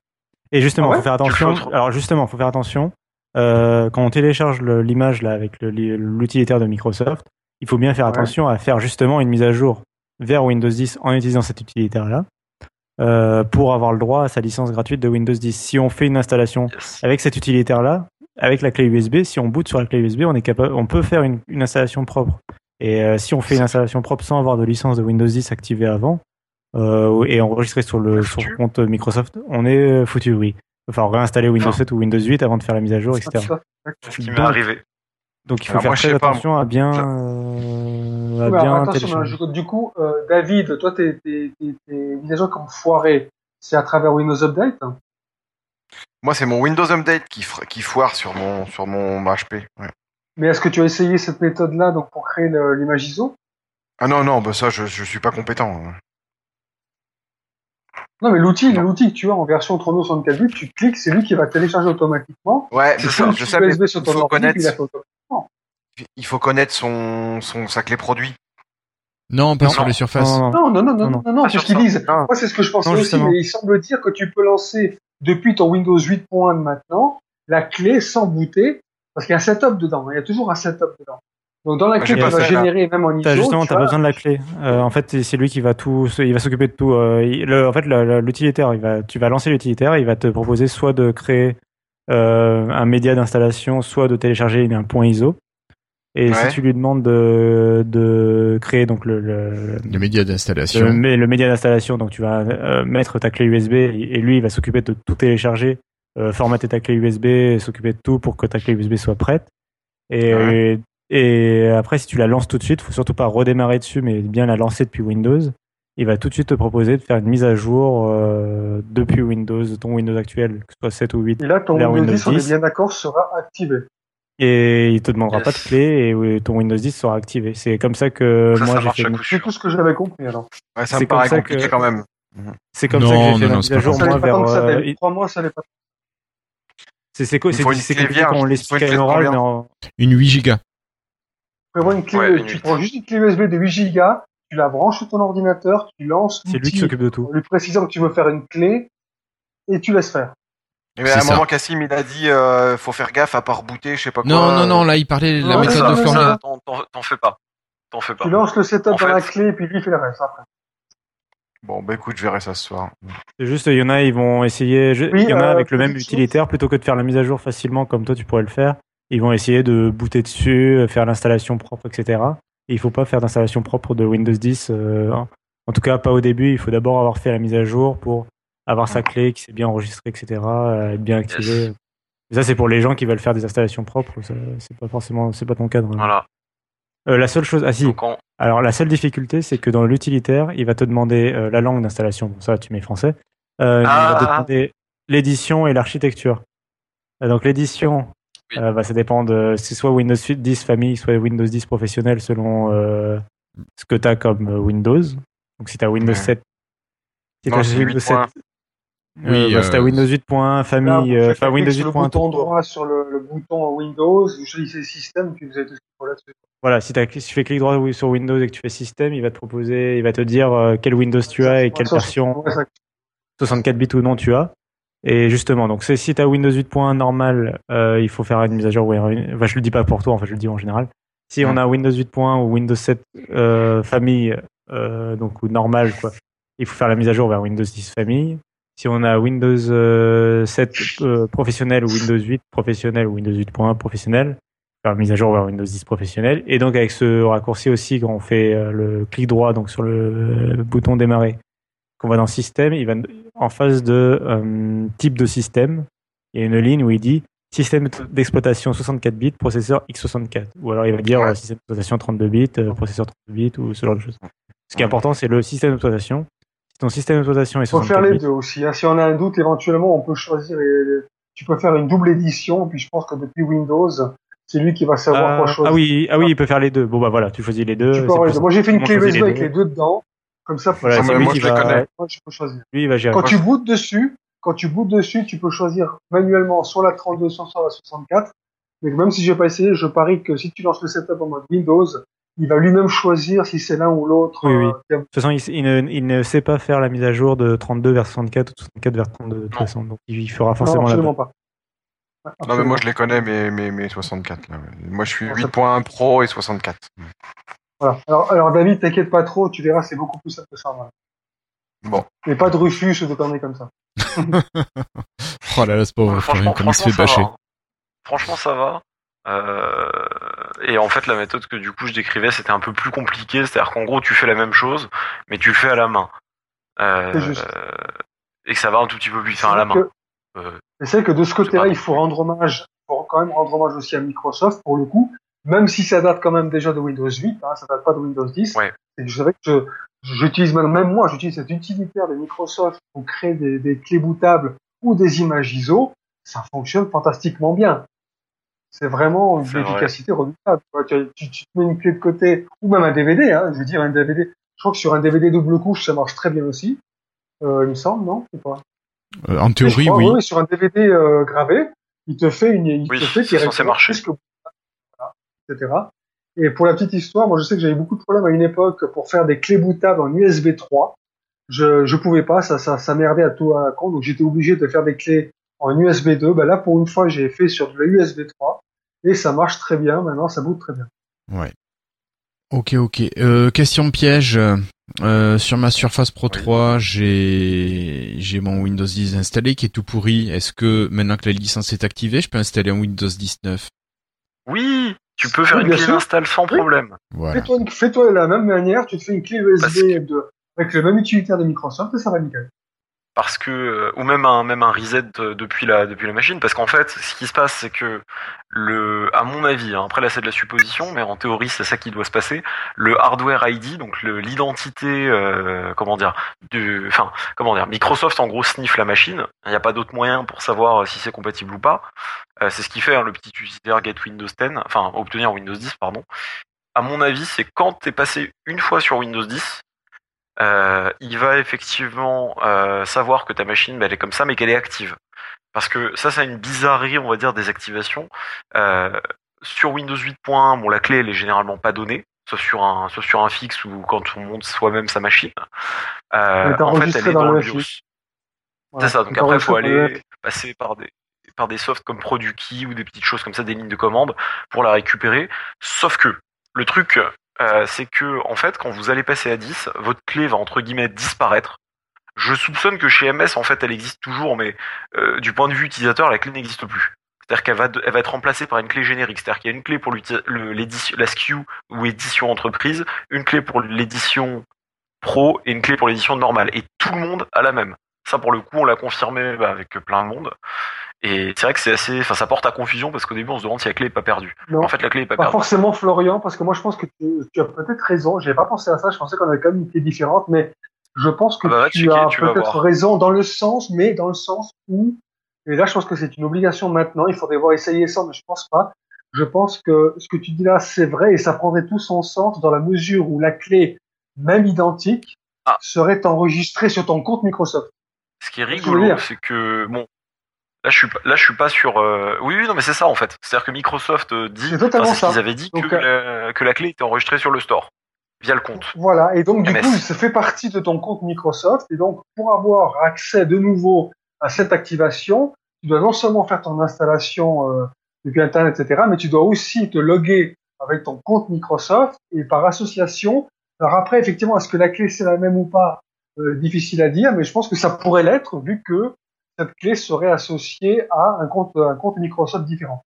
Speaker 2: Et justement,
Speaker 5: Ah ouais
Speaker 2: faut faire attention. Alors justement, faut faire attention. Euh, quand on télécharge l'image là avec l'utilitaire de Microsoft, il faut bien faire
Speaker 5: Ouais.
Speaker 2: attention à faire justement une mise à jour vers Windows 10 en utilisant cet utilitaire là euh, pour avoir le droit à sa licence gratuite de Windows 10. Si on fait une installation
Speaker 4: Yes.
Speaker 2: avec cet utilitaire là, avec la clé USB, si on boot sur la clé USB, on est capable, on peut faire une, une installation propre. Et euh, si on fait une installation propre sans avoir de licence de Windows 10 activée avant euh, et enregistrée sur le, sur le compte Microsoft, on est euh, foutu, oui. Enfin, réinstaller Windows
Speaker 4: Enfin.
Speaker 2: 7 ou Windows 8 avant de faire la mise à jour, etc.
Speaker 5: Ça,
Speaker 4: C'est ce qui m'est
Speaker 2: Donc,
Speaker 4: arrivé.
Speaker 2: Donc il faut
Speaker 3: Alors,
Speaker 2: faire
Speaker 3: moi,
Speaker 2: très
Speaker 3: pas,
Speaker 2: attention à bien, euh, à bien
Speaker 5: attention,
Speaker 2: télécharger.
Speaker 5: je- du coup, euh, David, toi, tes, mises à jour comme foiré, c'est à travers Windows Update?
Speaker 3: Moi, c'est mon Windows Update qui, qui foire sur mon, sur mon HP. ouais.
Speaker 5: Mais est-ce que tu as essayé cette méthode-là donc pour créer l'image ISO?
Speaker 3: Ah non, non, bah ça, je, je suis pas compétent.
Speaker 5: Non, mais l'outil, l'outil que tu as en version 364 bits, tu cliques, c'est lui qui va télécharger automatiquement.
Speaker 3: Ouais, c'est ça, je sais, mais il
Speaker 5: ton
Speaker 3: faut
Speaker 5: ordi,
Speaker 3: connaître,
Speaker 5: il
Speaker 3: faut connaître son, son, sa clé produit.
Speaker 1: Non, pas
Speaker 2: Non,
Speaker 1: sur les surfaces.
Speaker 2: Non, non, non.
Speaker 5: Non, non, non, non,
Speaker 2: Non,
Speaker 5: non, non,
Speaker 4: Pas
Speaker 5: c'est
Speaker 4: sur
Speaker 5: ce qu'ils disent.
Speaker 2: Non.
Speaker 5: Moi, c'est ce que je pensais
Speaker 2: Non,
Speaker 5: aussi,
Speaker 2: justement.
Speaker 5: mais il semble dire que tu peux lancer depuis ton Windows 8.1 de maintenant la clé sans booter, parce qu'il y a un setup dedans. Il y a toujours un setup dedans. Donc, dans la clé
Speaker 3: fait, là.
Speaker 5: générer, même en ISO,
Speaker 2: T'as justement,
Speaker 5: tu vois,
Speaker 2: pas besoin de la clé. Euh, en fait, c'est- lui qui va tout, il va s'occuper de tout. Euh, il- le- en fait, l'utilitaire, il va, tu vas lancer l'utilitaire, il va te proposer soit de créer euh, un média d'installation, soit de télécharger un point ISO. Et si tu lui demandes de, de créer donc le, le,
Speaker 1: Le média d'installation.
Speaker 2: le, mé- le média d'installation, donc tu vas euh, mettre ta clé USB et et lui il va s'occuper de tout télécharger, euh, formater ta clé USB, s'occuper de tout pour que ta clé USB soit prête. Et,
Speaker 3: Ouais.
Speaker 2: Et après si tu la lances tout de suite, faut surtout pas redémarrer dessus, mais bien la lancer depuis Windows. Il va tout de suite te proposer de faire une mise à jour euh, depuis Windows, de ton Windows actuel, que ce soit 7 ou 8.
Speaker 5: Et là, ton Windows
Speaker 2: Windows
Speaker 5: 10, on est
Speaker 2: 10.
Speaker 5: bien d'accord, sera activé.
Speaker 2: Et il te demandera
Speaker 4: Yes.
Speaker 2: pas de clé et ton Windows 10 sera activé. C'est comme ça que
Speaker 4: Ça,
Speaker 2: moi
Speaker 4: ça
Speaker 2: j'ai
Speaker 4: marche
Speaker 2: fait.
Speaker 5: C'est tout ce que j'avais compris, alors.
Speaker 3: Ouais, ça
Speaker 2: C'est
Speaker 3: me
Speaker 2: comme
Speaker 3: paraît
Speaker 2: ça
Speaker 3: compliqué
Speaker 2: que-
Speaker 3: quand même.
Speaker 2: C'est comme
Speaker 1: Non,
Speaker 2: ça que j'ai
Speaker 1: non,
Speaker 2: fait
Speaker 1: non,
Speaker 2: mise à jour
Speaker 5: Ça
Speaker 2: moi vers.
Speaker 5: ça,
Speaker 2: euh,
Speaker 5: David. Crois-moi, ça allait pas
Speaker 2: C'est quoi C'est quand on l'explique
Speaker 3: une
Speaker 2: à l'oral, mais en-
Speaker 1: Une 8 gigas.
Speaker 5: Prévois une clé,
Speaker 4: Ouais, une
Speaker 5: tu prends juste une clé USB de 8 Go, tu la branches sur ton ordinateur, tu lances
Speaker 2: c'est lui qui
Speaker 5: l'outil
Speaker 2: s'occupe de tout.
Speaker 5: en lui précisant que tu veux faire une clé, et tu laisses faire.
Speaker 3: Mais à un
Speaker 1: ça.
Speaker 3: moment, Cassim, il a dit, euh, faut faire gaffe à pas rebooter, je sais pas quoi.
Speaker 1: Non, non, non, là, il parlait de la
Speaker 5: Non,
Speaker 1: méthode
Speaker 5: ça,
Speaker 1: de Florian.
Speaker 4: T'en- fais pas. T'en fais pas.
Speaker 5: Tu lances le setup
Speaker 4: En
Speaker 5: dans la clé, et puis lui il fait le reste après.
Speaker 3: Bon, bah écoute, je verrai ça ce soir.
Speaker 2: C'est juste, il y en a, ils vont essayer. je-
Speaker 5: Oui,
Speaker 2: il y en a
Speaker 5: euh,
Speaker 2: avec le même
Speaker 5: chose.
Speaker 2: utilitaire, plutôt que de faire la mise à jour facilement comme toi tu pourrais le faire. Ils vont essayer de booter dessus, faire l'installation propre, etc. Et il faut pas faire d'installation propre de Windows 10. euh, en tout cas, pas au début. Il faut d'abord avoir fait la mise à jour pour avoir sa clé qui s'est bien enregistrée, etc. euh, Être bien activée.
Speaker 4: Yes.
Speaker 2: Et ça, c'est pour les gens qui veulent faire des installations propres. C'est pas forcément, c'est pas ton cadre.
Speaker 4: Voilà.
Speaker 2: Euh, la seule chose, ah si, alors la seule difficulté, c'est que dans l'utilitaire, il va te demander euh, la langue d'installation. Bon, ça, tu mets français. Euh, Il va te
Speaker 4: Ah.
Speaker 2: demander l'édition et l'architecture. Euh, donc l'édition,
Speaker 4: Oui.
Speaker 2: euh, bah, ça dépend de c'est soit Windows 10 famille, soit Windows 10 professionnel selon euh, ce que tu as comme euh, Windows. Donc si tu as Windows
Speaker 3: Ouais.
Speaker 2: 7, si
Speaker 3: Non,
Speaker 2: t'as
Speaker 3: c'est
Speaker 2: Windows
Speaker 3: 8
Speaker 2: 7,
Speaker 3: points.
Speaker 2: euh,
Speaker 1: Oui,
Speaker 2: bah, si t'as
Speaker 1: euh,
Speaker 2: Windows 8.1
Speaker 5: Là,
Speaker 2: famille, euh, enfin Windows
Speaker 5: sur le
Speaker 2: 8.1
Speaker 5: bouton droit sur le, le bouton Windows, vous choisissez système, puis vous avez tout ce qu'il faut là-dessus.
Speaker 2: Voilà, si, t'as- si tu fais clic droit sur Windows et que tu fais système, il va te proposer, il va te dire euh, quel Windows tu as et quelle version.
Speaker 5: ouais, ça-
Speaker 2: 64 bits ou non tu as. Et justement, donc c'est si tu as Windows 8.1 normal, euh, il faut faire une mise à jour. Ouais, enfin, je le dis pas pour toi, en fait, je le dis en général. Si on a Windows 8.1 ou Windows 7 euh, famille, euh, donc ou normal, quoi, il faut faire la mise à jour vers Windows 10 famille. Si on a Windows euh, 7 euh, professionnel ou Windows 8 professionnel ou Windows 8.1 professionnel, faire la mise à jour vers Windows 10 professionnel. Et donc avec ce raccourci aussi, quand on fait le clic droit donc sur le bouton démarrer, qu'on va dans système, il va en phase de euh, type de système, il y a une ligne où il dit système d'exploitation 64 bits, processeur x64. Ou alors il va dire
Speaker 3: Ouais.
Speaker 2: euh, système d'exploitation 32 bits, euh, processeur 32 bits ou ce genre de choses. Ce qui est important, c'est le système d'exploitation. Si ton système d'exploitation est
Speaker 5: Il faut
Speaker 2: 64
Speaker 5: faire les
Speaker 2: bits,
Speaker 5: deux aussi. hein. Si on a un doute, éventuellement, on peut choisir. et- tu peux faire une double édition. Puis je pense que depuis Windows, c'est lui qui va savoir
Speaker 2: ah,
Speaker 5: quoi choisir.
Speaker 2: ah oui, ah oui, il peut faire les deux. Bon bah voilà, tu choisis les deux.
Speaker 5: Tu
Speaker 2: c'est
Speaker 5: peux avoir les deux. Moi, j'ai fait une
Speaker 2: On
Speaker 5: clé USB avec les deux dedans. Comme ça,
Speaker 2: Voilà, c'est
Speaker 3: mais
Speaker 2: lui
Speaker 3: moi,
Speaker 2: qui
Speaker 3: je les
Speaker 2: va,
Speaker 3: connais.
Speaker 5: moi, je peux choisir.
Speaker 2: lui, il va gérer.
Speaker 5: Quand tu bootes dessus, quand tu bootes dessus, tu peux choisir manuellement soit la 32, soit la 64. Mais même si j'ai pas essayé, je parie que si tu lances le setup en mode Windows, il va lui-même choisir si c'est l'un ou l'autre.
Speaker 2: Oui, oui.
Speaker 5: euh,
Speaker 2: De toute façon, il, il ne, il ne sait pas faire la mise à jour de 32 vers 64 ou de 64 vers 32 de toute
Speaker 4: Non.
Speaker 2: façon. Donc, il fera
Speaker 5: Non,
Speaker 2: forcément la
Speaker 5: absolument pas. Ouais,
Speaker 3: Non, mais moi, je les connais, mes, mes, mes 64. Là. Moi, je suis
Speaker 5: Non, ça-
Speaker 3: 8.1 Pro et 64.
Speaker 5: Voilà. Alors, alors David, t'inquiète pas trop, tu verras, c'est beaucoup plus simple que ça. voilà.
Speaker 3: Bon.
Speaker 5: Et pas de Rufus ou de conneries comme ça. [laughs]
Speaker 1: Oh là là, c'est pauvre
Speaker 4: franchement,
Speaker 1: comme il se fait
Speaker 4: franchement, ça
Speaker 1: bâcher.
Speaker 4: va. Franchement, ça va. Euh, et en fait, la méthode que du coup je décrivais, c'était un peu plus compliqué. C'est-à-dire qu'en gros, tu fais la même chose, mais tu le fais à la main. Euh,
Speaker 5: C'est juste.
Speaker 4: et que ça va un tout petit peu plus enfin, à la main.
Speaker 5: que-
Speaker 4: Euh,
Speaker 5: Mais c'est vrai que de ce côté-là, il faut rendre hommage, il faut quand même rendre hommage aussi à Microsoft pour le coup, même si ça date quand même déjà de Windows 8, hein, ça date pas de Windows 10.
Speaker 4: Ouais.
Speaker 5: Et je savais que je- j'utilise même, même moi, j'utilise cet utilitaire de Microsoft pour créer des, des clés bootables ou des images ISO, ça fonctionne fantastiquement bien. C'est vraiment une
Speaker 4: vrai.
Speaker 5: efficacité redoutable. Tu, vois, tu, tu- tu te mets une clé de côté, ou même un DVD, hein, je veux dire un DVD. Je crois que sur un DVD double couche, ça marche très bien aussi. Euh, il me semble, non? Je sais pas.
Speaker 1: Euh, en théorie,
Speaker 5: crois,
Speaker 1: oui.
Speaker 5: ouais, sur un DVD euh, gravé, il te fait une, il
Speaker 4: Oui,
Speaker 5: te fait
Speaker 4: c'est censé marcher.
Speaker 5: voilà, etc. Et pour la petite histoire, moi je sais que j'avais beaucoup de problèmes à une époque pour faire des clés bootables en USB 3. Je je pouvais pas, ça ça ça merdait à tout à compte, donc j'étais obligé de faire des clés en USB 2. Ben là pour une fois j'ai fait sur de la USB 3 et ça marche très bien. Maintenant ça boot très bien.
Speaker 1: Ouais. Ok, ok. Euh, question piège. Euh, sur ma Surface Pro
Speaker 4: Oui.
Speaker 1: 3, j'ai j'ai mon Windows 10 installé qui est tout pourri. Est-ce que maintenant que la licence est activée, je peux installer un Windows 19
Speaker 4: Oui, tu peux faire
Speaker 5: Oui,
Speaker 4: une clé d'install sans
Speaker 5: Oui.
Speaker 4: problème.
Speaker 1: Voilà.
Speaker 5: Fais-toi fais-toi de la même manière, tu te fais une clé USB de, avec le même utilitaire de Microsoft et ça va nickel.
Speaker 4: Parce que euh, ou même un même un reset depuis la machine parce qu'en fait ce qui se passe c'est que à mon avis hein, après là c'est de la supposition mais en théorie c'est ça qui doit se passer. Le hardware ID donc l'identité euh, comment dire de enfin comment dire Microsoft en gros sniffe la machine. Il n'y a pas d'autre moyen pour savoir euh, si c'est compatible ou pas. C'est ce qui fait hein, le petit utilitaire get Windows 10 enfin obtenir Windows 10 pardon. À mon avis c'est quand t'es passé une fois sur Windows 10 euh, il va effectivement euh, savoir que ta machine, bah, elle est comme ça, mais qu'elle est active. Parce que ça, c'est une bizarrerie, on va dire, des activations. Euh, sur Windows 8.1, bon, la clé, elle est généralement pas donnée, sauf sur un, sauf sur un fixe ou quand on monte soi-même sa machine. En fait, elle est
Speaker 5: dans
Speaker 4: dans
Speaker 5: le.
Speaker 4: BIOS. C'est ça. Donc après, il faut aller passer par des par des softs comme ProduKey ou des petites choses comme ça, des lignes de commande pour la récupérer. Sauf que le truc, euh, c'est que en fait, quand vous allez passer à 10, votre clé va entre guillemets disparaître. Je soupçonne que chez MS, en fait, elle existe toujours, mais euh, du point de vue utilisateur, la clé n'existe plus. C'est-à-dire qu'elle va, être remplacée par une clé générique. C'est-à-dire qu'il y a une clé pour la SKU ou édition entreprise, une clé pour l'édition pro et une clé pour l'édition normale. Et tout le monde a la même. Ça, pour le coup, on l'a confirmé bah, avec plein de monde. Et c'est vrai que c'est assez, enfin, ça porte à confusion parce qu'au début, on se demande si la clé est pas perdue.
Speaker 5: Non.
Speaker 4: En fait, la clé est pas
Speaker 5: Pas
Speaker 4: perdue.
Speaker 5: forcément Florian, parce que moi je pense que tu, tu as peut-être raison. J'avais pas pensé à ça. Je pensais qu'on avait quand même une clé différente, mais je pense que
Speaker 4: Ah bah,
Speaker 5: tu as peut-être raison dans le sens, mais dans le sens où, et là je pense que c'est une obligation maintenant. Il faudrait voir essayer ça, mais je pense pas. Je pense que ce que tu dis là, c'est vrai et ça prendrait tout son sens dans la mesure où la clé, même identique,
Speaker 4: Ah.
Speaker 5: serait enregistrée sur ton compte Microsoft.
Speaker 4: Ce qui est rigolo, c'est que bon, là je suis pas, là je suis pas sur. euh, Oui, oui, non, mais c'est ça en fait. C'est-à-dire que Microsoft euh, dit,
Speaker 5: C'est totalement
Speaker 4: enfin, c'est ce qu'ils avaient dit
Speaker 5: Donc,
Speaker 4: que, la, que la clé était enregistrée sur le store via le compte.
Speaker 5: Voilà, et donc du
Speaker 4: MS.
Speaker 5: coup, ça fait partie de ton compte Microsoft, et donc pour avoir accès de nouveau à cette activation, tu dois non seulement faire ton installation euh, depuis Internet, etc., mais tu dois aussi te loguer avec ton compte Microsoft, et par association, alors après, effectivement, est-ce que la clé c'est la même ou pas euh, Difficile à dire, mais je pense que ça pourrait l'être, vu que cette clé serait associée à un compte, un compte Microsoft différent.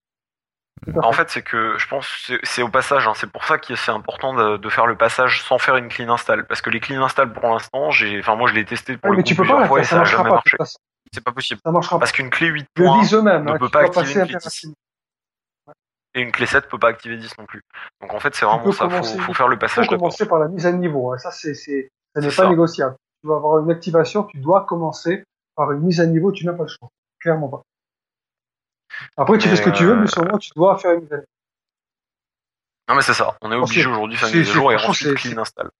Speaker 4: En
Speaker 5: fait.
Speaker 4: c'est que je pense c'est- au passage. hein, c'est pour ça que c'est important de, de faire le passage sans faire une clean install, parce que les clean install pour l'instant, j'ai, enfin moi je l'ai testé pour
Speaker 5: Ouais,
Speaker 4: le
Speaker 5: mais
Speaker 4: coup
Speaker 5: pas
Speaker 4: plusieurs
Speaker 5: la
Speaker 4: fois et
Speaker 5: ça
Speaker 4: ça a
Speaker 5: marchera
Speaker 4: jamais
Speaker 5: pas,
Speaker 4: marché. C'est pas possible.
Speaker 5: Ça marchera pas.
Speaker 4: Parce qu'une clé
Speaker 5: Ils le
Speaker 4: 8.1
Speaker 5: disent eux-mêmes,
Speaker 4: ne
Speaker 5: hein,
Speaker 4: peut pas activer une clé
Speaker 5: impérativement.
Speaker 4: 10. Et une clé 7 peut pas activer 10 non plus. Donc en fait, c'est vraiment ça. Faut,
Speaker 5: commencer-
Speaker 4: faut faire le
Speaker 5: faut
Speaker 4: passage d'abord.
Speaker 5: commencer par la mise à niveau. hein. Ça, c'est, ça n'est pas
Speaker 4: ça.
Speaker 5: négociable. Tu vas avoir une activation, tu dois commencer par une mise à niveau, tu n'as pas le choix. Clairement pas. Après, tu
Speaker 4: Mais,
Speaker 5: fais ce que tu veux,
Speaker 4: euh,
Speaker 5: mais sûrement, tu dois faire une mise à niveau.
Speaker 4: Non mais c'est ça. On est obligé aujourd'hui de faire une mise à jour et ensuite clean install.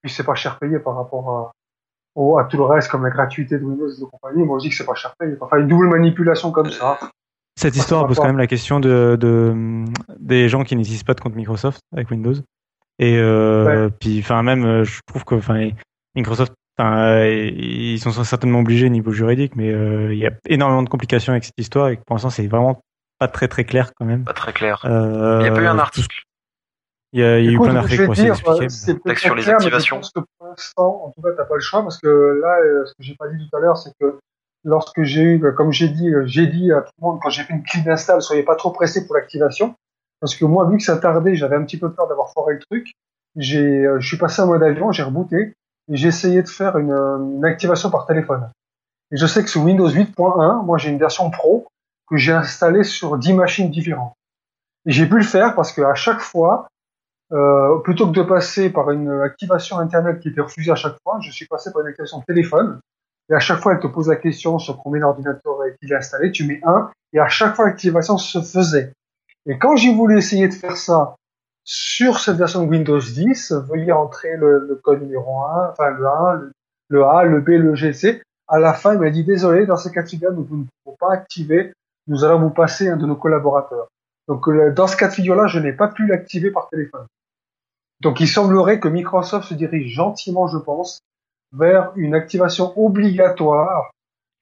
Speaker 5: Puis c'est pas cher payé par rapport à, au- à tout le reste, comme la gratuité de Windows et de compagnie. Moi, je dis que c'est pas cher payé. Enfin, une double manipulation comme ça.
Speaker 2: Cette histoire pose quand même la question de, de des gens qui n'utilisent pas de compte Microsoft avec Windows. Et euh, puis, enfin, même, euh, je trouve que, enfin, Microsoft, enfin, euh, ils sont certainement obligés au niveau juridique, mais euh, il y a énormément de complications avec cette histoire et que pour l'instant, c'est vraiment pas très très clair quand même.
Speaker 4: Pas très clair.
Speaker 2: Euh,
Speaker 4: Il n'y a pas eu un article.
Speaker 2: Il y a, il y a eu plein
Speaker 5: je
Speaker 2: d'articles pour essayer d'expliquer.
Speaker 4: Texte sur les
Speaker 5: clair, mais je
Speaker 4: activations.
Speaker 5: pense que pour l'instant, en tout cas, t'as pas le choix parce que là, ce que j'ai pas dit tout à l'heure, c'est que lorsque j'ai eu, comme j'ai dit, j'ai dit à tout le monde quand j'ai fait une clean install, soyez pas trop pressés pour l'activation, parce que moi, vu que ça tardait, j'avais un petit peu peur d'avoir foiré le truc. J'ai, euh, je suis passé en mode avion, j'ai rebooté et j'ai essayé de faire une, une activation par téléphone. Et je sais que sur Windows 8.1, moi j'ai une version pro que j'ai installée sur 10 machines différentes. Et j'ai pu le faire parce que à chaque fois, euh, plutôt que de passer par une activation Internet qui était refusée à chaque fois, je suis passé par une activation téléphone. Et à chaque fois, elle te pose la question sur combien d'ordinateurs il est installé. Tu mets un, et à chaque fois, l'activation se faisait. Et quand j'ai voulu essayer de faire ça sur cette version de Windows 10, veuillez entrer le, le code numéro 1, enfin le 1, le, le A, le B, le G, C. À la fin, il m'a dit désolé, dans ce cas de figure, nous vous ne pouvons pas activer. Nous allons vous passer un de nos collaborateurs. Donc euh, dans ce cas de figure-là, je n'ai pas pu l'activer par téléphone. Donc il semblerait que Microsoft se dirige gentiment, je pense, vers une activation obligatoire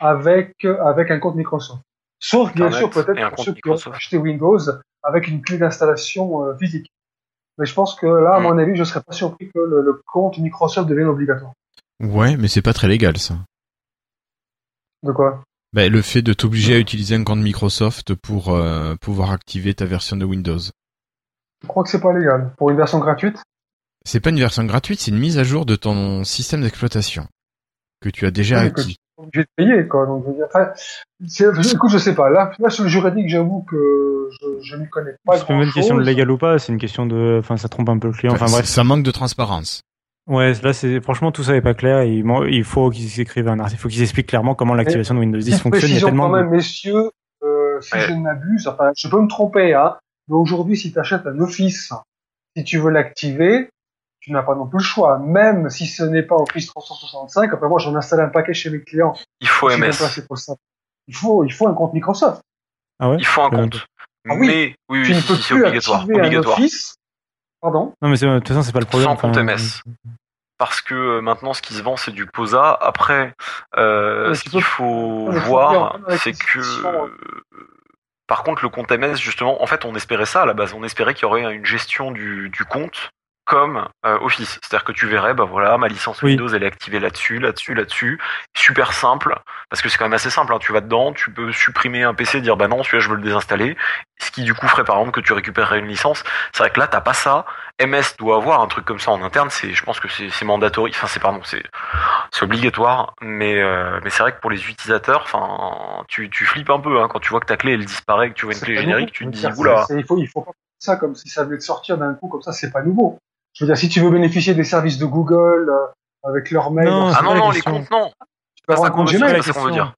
Speaker 5: avec euh, avec un compte Microsoft. Sauf bien sûr peut-être pour ceux qui ont acheté Windows avec une clé d'installation euh, physique. Mais je pense que là, à
Speaker 4: Mm.
Speaker 5: mon avis, je serais pas surpris que le, le compte Microsoft devienne obligatoire.
Speaker 1: Ouais, mais c'est pas très légal ça.
Speaker 5: De quoi?
Speaker 1: Ben, le fait de t'obliger à utiliser un compte Microsoft pour euh, pouvoir activer ta version de Windows.
Speaker 5: Je crois que c'est pas légal. Pour une version gratuite,
Speaker 1: C'est pas une version gratuite, c'est une mise à jour de ton système d'exploitation que tu as déjà
Speaker 5: Oui,
Speaker 1: acquis.
Speaker 5: Obligé de payer, quoi. Donc, je veux dire, enfin, c'est- écoute, je sais pas. Là, là, sur le juridique, j'avoue que je, je m'y connais pas
Speaker 2: C'est pas une question de légal ou pas, c'est une question de, enfin, ça trompe un peu le client. Enfin bref.
Speaker 1: ça manque de transparence.
Speaker 2: Ouais, là, c'est franchement tout ça est pas clair. Il, faut qu'ils écrivent un article, il faut qu'ils expliquent clairement comment l'activation de Windows 10
Speaker 5: Petite
Speaker 2: fonctionne. Il y a tellement
Speaker 5: quand
Speaker 2: de-
Speaker 5: même, messieurs, euh, si
Speaker 4: Ouais.
Speaker 5: je ne m'abuse, enfin, je peux me tromper, hein, mais aujourd'hui, si tu achètes un Office, si tu veux l'activer, tu n'as pas non plus le choix. Même si ce n'est pas Office 365, après moi, j'en installe un paquet chez mes clients.
Speaker 4: Il faut MS.
Speaker 5: placé pour ça. Il faut, il faut un compte Microsoft.
Speaker 2: Ah ouais.
Speaker 4: Il faut un
Speaker 2: Euh,
Speaker 4: compte.
Speaker 5: Ah oui.
Speaker 4: Mais oui,
Speaker 5: tu
Speaker 4: oui,
Speaker 5: ne
Speaker 4: si,
Speaker 5: peux
Speaker 4: si, c'est
Speaker 5: plus
Speaker 4: obligatoire.
Speaker 5: activer un
Speaker 4: Obligatoire.
Speaker 5: Office. Pardon?
Speaker 2: Non, mais c'est- de toute façon, c'est pas le problème.
Speaker 4: Sans compte MS. Parce que euh, maintenant, ce qui se vend, c'est du POSA. Après, euh, ce qu'il faut voir,
Speaker 5: avec
Speaker 4: c'est que. euh, Par contre, le compte MS, justement, en fait, on espérait ça à la base. On espérait qu'il y aurait une gestion du, du compte comme euh, Office. C'est-à-dire que tu verrais, bah voilà, ma licence
Speaker 2: Oui.
Speaker 4: Windows, elle est activée là-dessus, là-dessus, là-dessus. Super simple, parce que c'est quand même assez simple. hein. Tu vas dedans, tu peux supprimer un PC, dire bah non, celui-là, je veux le désinstaller. Ce qui, du coup, ferait par exemple que tu récupérerais une licence. C'est vrai que là, t'as pas ça. MS doit avoir un truc comme ça en interne. C'est, je pense que c'est, c'est mandatory. Enfin, c'est pardon, c'est, c'est obligatoire. Mais, euh, mais c'est vrai que pour les utilisateurs, enfin, tu, tu flippes un peu hein, quand tu vois que ta clé elle disparaît, que tu vois une
Speaker 5: C'est
Speaker 4: clé générique,
Speaker 5: nouveau.
Speaker 4: tu te dis oula.
Speaker 5: Il faut, il faut pas faire ça comme si ça venait de sortir d'un coup, comme ça, c'est pas nouveau. Je veux dire, si tu veux bénéficier des services de Google, euh, avec leur mail,
Speaker 2: Non,
Speaker 4: Ah non non, les comptes non.
Speaker 5: tu
Speaker 4: ça
Speaker 5: un compte Gmail.
Speaker 4: c'est ce qu'on veut dire.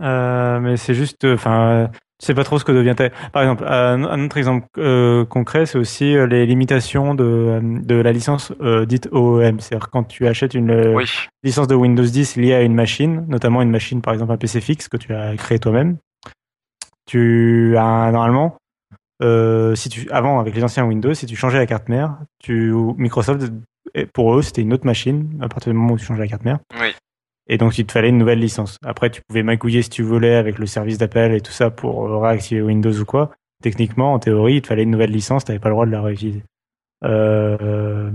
Speaker 2: Euh, mais c'est juste, euh, enfin, euh, tu sais pas trop ce que devient. Par exemple, un, autre exemple euh, concret, c'est aussi euh, les limitations de, de la licence euh, dite OEM. C'est-à-dire quand tu achètes une
Speaker 4: Oui.
Speaker 2: licence de Windows 10 liée à une machine, notamment une machine, par exemple un PC fixe que tu as créé toi-même, tu as normalement, euh, si tu, avant avec les anciens Windows, si tu changeais la carte mère, tu, Microsoft, pour eux, c'était une autre machine à partir du moment où tu changeais la carte mère.
Speaker 4: Oui.
Speaker 2: Et donc, il te fallait une nouvelle licence. Après, tu pouvais magouiller si tu voulais avec le service d'appel et tout ça pour euh, réactiver Windows ou quoi. Techniquement, en théorie, il te fallait une nouvelle licence, t'avais pas le droit de la réutiliser. Euh...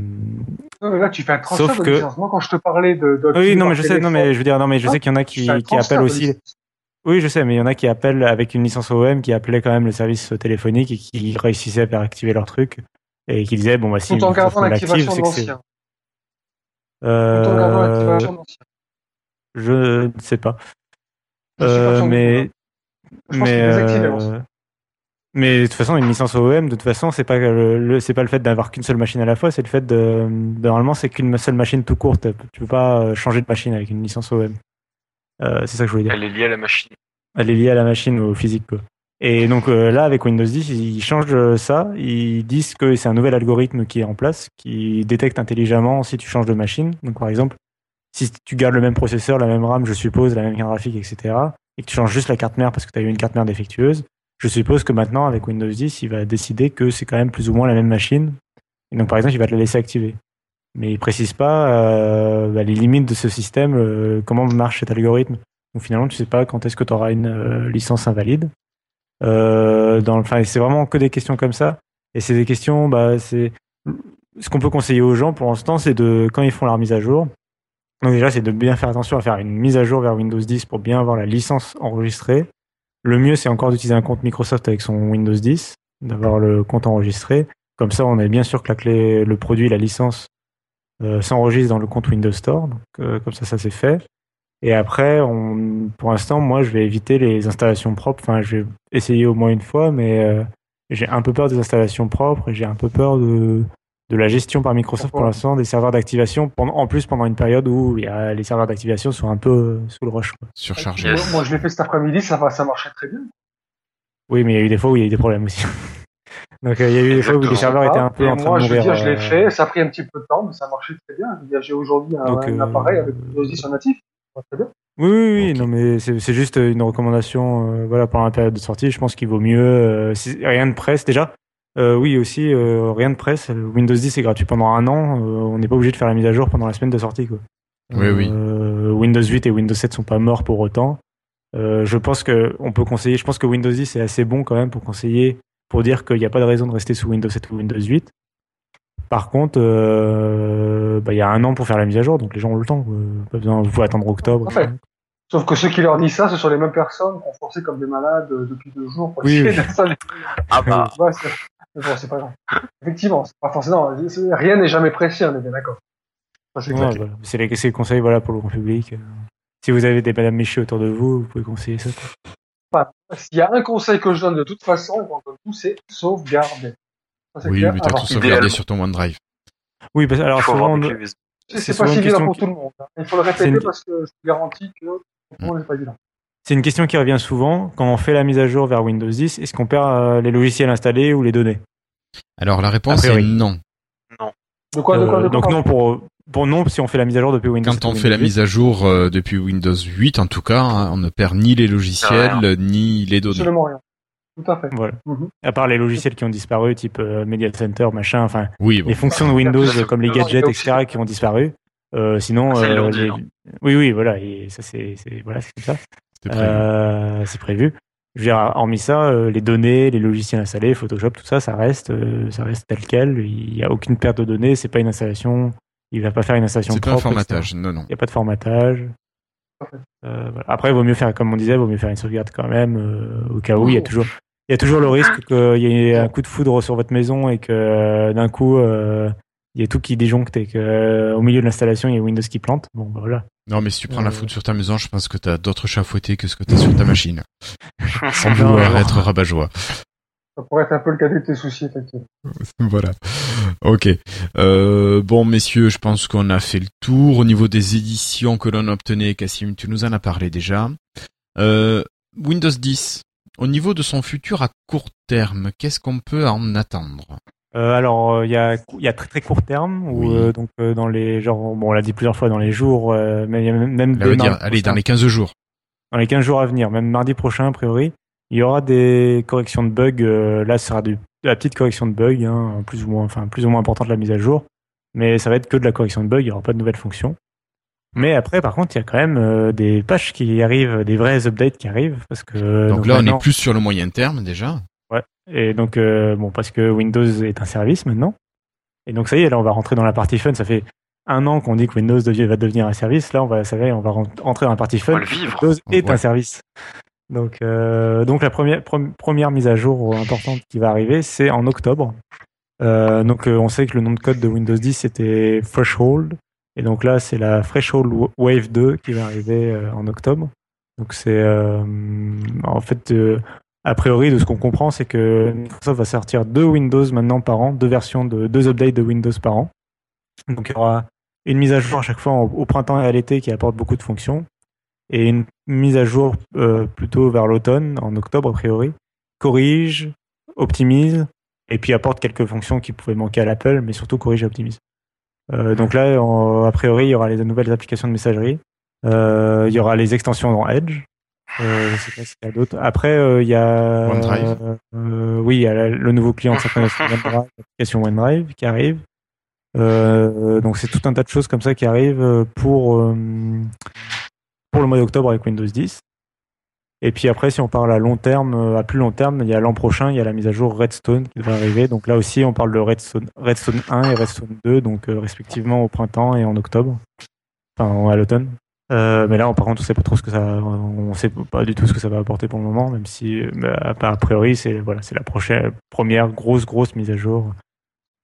Speaker 5: Non, mais Là, tu fais un transfert
Speaker 2: Sauf
Speaker 5: de
Speaker 2: que-
Speaker 5: licence. Moi, quand je te parlais de, de
Speaker 2: Oui, non, mais je sais, non, mais je veux dire, non, mais je
Speaker 5: Ah,
Speaker 2: sais qu'il y en a qui, appellent aussi.
Speaker 5: licence.
Speaker 2: Oui, je sais, mais il y en a qui appellent avec une licence OEM, qui appelaient quand même le service téléphonique et qui réussissaient à faire activer leur truc et qui disaient, bon, bah, si me l'active, c'est que Euh, je ne sais pas.
Speaker 5: Je suis pas
Speaker 2: Euh, mais,
Speaker 5: tout, Je pense
Speaker 2: mais, euh,
Speaker 5: l'ancien.
Speaker 2: mais de toute façon, une licence OEM, de toute façon, c'est pas le, le- c'est pas le fait d'avoir qu'une seule machine à la fois, c'est le fait de, de- normalement, c'est qu'une seule machine tout courte. Tu peux pas changer de machine avec une licence OEM. Euh, c'est ça que je voulais dire.
Speaker 4: Elle est liée à la machine.
Speaker 2: Elle est liée à la machine au physique, quoi. Et donc euh, là, avec Windows 10, ils changent euh, ça. Ils disent que c'est un nouvel algorithme qui est en place, qui détecte intelligemment si tu changes de machine. Donc par exemple, si tu gardes le même processeur, la même RAM, je suppose, la même carte graphique, etc., et que tu changes juste la carte mère parce que tu as eu une carte mère défectueuse, je suppose que maintenant, avec Windows 10, il va décider que c'est quand même plus ou moins la même machine. Et donc par exemple, il va te la laisser activer. Mais il précise pas euh, bah, les limites de ce système, euh, comment marche cet algorithme. Finalement, tu sais pas quand est-ce que tu auras une euh, licence invalide. C'est vraiment que des questions comme ça. Et c'est des questions, bah, c'est ce qu'on peut conseiller aux gens pour l'instant, c'est de quand ils font leur mise à jour. Donc déjà, c'est de bien faire attention à faire une mise à jour vers Windows 10 pour bien avoir la licence enregistrée. Le mieux, c'est encore d'utiliser un compte Microsoft avec son Windows 10, d'avoir le compte enregistré. Comme ça, on est bien sûr que la clé, le produit, la licence s'enregistre dans le compte Windows Store. Donc, euh, comme ça, ça c'est fait. Et après, on, pour l'instant, moi, je vais éviter les installations propres. Enfin, je vais essayer au moins une fois, mais euh, j'ai un peu peur des installations propres et j'ai un peu peur de, de la gestion par Microsoft pour l'instant des serveurs d'activation. pendant- En plus, pendant une période où il y a, les serveurs d'activation sont un peu euh, sous le rush. quoi.
Speaker 1: Surchargé.
Speaker 4: Yes.
Speaker 5: Moi, moi, je l'ai fait cet après-midi, ça, va- ça marchait très bien.
Speaker 2: Oui, mais il y a eu des fois où il y a eu des problèmes aussi. Donc, euh, il y a eu des fois où les serveurs étaient un peu
Speaker 5: Et
Speaker 2: en train
Speaker 5: moi,
Speaker 2: de
Speaker 5: je veux
Speaker 2: mourir.
Speaker 5: dire, je l'ai
Speaker 2: euh,
Speaker 5: fait, ça a pris un petit peu de temps, mais ça marchait très bien. J'ai aujourd'hui un,
Speaker 2: Donc,
Speaker 5: un
Speaker 2: euh,
Speaker 5: appareil avec Windows 10 en natif. Très bien.
Speaker 2: Oui, oui, oui, non, mais c'est juste une recommandation. euh, voilà, pendant la période de sortie, je pense qu'il vaut mieux. euh, si- rien de presse déjà. Euh, oui, aussi, euh, rien de presse. Windows 10 est gratuit pendant un an. euh, on n'est pas obligé de faire la mise à jour pendant la semaine de sortie. Quoi.
Speaker 1: Oui, oui.
Speaker 2: Windows 8 et Windows 7 sont pas morts pour autant. Euh, je pense que on peut conseiller. Je pense que Windows 10 est assez bon quand même pour conseiller, pour dire qu'il n'y a pas de raison de rester sous Windows 7 ou Windows 8. Par contre, euh, bah, il y a un an pour faire la mise à jour, donc les gens ont le temps. quoi. Pas besoin, vous pouvez attendre octobre.
Speaker 5: Sauf que ceux qui leur disent ça, ce sont les mêmes personnes qui ont forcé comme des malades euh, depuis deux jours pour
Speaker 2: Oui,
Speaker 5: essayer
Speaker 2: oui. [laughs]
Speaker 4: Ah bah,
Speaker 5: Ouais, c'est mais bon, c'est pas grave. Effectivement, c'est pas forcément. Rien n'est jamais précis, on est bien d'accord. C'est
Speaker 2: Ouais, voilà. Les, conseils voilà, pour le grand public. Euh, Si vous avez des Madame Michu autour de vous, vous pouvez conseiller ça.
Speaker 5: S'il y a un conseil que je donne de toute façon, tout, c'est sauvegarder. Ça,
Speaker 1: Oui,
Speaker 5: clair.
Speaker 1: mais t'as tout sauvegardé sur ton OneDrive.
Speaker 2: Oui, parce, alors
Speaker 4: il faut avoir
Speaker 2: souvent.
Speaker 5: C'est pas
Speaker 2: une
Speaker 5: évident
Speaker 2: question
Speaker 5: pour
Speaker 2: qui-
Speaker 5: tout le monde. hein. Il faut le répéter
Speaker 2: une-
Speaker 5: parce que je te garantis que tout le monde, c'est pas évident.
Speaker 2: c'est une question qui revient souvent. Quand on fait la mise à jour vers Windows 10, est-ce qu'on perd euh, les logiciels installés ou les données?
Speaker 1: Alors la réponse est
Speaker 2: priori.
Speaker 1: non.
Speaker 5: De quoi, de quoi,
Speaker 2: Euh,
Speaker 5: de quoi
Speaker 2: Donc non pour, pour non si on fait la mise à jour depuis Windows.
Speaker 1: Quand
Speaker 2: 7
Speaker 1: on fait la mise à jour euh, depuis Windows 8, en tout cas, hein, on ne perd ni les logiciels
Speaker 4: Rien.
Speaker 1: ni les données.
Speaker 5: Absolument rien. Tout à fait.
Speaker 2: 8. Voilà.
Speaker 5: Mhm.
Speaker 2: À part les logiciels qui ont disparu, type euh, Media Center, machin, enfin
Speaker 1: Oui, bon.
Speaker 2: les fonctions de Windows comme les gadgets, etc., qui ont disparu. Euh, sinon, euh, les-
Speaker 4: hein.
Speaker 2: oui, oui, voilà, et ça c'est, c'est- voilà, c'est comme ça.
Speaker 1: prévu.
Speaker 2: Euh, c'est prévu. Je veux dire, hormis ça, euh, les données, les logiciels installés, Photoshop, tout ça, ça reste, euh, ça reste tel quel. Il n'y a aucune perte de données. C'est pas une installation. Il va pas faire une installation
Speaker 1: C'est pas un
Speaker 2: propre.
Speaker 1: formatage, non, non.
Speaker 2: Il n'y a pas de formatage. Euh, voilà. Après, il vaut mieux faire, comme on disait, il vaut mieux faire une sauvegarde quand même, euh, au cas où. Il y a toujours, il y a toujours le risque qu'il y ait un coup de foudre sur votre maison et que euh, d'un coup, euh, il y ait tout qui déjoncte et que euh, au milieu de l'installation, il y a Windows qui plante. Bon, bah, voilà.
Speaker 1: Non, mais si tu prends la
Speaker 2: Euh.
Speaker 1: foudre sur ta maison, je pense que t'as d'autres chats fouettés que ce que t'as sur ta machine. [laughs] Sans vouloir être rabat-joie.
Speaker 5: Ça pourrait être un peu le cadet de tes soucis, effectivement. [laughs]
Speaker 1: voilà. Ok. Euh, bon, messieurs, je pense qu'on a fait le tour. Au niveau des éditions que l'on obtenait, Cassim, tu nous en as parlé déjà. Euh, Windows 10. Au niveau de son futur à court terme, qu'est-ce qu'on peut en attendre?
Speaker 2: Euh, alors, euh, il y, a, il y a très très court terme,
Speaker 1: Oui.
Speaker 2: euh, donc euh, dans les genre, bon, on l'a dit plusieurs fois, dans les jours, euh, mais il y a même, même dès
Speaker 1: dire, allez, dans les 15 jours.
Speaker 2: dans les 15 jours à venir, même mardi prochain a priori, il y aura des corrections de bugs. euh, là, ce sera de, la petite correction de bugs, hein, plus ou moins, enfin plus ou moins importante la mise à jour, mais ça va être que de la correction de bugs. Il n'y aura pas de nouvelles fonctions. Mais après, par contre, il y a quand même euh, des patchs qui arrivent, des vrais updates qui arrivent, parce que
Speaker 1: Donc, là, on est plus sur le moyen terme déjà.
Speaker 2: Et donc, euh, bon, parce que Windows est un service maintenant. Et donc, ça y est, là, on va rentrer dans la partie fun. Ça fait un an qu'on dit que Windows va devenir un service. Là, on va, ça y est, on va ren- rentrer dans la partie fun.
Speaker 4: va le vivre.
Speaker 2: Windows est
Speaker 1: Ouais.
Speaker 2: un service. Donc, euh, donc la première, première mise à jour importante qui va arriver, c'est en octobre. Euh, donc, euh, on sait que le nom de code de Windows 10 c'était Threshold. Et donc là, c'est la Threshold Wave 2 qui va arriver euh, en octobre. Donc, c'est euh, en fait, a priori, de ce qu'on comprend, c'est que Microsoft va sortir deux Windows maintenant par an, deux versions de deux updates de Windows par an. Donc il y aura une mise à jour à chaque fois au printemps et à l'été qui apporte beaucoup de fonctions, et une mise à jour euh, plutôt vers l'automne, en octobre a priori, corrige, optimise, et puis apporte quelques fonctions qui pouvaient manquer à l'Apple, mais surtout corrige et optimise. Euh, donc là, en- a priori, il y aura les nouvelles applications de messagerie. Euh, il y aura les extensions dans Edge. Je sais pas s'il y a d'autres. Après, il y a
Speaker 1: OneDrive.
Speaker 2: oui, il y a le nouveau client de OneDrive, [laughs] l'application OneDrive qui arrive. Donc c'est tout un tas de choses comme ça qui arrivent pour pour le mois d'octobre avec Windows 10. Et puis après, si on parle à long terme, euh, à plus long terme, il y a l'an prochain, il y a la mise à jour Redstone qui devrait arriver. Donc là aussi, on parle de Redstone, Redstone 1 et Redstone 2, donc euh, respectivement au printemps et en octobre, enfin à l'automne. Euh, mais là, par contre, on sait pas trop ce que ça, on sait pas du tout ce que ça va apporter pour le moment, même si, euh, bah, a priori, c'est voilà, c'est la prochaine première grosse grosse mise à jour.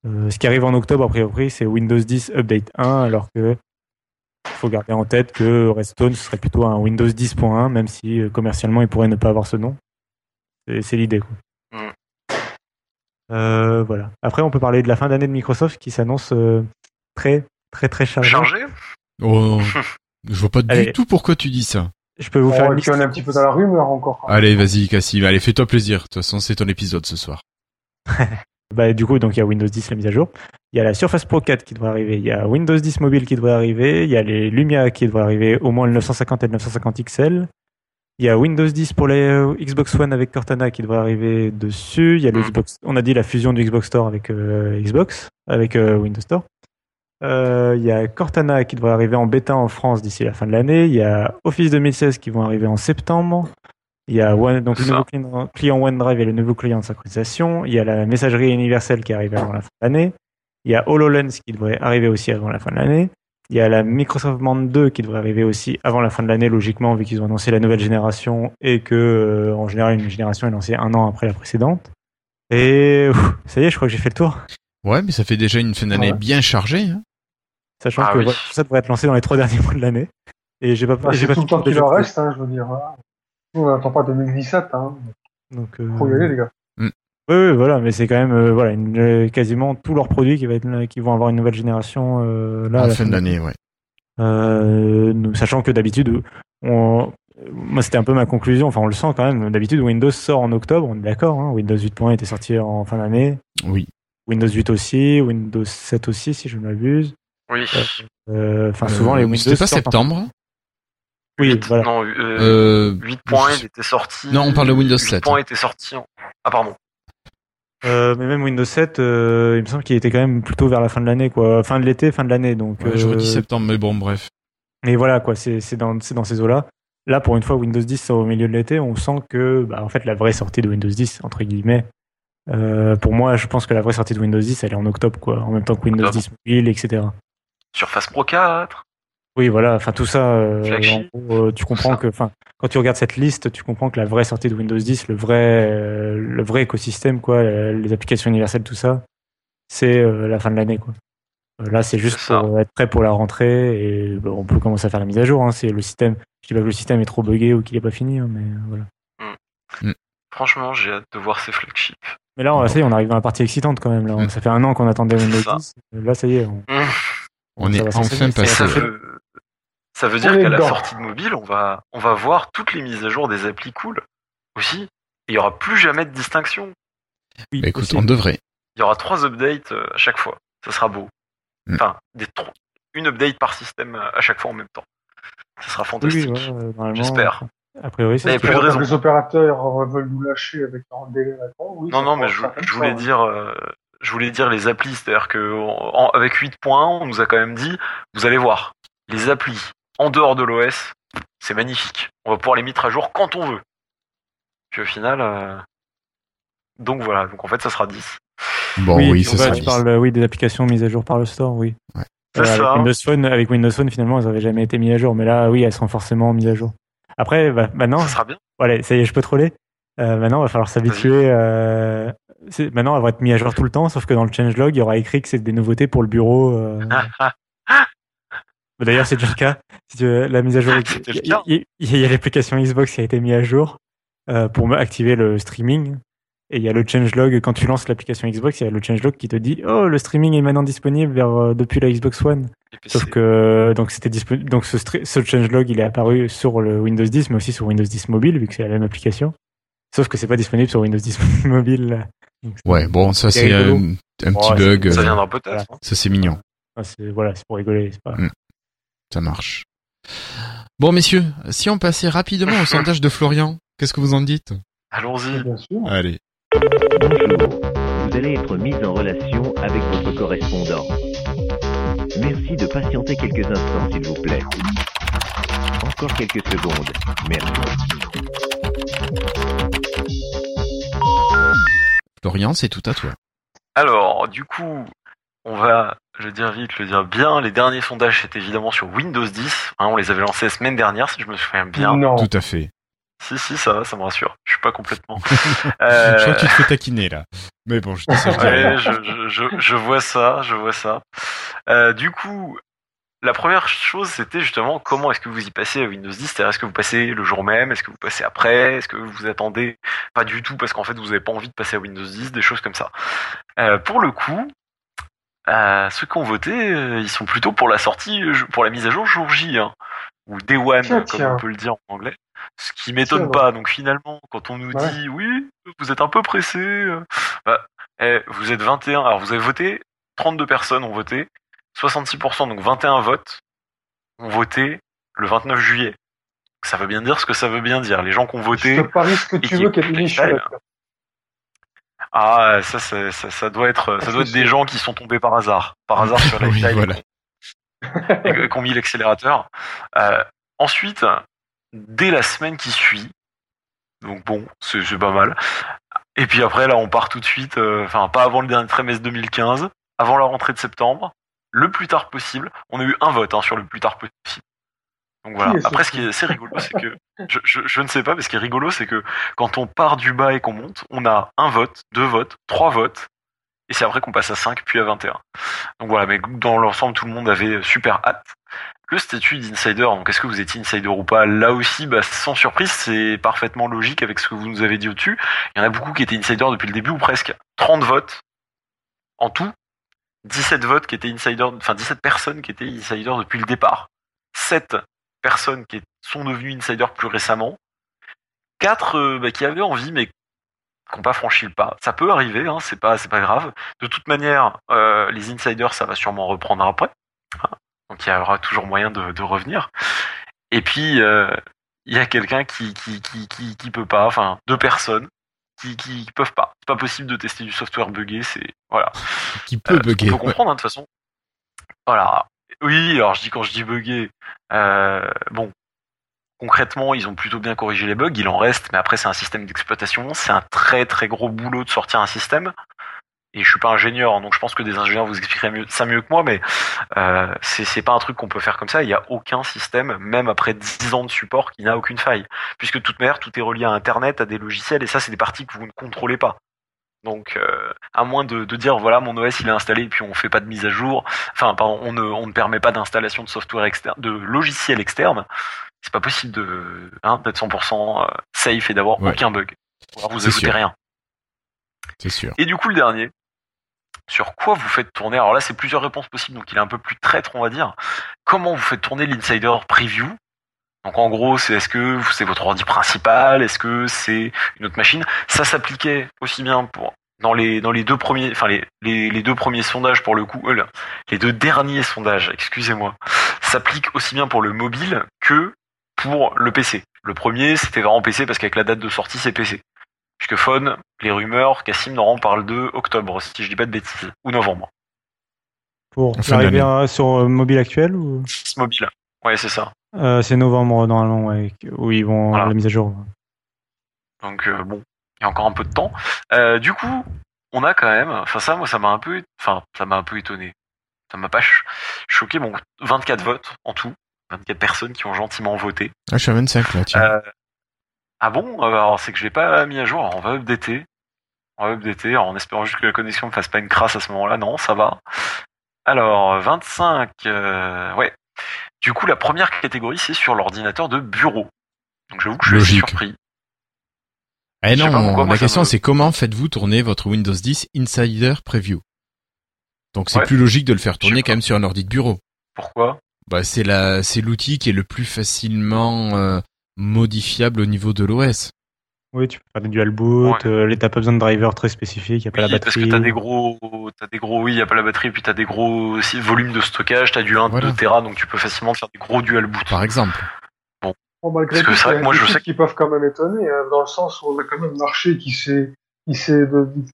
Speaker 2: Ce qui arrive en octobre, a priori, c'est Windows 10 Update 1, alors que faut garder en tête que Redstone ce serait plutôt un Windows 10.1, même si euh, commercialement il pourrait ne pas avoir ce nom. C'est c'est l'idée. quoi.
Speaker 4: Mm.
Speaker 2: Euh, voilà. Après, on peut parler de la fin d'année de Microsoft qui s'annonce euh, très très très chargée.
Speaker 4: Chargé
Speaker 1: Oh, [laughs] je vois pas
Speaker 2: Allez.
Speaker 1: du tout pourquoi tu dis ça.
Speaker 2: Je peux vous faire une
Speaker 5: on est un petit peu dans la rumeur encore.
Speaker 1: Allez, vas-y, Cassim. Allez, fais-toi plaisir. De toute façon, c'est ton épisode ce soir. [laughs]
Speaker 2: Bah, du coup, donc il y a Windows 10 la mise à jour. Il y a la Surface Pro 4 qui devrait arriver. Il y a Windows 10 mobile qui devrait arriver. Il y a les Lumia qui devraient arriver au moins le 950 et le 950 XL. Il y a Windows 10 pour les euh, Xbox One avec Cortana qui devrait arriver dessus. Il y a le
Speaker 4: Mm.
Speaker 2: Xbox. On a dit la fusion du Xbox Store avec euh, Xbox, avec euh, Windows Store. Euh, il y a Cortana qui devrait arriver en bêta en France d'ici la fin de l'année. Il y a Office 2016 qui vont arriver en septembre. Il y a One, donc le nouveau client, client OneDrive et le nouveau client de synchronisation. Il y a la messagerie universelle qui arrive avant la fin de l'année. Il y a HoloLens qui devrait arriver aussi avant la fin de l'année. Il y a la Microsoft Band 2 qui devrait arriver aussi avant la fin de l'année, logiquement, vu qu'ils ont annoncé la nouvelle génération et que, euh, en général, une génération est lancée un an après la précédente. Et ouf, ça y est, je crois que j'ai fait le tour.
Speaker 1: Ouais, mais ça fait déjà une fin d'année
Speaker 5: Ouais.
Speaker 1: bien chargée. Hein.
Speaker 2: Sachant
Speaker 4: Ah
Speaker 2: que
Speaker 4: oui.
Speaker 2: ça devrait être lancé dans les trois derniers mois de l'année. Et j'ai pas,
Speaker 5: Bah,
Speaker 2: j'ai
Speaker 5: c'est
Speaker 2: pas
Speaker 5: tout le temps qu'il leur
Speaker 2: jouer.
Speaker 5: reste, hein, je veux dire. Nous, on n'attend pas 2017, hein.
Speaker 2: Donc, euh,
Speaker 5: Faut y aller, les gars.
Speaker 2: Oui, oui, voilà, mais c'est quand même euh, voilà une- euh, quasiment tous leurs produits qui, va être, qui vont avoir une nouvelle génération euh, là
Speaker 1: à la fin de l'année, ouais.
Speaker 2: Euh, sachant que d'habitude, on, moi c'était un peu ma conclusion. Enfin, on le sent quand même. D'habitude, Windows sort en octobre, on est d'accord. Hein, Windows 8.1 était sorti en fin d'année.
Speaker 1: Oui.
Speaker 2: Windows 8 aussi, Windows 7 aussi, si je ne m'abuse.
Speaker 4: Oui.
Speaker 2: Euh, Enfin, souvent les Windows.
Speaker 1: C'était pas septembre.
Speaker 2: Oui,
Speaker 4: Huit-
Speaker 2: voilà.
Speaker 4: Non, euh,
Speaker 1: Euh,
Speaker 4: 8 points,
Speaker 1: je-
Speaker 4: il était sorti.
Speaker 1: Non, on parle de Windows
Speaker 4: 8
Speaker 1: 7.
Speaker 4: points était sorti. en- Ah, pardon.
Speaker 2: Euh, mais même Windows 7, euh, il me semble qu'il était quand même plutôt vers la fin de l'année, quoi. Fin de l'été, fin de l'année. Donc.
Speaker 1: Ouais, J'aurais dit
Speaker 2: euh,
Speaker 1: septembre, mais bon, bref.
Speaker 2: Mais voilà, quoi, c'est dans, ces eaux-là. Là, pour une fois, Windows 10 sort au milieu de l'été, on sent que, bah, en fait, la vraie sortie de Windows 10, entre guillemets, euh, pour moi, je pense que la vraie sortie de Windows 10, elle est en octobre, quoi, en même temps que Windows
Speaker 4: Octobre.
Speaker 2: 10 mobile, etc.
Speaker 4: Surface Pro 4.
Speaker 2: Oui, voilà, enfin, tout ça, euh, en gros, euh, tu comprends
Speaker 4: ça.
Speaker 2: que, enfin, quand tu regardes cette liste, tu comprends que la vraie sortie de Windows 10, le vrai, euh, le vrai écosystème, quoi, euh, les applications universelles, tout ça, c'est euh, la fin de l'année, quoi. Là, c'est juste pour être prêt pour la rentrée et bah, on peut commencer à faire la mise à jour. Hein. C'est le système. Je dis pas que le système est trop buggé ou qu'il est pas fini, hein, mais voilà.
Speaker 4: Franchement, j'ai hâte de voir ces flagships.
Speaker 2: Mais là, on- ça y est, on arrive dans la partie excitante quand même. Là,
Speaker 1: Mm.
Speaker 2: ça fait un an qu'on attendait Windows
Speaker 4: ça.
Speaker 2: 10. Là, ça y est. On,
Speaker 1: est enfin passé.
Speaker 4: ça
Speaker 2: ça-
Speaker 4: veut, ça veut dire qu'à la sortie de mobile, on va, on va voir toutes les mises à jour des applis cool aussi. Et il y aura plus jamais de distinction.
Speaker 2: Oui,
Speaker 1: Bah, écoute,
Speaker 2: aussi.
Speaker 1: on devrait.
Speaker 4: Il y aura trois updates euh, à chaque fois. Ça sera beau.
Speaker 1: Mm.
Speaker 4: Enfin, des une update par système euh, à chaque fois en même temps. Ça sera fantastique.
Speaker 2: oui, ouais, normalement,
Speaker 4: J'espère.
Speaker 2: A priori, c'est
Speaker 4: plus de raison.
Speaker 5: Les opérateurs veulent nous lâcher avec leur délai maintenant. Oui,
Speaker 4: Non, non, mais je, voulais
Speaker 5: ça,
Speaker 4: dire, euh, je voulais dire les applis, c'est-à-dire que en- avec 8 points, on nous a quand même dit, vous allez voir, les applis en dehors de l'OS, c'est magnifique. On va pouvoir les mettre à jour quand on veut. Puis au final, euh, donc voilà, donc en fait, ça sera 10.
Speaker 1: Bon, oui,
Speaker 2: oui,
Speaker 1: ça
Speaker 2: tu parles oui, des applications mises à jour par le store, oui.
Speaker 1: Ouais.
Speaker 4: C'est
Speaker 2: Euh, avec,
Speaker 4: ça.
Speaker 2: Windows Phone, avec Windows Phone, finalement, elles n'avaient jamais été mises à jour. Mais là, oui, elles sont forcément mises à jour. Après, bah, maintenant,
Speaker 4: Ça sera bien.
Speaker 2: Voilà, ça y est, je peux troller. Euh, maintenant, il va falloir s'habituer. Euh... c'est- Maintenant, elle va être mise à jour tout le temps, sauf que dans le changelog, il y aura écrit que c'est des nouveautés pour le bureau. [laughs] euh. D'ailleurs, c'est déjà le cas. La mise à jour,
Speaker 4: le
Speaker 2: il y a- l'application Xbox qui a été mise à jour euh, pour activer le streaming. Et il y a le changelog quand tu lances l'application Xbox, il y a le changelog qui te dit oh le streaming est maintenant disponible vers, euh, depuis la Xbox One. Sauf que donc c'était donc ce, ce changelog il est apparu sur le Windows 10 mais aussi sur Windows 10 mobile vu que c'est la même application. Sauf que c'est pas disponible sur Windows 10 [laughs] mobile. Donc,
Speaker 1: Ouais, bon, ça
Speaker 2: C'est rigolo.
Speaker 1: un, un petit
Speaker 2: Ouais,
Speaker 1: bug.
Speaker 4: Ça
Speaker 1: euh,
Speaker 4: viendra peut-être.
Speaker 2: Voilà.
Speaker 4: hein.
Speaker 1: Ça c'est mignon.
Speaker 2: ah, c'est voilà, c'est pour rigoler. C'est pas...
Speaker 1: Mm. Ça marche. Bon, messieurs, si on passait rapidement au sondage de Florian, qu'est-ce que vous en dites?
Speaker 4: Allons-y.
Speaker 5: Bien sûr.
Speaker 1: Allez.
Speaker 8: Bonjour, vous allez être mis en relation avec votre correspondant. Merci de patienter quelques instants, s'il vous plaît. Encore quelques secondes. Merci.
Speaker 1: Florian, c'est tout à toi.
Speaker 4: Alors, du coup, on va, je vais dire vite, le dire bien. Les derniers sondages, c'était évidemment sur Windows 10. Hein, on les avait lancés la semaine dernière, si je me souviens bien.
Speaker 5: Non.
Speaker 1: Tout à fait.
Speaker 4: Si, si, ça va, ça me rassure. Je suis pas complètement. [laughs]
Speaker 1: Je crois que tu te fais taquiner là. Mais bon, je te sais
Speaker 4: ouais, je, je, je, je vois ça, je vois ça. Euh, du coup, la première chose, c'était justement comment est-ce que vous y passez à Windows 10 C'est-à-dire, est-ce que vous passez le jour même? Est-ce que vous passez après? Est-ce que vous attendez Pas du tout, parce qu'en fait, vous n'avez pas envie de passer à Windows 10, des choses comme ça. Euh, pour le coup, euh, ceux qui ont voté, euh, ils sont plutôt pour la sortie, euh, pour la mise à jour jour J, hein, ou Day One,
Speaker 5: Tiens,
Speaker 4: comme
Speaker 5: tiens.
Speaker 4: on peut le dire en anglais. Ce qui m'étonne pas. Donc finalement, quand on nous
Speaker 5: Ouais.
Speaker 4: dit oui, vous êtes un peu pressé, euh, bah, eh, vous êtes 21. Alors vous avez voté, 32 personnes ont voté, 66%, donc 21 votes, ont voté le 29 juillet. Ça veut bien dire ce que ça veut bien dire. Les gens qui ont
Speaker 5: Je
Speaker 4: voté,
Speaker 5: te parie ce que tu veux, Kevin, je suis
Speaker 4: écoute
Speaker 5: d'accord.
Speaker 4: Ah, ça, ça, ça, ça doit être, ça doit être des gens qui sont tombés par hasard, par hasard sur la [laughs]
Speaker 1: Oui, voilà.
Speaker 4: et qui ont mis l'accélérateur. Euh, ensuite, dès la semaine qui suit, donc bon, c'est c'est pas mal. Et puis après, là, on part tout de suite, euh, enfin, pas avant le dernier trimestre 2015, avant la rentrée de septembre, le plus tard possible. On a eu un vote hein, sur le plus tard possible. Donc voilà. [laughs] Après, ce qui est assez rigolo, c'est que je, je, je ne sais pas, mais ce qui est rigolo, c'est que quand on part du bas et qu'on monte, on a un vote, deux votes, trois votes, et c'est après qu'on passe à 5 puis à 21. Donc voilà, mais dans l'ensemble, tout le monde avait super hâte. Le statut d'insider, donc est-ce que vous étiez insider ou pas? Là aussi, bah, sans surprise, c'est parfaitement logique avec ce que vous nous avez dit au-dessus. Il y en a beaucoup qui étaient insider depuis le début, ou presque 30 votes en tout. 17 votes qui étaient insider, enfin 17 personnes qui étaient insider depuis le départ. 7 personnes qui sont devenues insider plus récemment. 4 bah, qui avaient envie mais qui n'ont pas franchi le pas. Ça peut arriver, hein, c'est pas pas grave. De toute manière, euh, les insiders, ça va sûrement reprendre après. hein. Donc il y aura toujours moyen de, de revenir. Et puis euh, il y a quelqu'un qui qui, qui qui qui peut pas, enfin deux personnes qui qui peuvent pas. C'est pas possible de tester du software buggé, c'est voilà.
Speaker 1: Qui peut
Speaker 4: Euh,
Speaker 1: bugger.
Speaker 4: On peut comprendre hein, de toute façon. Voilà. Oui, alors je dis quand je dis bugger, euh, bon, concrètement, ils ont plutôt bien corrigé les bugs, il en reste, mais après c'est un système d'exploitation, c'est un très très gros boulot de sortir un système. Et je suis pas ingénieur, donc je pense que des ingénieurs vous expliqueraient ça mieux que moi, mais euh, c'est pas un truc qu'on peut faire comme ça. Il y a aucun système, même après 10 ans de support, qui n'a aucune faille, puisque toute manière tout est relié à Internet, à des logiciels, et ça c'est des parties que vous ne contrôlez pas. Donc, euh, à moins de, de dire voilà mon OS il est installé et puis on fait pas de mise à jour, enfin pardon, on ne, on ne permet pas d'installation de software externe, de logiciel externe, c'est pas possible de hein, d'être 100% safe et d'avoir
Speaker 1: Ouais.
Speaker 4: aucun bug. Vous ajoutez
Speaker 1: sûr.
Speaker 4: rien.
Speaker 1: C'est sûr.
Speaker 4: Et du coup le dernier, sur quoi vous faites tourner? Alors là c'est plusieurs réponses possibles, donc il est un peu plus traître on va dire. Comment vous faites tourner l'insider preview? Donc en gros, c'est est-ce que c'est votre ordi principal, est-ce que c'est une autre machine? Ça s'appliquait aussi bien pour dans les dans les deux premiers, enfin les, les, les deux premiers sondages pour le coup, euh, les deux derniers sondages, excusez-moi, s'appliquent aussi bien pour le mobile que pour le PC. Le premier, c'était vraiment PC parce qu'avec la date de sortie, c'est PC. Puisque Phone, les rumeurs, Cassim Noran parle de octobre, si je dis pas de bêtises, ou novembre.
Speaker 2: Pour arriver sur euh, mobile actuel ou?
Speaker 4: Mobile. Ouais, c'est ça.
Speaker 2: Euh, C'est novembre normalement, ouais, où ils vont
Speaker 4: Voilà.
Speaker 2: la mise à jour.
Speaker 4: Donc euh, bon, il y a encore un peu de temps. Euh, du coup, on a quand même, enfin ça, moi, ça m'a un peu, enfin ça m'a un peu étonné. Ça m'a pas ch- choqué. Bon, 24 votes en tout, 24 personnes qui ont gentiment voté.
Speaker 1: Ah, je suis à 25 là, tiens.
Speaker 4: Euh, ah bon? Alors c'est que je l'ai pas mis à jour. Alors, on va updater. On va updater alors, en espérant juste que la connexion ne fasse pas une crasse à ce moment-là. Non, ça va. Alors 25. euh, ouais. Du coup, la première catégorie, c'est sur l'ordinateur de bureau. Donc j'avoue que je suis
Speaker 1: Logique.
Speaker 4: surpris.
Speaker 1: Eh non,
Speaker 4: pas pourquoi, moi,
Speaker 1: la question
Speaker 4: me-
Speaker 1: c'est comment faites-vous tourner votre Windows 10 Insider Preview? Donc c'est
Speaker 4: Ouais.
Speaker 1: plus logique de le faire tourner quand même sur un ordi de bureau.
Speaker 4: Pourquoi?
Speaker 1: Bah c'est la, c'est l'outil qui est le plus facilement euh, modifiable au niveau de l'OS.
Speaker 2: Oui, tu peux faire des dual boot.
Speaker 4: Ouais.
Speaker 2: euh, t'as pas besoin de driver très spécifique. Y a pas la
Speaker 4: Oui, parce
Speaker 2: batterie.
Speaker 4: que t'as des gros, t'as des gros, oui, y a pas la batterie, puis t'as des gros aussi volumes de stockage, t'as du 1
Speaker 1: Voilà.
Speaker 4: 2 Tera, donc tu peux facilement faire des gros dual boot.
Speaker 1: Par exemple.
Speaker 5: Bon, malgré
Speaker 4: Parce que
Speaker 5: tout,
Speaker 4: c'est vrai
Speaker 5: il
Speaker 4: que moi, je sais
Speaker 5: qui peuvent quand même étonner, hein, dans le sens où on a quand même un marché qui s'est qui s'est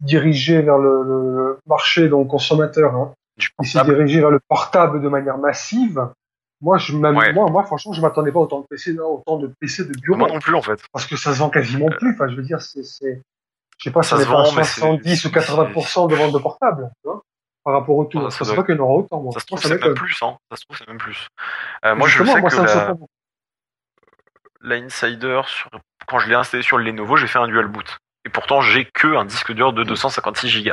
Speaker 5: dirigé vers le, le marché donc consommateur, hein, qui s'est dirigé vers le portable de manière massive. Moi, je
Speaker 4: Ouais.
Speaker 5: moi, moi, franchement, je m'attendais pas autant de PC, autant de PC de bureau,
Speaker 4: Moi non plus, en fait.
Speaker 5: parce que ça se vend quasiment plus. Enfin, je veux dire, c'est, c'est, je sais pas,
Speaker 4: Ça
Speaker 5: ça
Speaker 4: se
Speaker 5: pas
Speaker 4: vend, c'est-
Speaker 5: 70 ou 80% de vente de portables, tu vois, par rapport au tout.
Speaker 4: Ah, ça doit
Speaker 5: pas qu'il y en aura autant, moi.
Speaker 4: Ça se trouve, c'est même plus, hein. Ça se trouve, c'est même plus. Euh, moi, je sais
Speaker 5: moi,
Speaker 4: que
Speaker 5: ça
Speaker 4: la Insider, sur- quand je l'ai installé sur le Lenovo, j'ai fait un dual boot. Et pourtant, j'ai que un disque dur de 256 Go.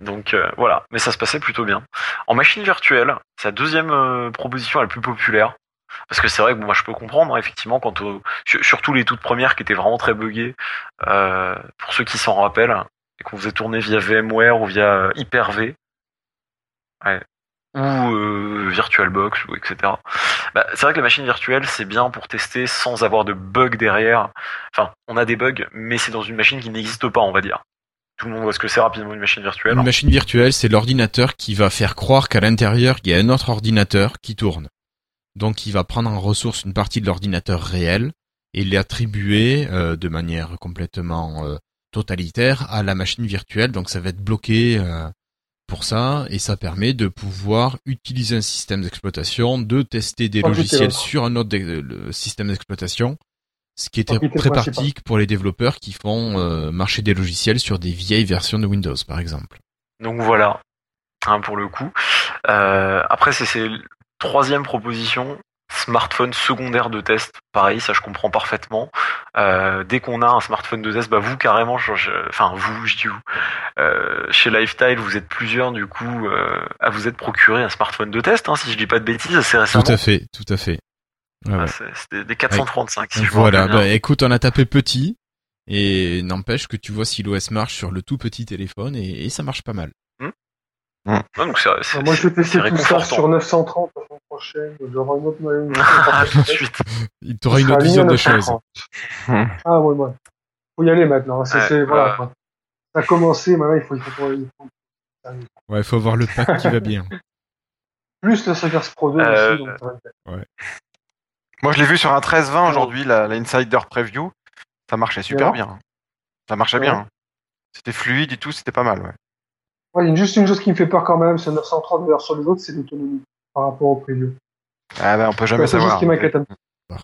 Speaker 4: Donc euh, voilà, mais ça se passait plutôt bien. En machine virtuelle, c'est la deuxième euh, proposition la plus populaire. Parce que c'est vrai que bon, moi je peux comprendre, hein, effectivement, quand sur- surtout les toutes premières qui étaient vraiment très buggées, euh, pour ceux qui s'en rappellent, et qu'on faisait tourner via VMware ou via euh, Hyper-V, ouais, ou euh, VirtualBox, ou etc. Bah, c'est vrai que la machine virtuelle, c'est bien pour tester sans avoir de bugs derrière. Enfin, on a des bugs, mais c'est dans une machine qui n'existe pas, on va dire. Tout le monde voit ce que c'est rapidement une machine virtuelle.
Speaker 1: Une machine virtuelle, c'est l'ordinateur qui va faire croire qu'à l'intérieur, il y a un autre ordinateur qui tourne. Donc, il va prendre en ressource une partie de l'ordinateur réel et l'attribuer euh, de manière complètement euh, totalitaire à la machine virtuelle. Donc, ça va être bloqué euh, pour ça et ça permet de pouvoir utiliser un système d'exploitation, de tester des
Speaker 5: Sans
Speaker 1: logiciels sur un autre le système d'exploitation. Ce qui était très pratique pour les développeurs qui font euh, marcher des logiciels sur des vieilles versions de Windows, par exemple.
Speaker 4: Donc voilà, hein, pour le coup. Euh, après, c'est troisième proposition, smartphone secondaire de test. Pareil, ça je comprends parfaitement. Euh, dès qu'on a un smartphone de test, bah vous carrément, je- je- enfin vous, je dis vous, euh, chez Lifestyle, vous êtes plusieurs du coup euh, à vous être procuré un smartphone de test, hein, si je dis pas de bêtises, assez récemment.
Speaker 1: Tout à fait, tout à fait. Ouais,
Speaker 4: Ah,
Speaker 1: ouais.
Speaker 4: c'est- C'était des 435. Si je
Speaker 1: voilà, bah, écoute, on a tapé petit, et n'empêche que tu vois si l'OS marche sur le tout petit téléphone, et, et ça marche pas mal.
Speaker 4: Ouais, donc c'est- c'est-
Speaker 5: Moi, je vais tester tout ça sur 930 la semaine prochaine. J'aurai une autre, [laughs]
Speaker 4: Ah, tout de suite.
Speaker 1: Il t'aura une autre vision des choses.
Speaker 5: 930. Ah ouais, ouais. Faut y aller maintenant. C'est,
Speaker 4: Ouais,
Speaker 5: c'est- voilà.
Speaker 4: ouais.
Speaker 5: quoi. Ça a commencé, maintenant il faut, il faut, il faut-
Speaker 1: Ouais, faut avoir le pack qui va bien. [laughs]
Speaker 5: plus le Surface Pro 2
Speaker 4: Euh,
Speaker 5: aussi. Donc, ça va être-
Speaker 3: Moi, je l'ai vu sur un 1320 aujourd'hui, la, la Insider Preview. Ça marchait super bien. Ça marchait
Speaker 5: Ouais.
Speaker 3: bien. C'était fluide et tout, c'était pas mal, ouais.
Speaker 5: Ouais, il y a juste une chose qui me fait peur quand même, c'est 930 d'ailleurs sur les autres, c'est l'autonomie par rapport au preview.
Speaker 3: Ah ben, on peut jamais
Speaker 5: C'est la seule chose
Speaker 3: savoir.
Speaker 5: qui m'inquiète un peu.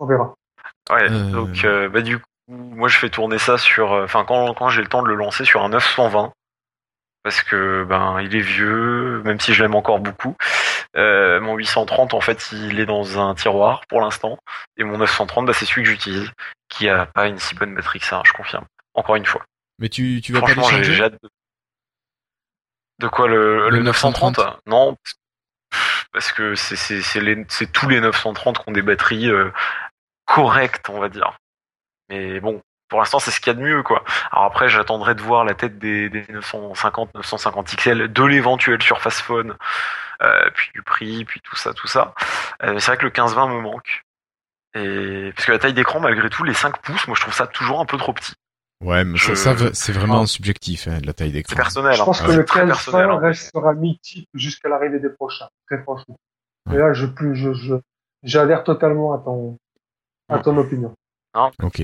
Speaker 5: On verra.
Speaker 4: Ouais,
Speaker 1: Euh.
Speaker 4: donc euh, bah du coup, moi je fais tourner ça sur, euh, enfin quand quand j'ai le temps de le lancer sur un 920 parce que ben il est vieux, même si je l'aime encore beaucoup. Euh, mon 830 en fait il est dans un tiroir pour l'instant et mon 930 bah, c'est celui que j'utilise qui a pas une si bonne batterie que ça, je confirme. Encore une fois.
Speaker 1: Mais tu, tu vas pas
Speaker 4: Franchement j'ai
Speaker 1: l'échanger
Speaker 4: j'ai hâte de... de quoi le,
Speaker 1: Le
Speaker 4: le 930
Speaker 1: 930?
Speaker 4: Non, parce que c'est tous les 930 qui ont des batteries euh, correctes on va dire. Mais bon, pour l'instant, c'est ce qu'il y a de mieux, quoi. Alors après, j'attendrai de voir la tête des, des 950, 950 XL, de l'éventuel Surface Phone, euh, puis du prix, puis tout ça, tout ça. Euh, c'est vrai que le 15-20 me manque. Et parce que la taille d'écran, malgré tout, les 5 pouces, moi, je trouve ça toujours un peu trop petit.
Speaker 1: Ouais, mais ça,
Speaker 4: Je-
Speaker 1: ça c'est vraiment
Speaker 5: Ah.
Speaker 1: subjectif, hein, la taille d'écran.
Speaker 4: C'est personnel.
Speaker 5: Je pense
Speaker 4: hein.
Speaker 5: que le
Speaker 4: très
Speaker 5: 15
Speaker 4: personnel. hein.
Speaker 5: restera mythique jusqu'à l'arrivée des prochains, très franchement.
Speaker 1: Ouais.
Speaker 5: Et là, je, plus, je, je, j'adhère totalement à ton, à ton opinion.
Speaker 1: Ok.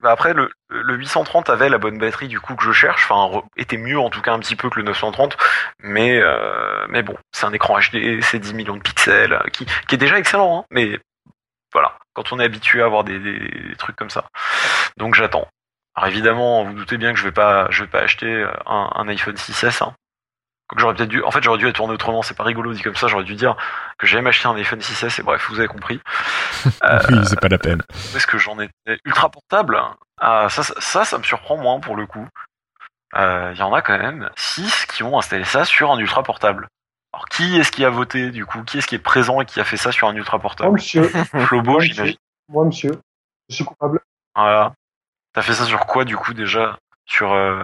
Speaker 4: Bah après, le, le 830 avait la bonne batterie du coup que je cherche, enfin était mieux en tout cas un petit peu que le 930, mais euh, mais bon, c'est un écran HD, c'est 10 millions de pixels, euh, qui, qui est déjà excellent, hein, mais voilà, quand on est habitué à avoir des, des, des trucs comme ça, donc j'attends. Alors évidemment, vous doutez bien que je vais pas, je vais pas acheter un, un iPhone 6s. Hein. Quoique j'aurais peut-être dû, en fait, j'aurais dû la tourner autrement. C'est pas rigolo dit comme ça. J'aurais dû dire que j'allais m'acheter un iPhone 6s. Et bref, vous avez compris. [laughs] Euh,
Speaker 1: Oui, c'est pas la peine.
Speaker 4: est-ce que j'en étais? Ultra portable? Ah, ça, ça, ça, ça me surprend moins pour le coup. Euh, Il y en a quand même 6 qui ont installé ça sur un ultra portable. Alors qui est-ce qui a voté du coup? Qui est-ce qui est présent et qui a fait ça sur un ultra
Speaker 5: Moi,
Speaker 4: portable
Speaker 5: monsieur,
Speaker 4: Flobo, j'imagine.
Speaker 5: moi, monsieur, je suis coupable.
Speaker 4: Voilà. T'as fait ça sur quoi du coup déjà? Sur euh,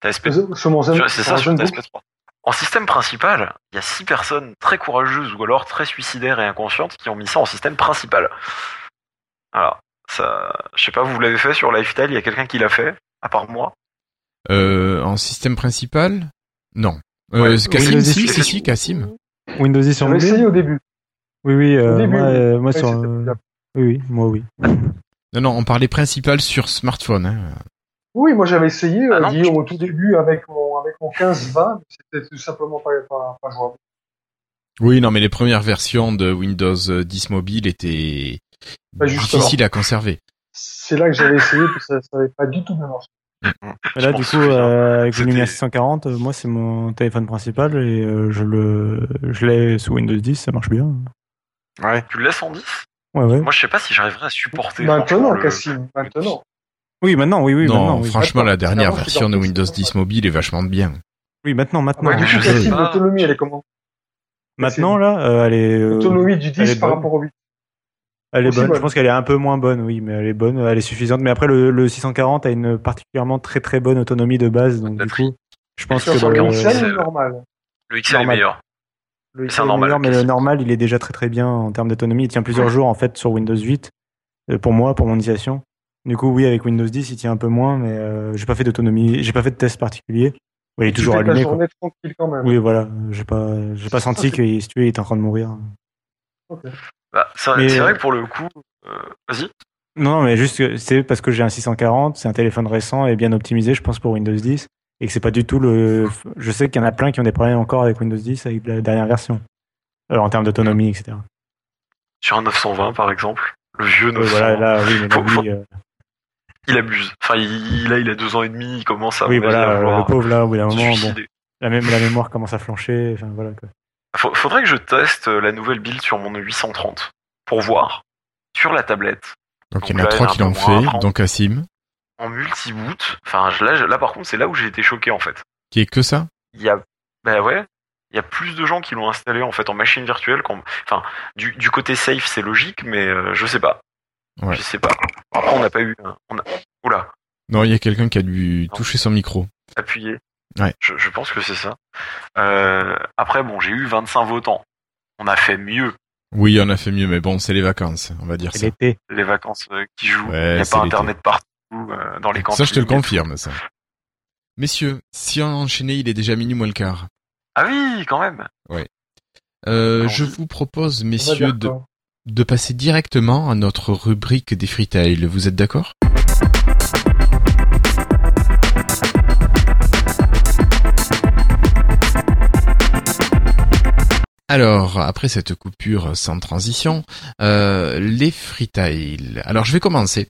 Speaker 4: ta SP
Speaker 5: Sur mon Zen,
Speaker 4: Sur- C'est ça
Speaker 5: mon
Speaker 4: sur ta
Speaker 5: Zenbook.
Speaker 4: SP3. En système principal, il y a 6 personnes très courageuses ou alors très suicidaires et inconscientes qui ont mis ça en système principal. Voilà. Ça, je sais pas, vous l'avez fait sur Lifestyle, il y a quelqu'un qui l'a fait À part moi?
Speaker 1: Euh, en système principal? Non. Euh,
Speaker 4: Ouais,
Speaker 1: Cassim,
Speaker 2: Windows
Speaker 1: si,
Speaker 2: 10.
Speaker 1: si.
Speaker 2: Windows 10 sur
Speaker 5: J'avais
Speaker 2: mobile
Speaker 5: essayé au début.
Speaker 2: Oui, oui, euh,
Speaker 5: début,
Speaker 2: moi, euh, moi sur. euh. Oui, oui, moi oui.
Speaker 1: Non, non, on parlait principal sur smartphone. Hein.
Speaker 5: Oui, moi j'avais essayé,
Speaker 4: Ah
Speaker 5: euh,
Speaker 4: non,
Speaker 5: Guillaume, au tout début avec mon, avec mon 15-20, mais c'était tout simplement pas, pas, pas jouable.
Speaker 1: Oui, non, mais les premières versions de Windows 10 Mobile étaient
Speaker 5: Bah,
Speaker 1: difficiles à conserver.
Speaker 5: C'est là que j'avais essayé, puis ça, ça avait pas du tout bien marché.
Speaker 2: Mais là,
Speaker 4: Je
Speaker 2: du coup, euh, avec le Lumia 640, euh, moi, c'est mon téléphone principal et euh, je le, je l'ai sous Windows 10, ça marche bien.
Speaker 3: Ouais.
Speaker 4: Tu le laisses en 10
Speaker 2: Ouais, ouais.
Speaker 4: Moi, je sais pas si j'arriverai à supporter.
Speaker 5: Maintenant,
Speaker 4: le-
Speaker 5: Cassim, maintenant.
Speaker 2: Oui, maintenant, oui, oui,
Speaker 1: non,
Speaker 2: maintenant, oui.
Speaker 1: franchement, la dernière version de Windows
Speaker 5: parti,
Speaker 1: 10 Mobile est vachement bien.
Speaker 2: Oui, maintenant, maintenant.
Speaker 5: Ouais,
Speaker 4: je sais pas.
Speaker 5: l'autonomie, elle est comment
Speaker 2: Maintenant, là, euh, elle est, euh,
Speaker 5: L'autonomie du
Speaker 2: elle
Speaker 5: 10
Speaker 2: est
Speaker 5: par
Speaker 2: bonne.
Speaker 5: rapport au 8.
Speaker 2: elle est
Speaker 5: aussi
Speaker 2: bonne.
Speaker 5: bonne.
Speaker 2: Je pense qu'elle est un peu moins bonne, oui, mais elle est bonne, elle est suffisante. Mais après, le, le 640 a une particulièrement très très bonne autonomie de base, donc du coup, je pense que
Speaker 5: son
Speaker 2: le,
Speaker 4: 146,
Speaker 5: XL
Speaker 4: euh,
Speaker 5: normal
Speaker 4: Le XL est meilleur.
Speaker 5: Le
Speaker 4: c'est un
Speaker 2: est
Speaker 4: normal,
Speaker 2: meilleur, mais le normal, il est déjà très très bien en termes d'autonomie. Il tient plusieurs jours en fait sur Windows 8. euh, pour moi, pour mon utilisation. Du coup, oui, avec Windows 10, il tient un peu moins, mais euh, j'ai pas fait d'autonomie, j'ai pas fait de test particulier. Ouais, il est
Speaker 5: Tu
Speaker 2: toujours allumé. Quoi.
Speaker 5: tranquille quand même.
Speaker 2: Oui, voilà, j'ai pas, j'ai pas senti si tu veux, il était en train de mourir.
Speaker 4: Bah, c'est
Speaker 2: Mais-
Speaker 4: c'est vrai que pour le coup, euh, vas-y.
Speaker 2: Non, non, mais juste que c'est parce que j'ai un 640, c'est un téléphone récent et bien optimisé, je pense, pour Windows 10, et que c'est pas du tout le. Je sais qu'il y en a plein qui ont des problèmes encore avec Windows 10 avec la dernière version, Euh, en termes d'autonomie, etc.
Speaker 4: Sur un 920, par exemple, le vieux
Speaker 2: Ouais,
Speaker 4: 920,
Speaker 2: voilà, là, oui, mais là,
Speaker 4: Faut- faut-
Speaker 2: oui, euh,
Speaker 4: il abuse. Enfin, il, là, il a deux ans et demi, il commence à.
Speaker 2: oui, voilà,
Speaker 4: à
Speaker 2: le pauvre là, au bout d'un moment, bon, la même la mémoire commence à flancher, enfin voilà quoi.
Speaker 4: Faut- Faudrait que je teste euh, la nouvelle build sur mon 830 pour voir sur la tablette
Speaker 1: Donc il y en
Speaker 4: Donc
Speaker 1: a trois
Speaker 4: il y en a
Speaker 1: qui
Speaker 4: un
Speaker 1: l'ont fait, donc Cassim,
Speaker 4: en multi-boot. Enfin, là, par contre, c'est là où j'ai été choqué en fait.
Speaker 1: qui est que ça?
Speaker 4: Il y a, bah ouais, il y a plus de gens qui l'ont installé en fait en machine virtuelle. qu'en- Enfin, du, du côté safe, c'est logique, mais euh, je sais pas.
Speaker 1: Ouais.
Speaker 4: Je sais pas. Après, on n'a pas eu. un- On a, oula,
Speaker 1: Non, il y a quelqu'un qui a dû toucher son micro.
Speaker 4: appuyé.
Speaker 1: Ouais.
Speaker 4: Je, je pense que c'est ça. Euh, après, bon, j'ai eu 25 votants. On a fait mieux.
Speaker 1: Oui, on a fait mieux, mais bon, c'est les vacances, on va dire ça.
Speaker 2: l'été.
Speaker 4: Les vacances euh, qui jouent.
Speaker 1: Ouais,
Speaker 4: Il n'y a
Speaker 1: c'est
Speaker 4: pas
Speaker 1: l'été.
Speaker 4: internet partout euh, dans les cantines.
Speaker 1: Ça, je te le confirme, ça. Messieurs, si on enchaînait, il est déjà minuit moins le quart.
Speaker 4: Ah oui, quand même.
Speaker 1: Euh,
Speaker 4: Allons-y.
Speaker 1: je vous propose, messieurs, de, de passer directement à notre rubrique des freetiles. Vous êtes d'accord? Alors, après cette coupure sans transition, euh, les freetiles. Alors, je vais commencer.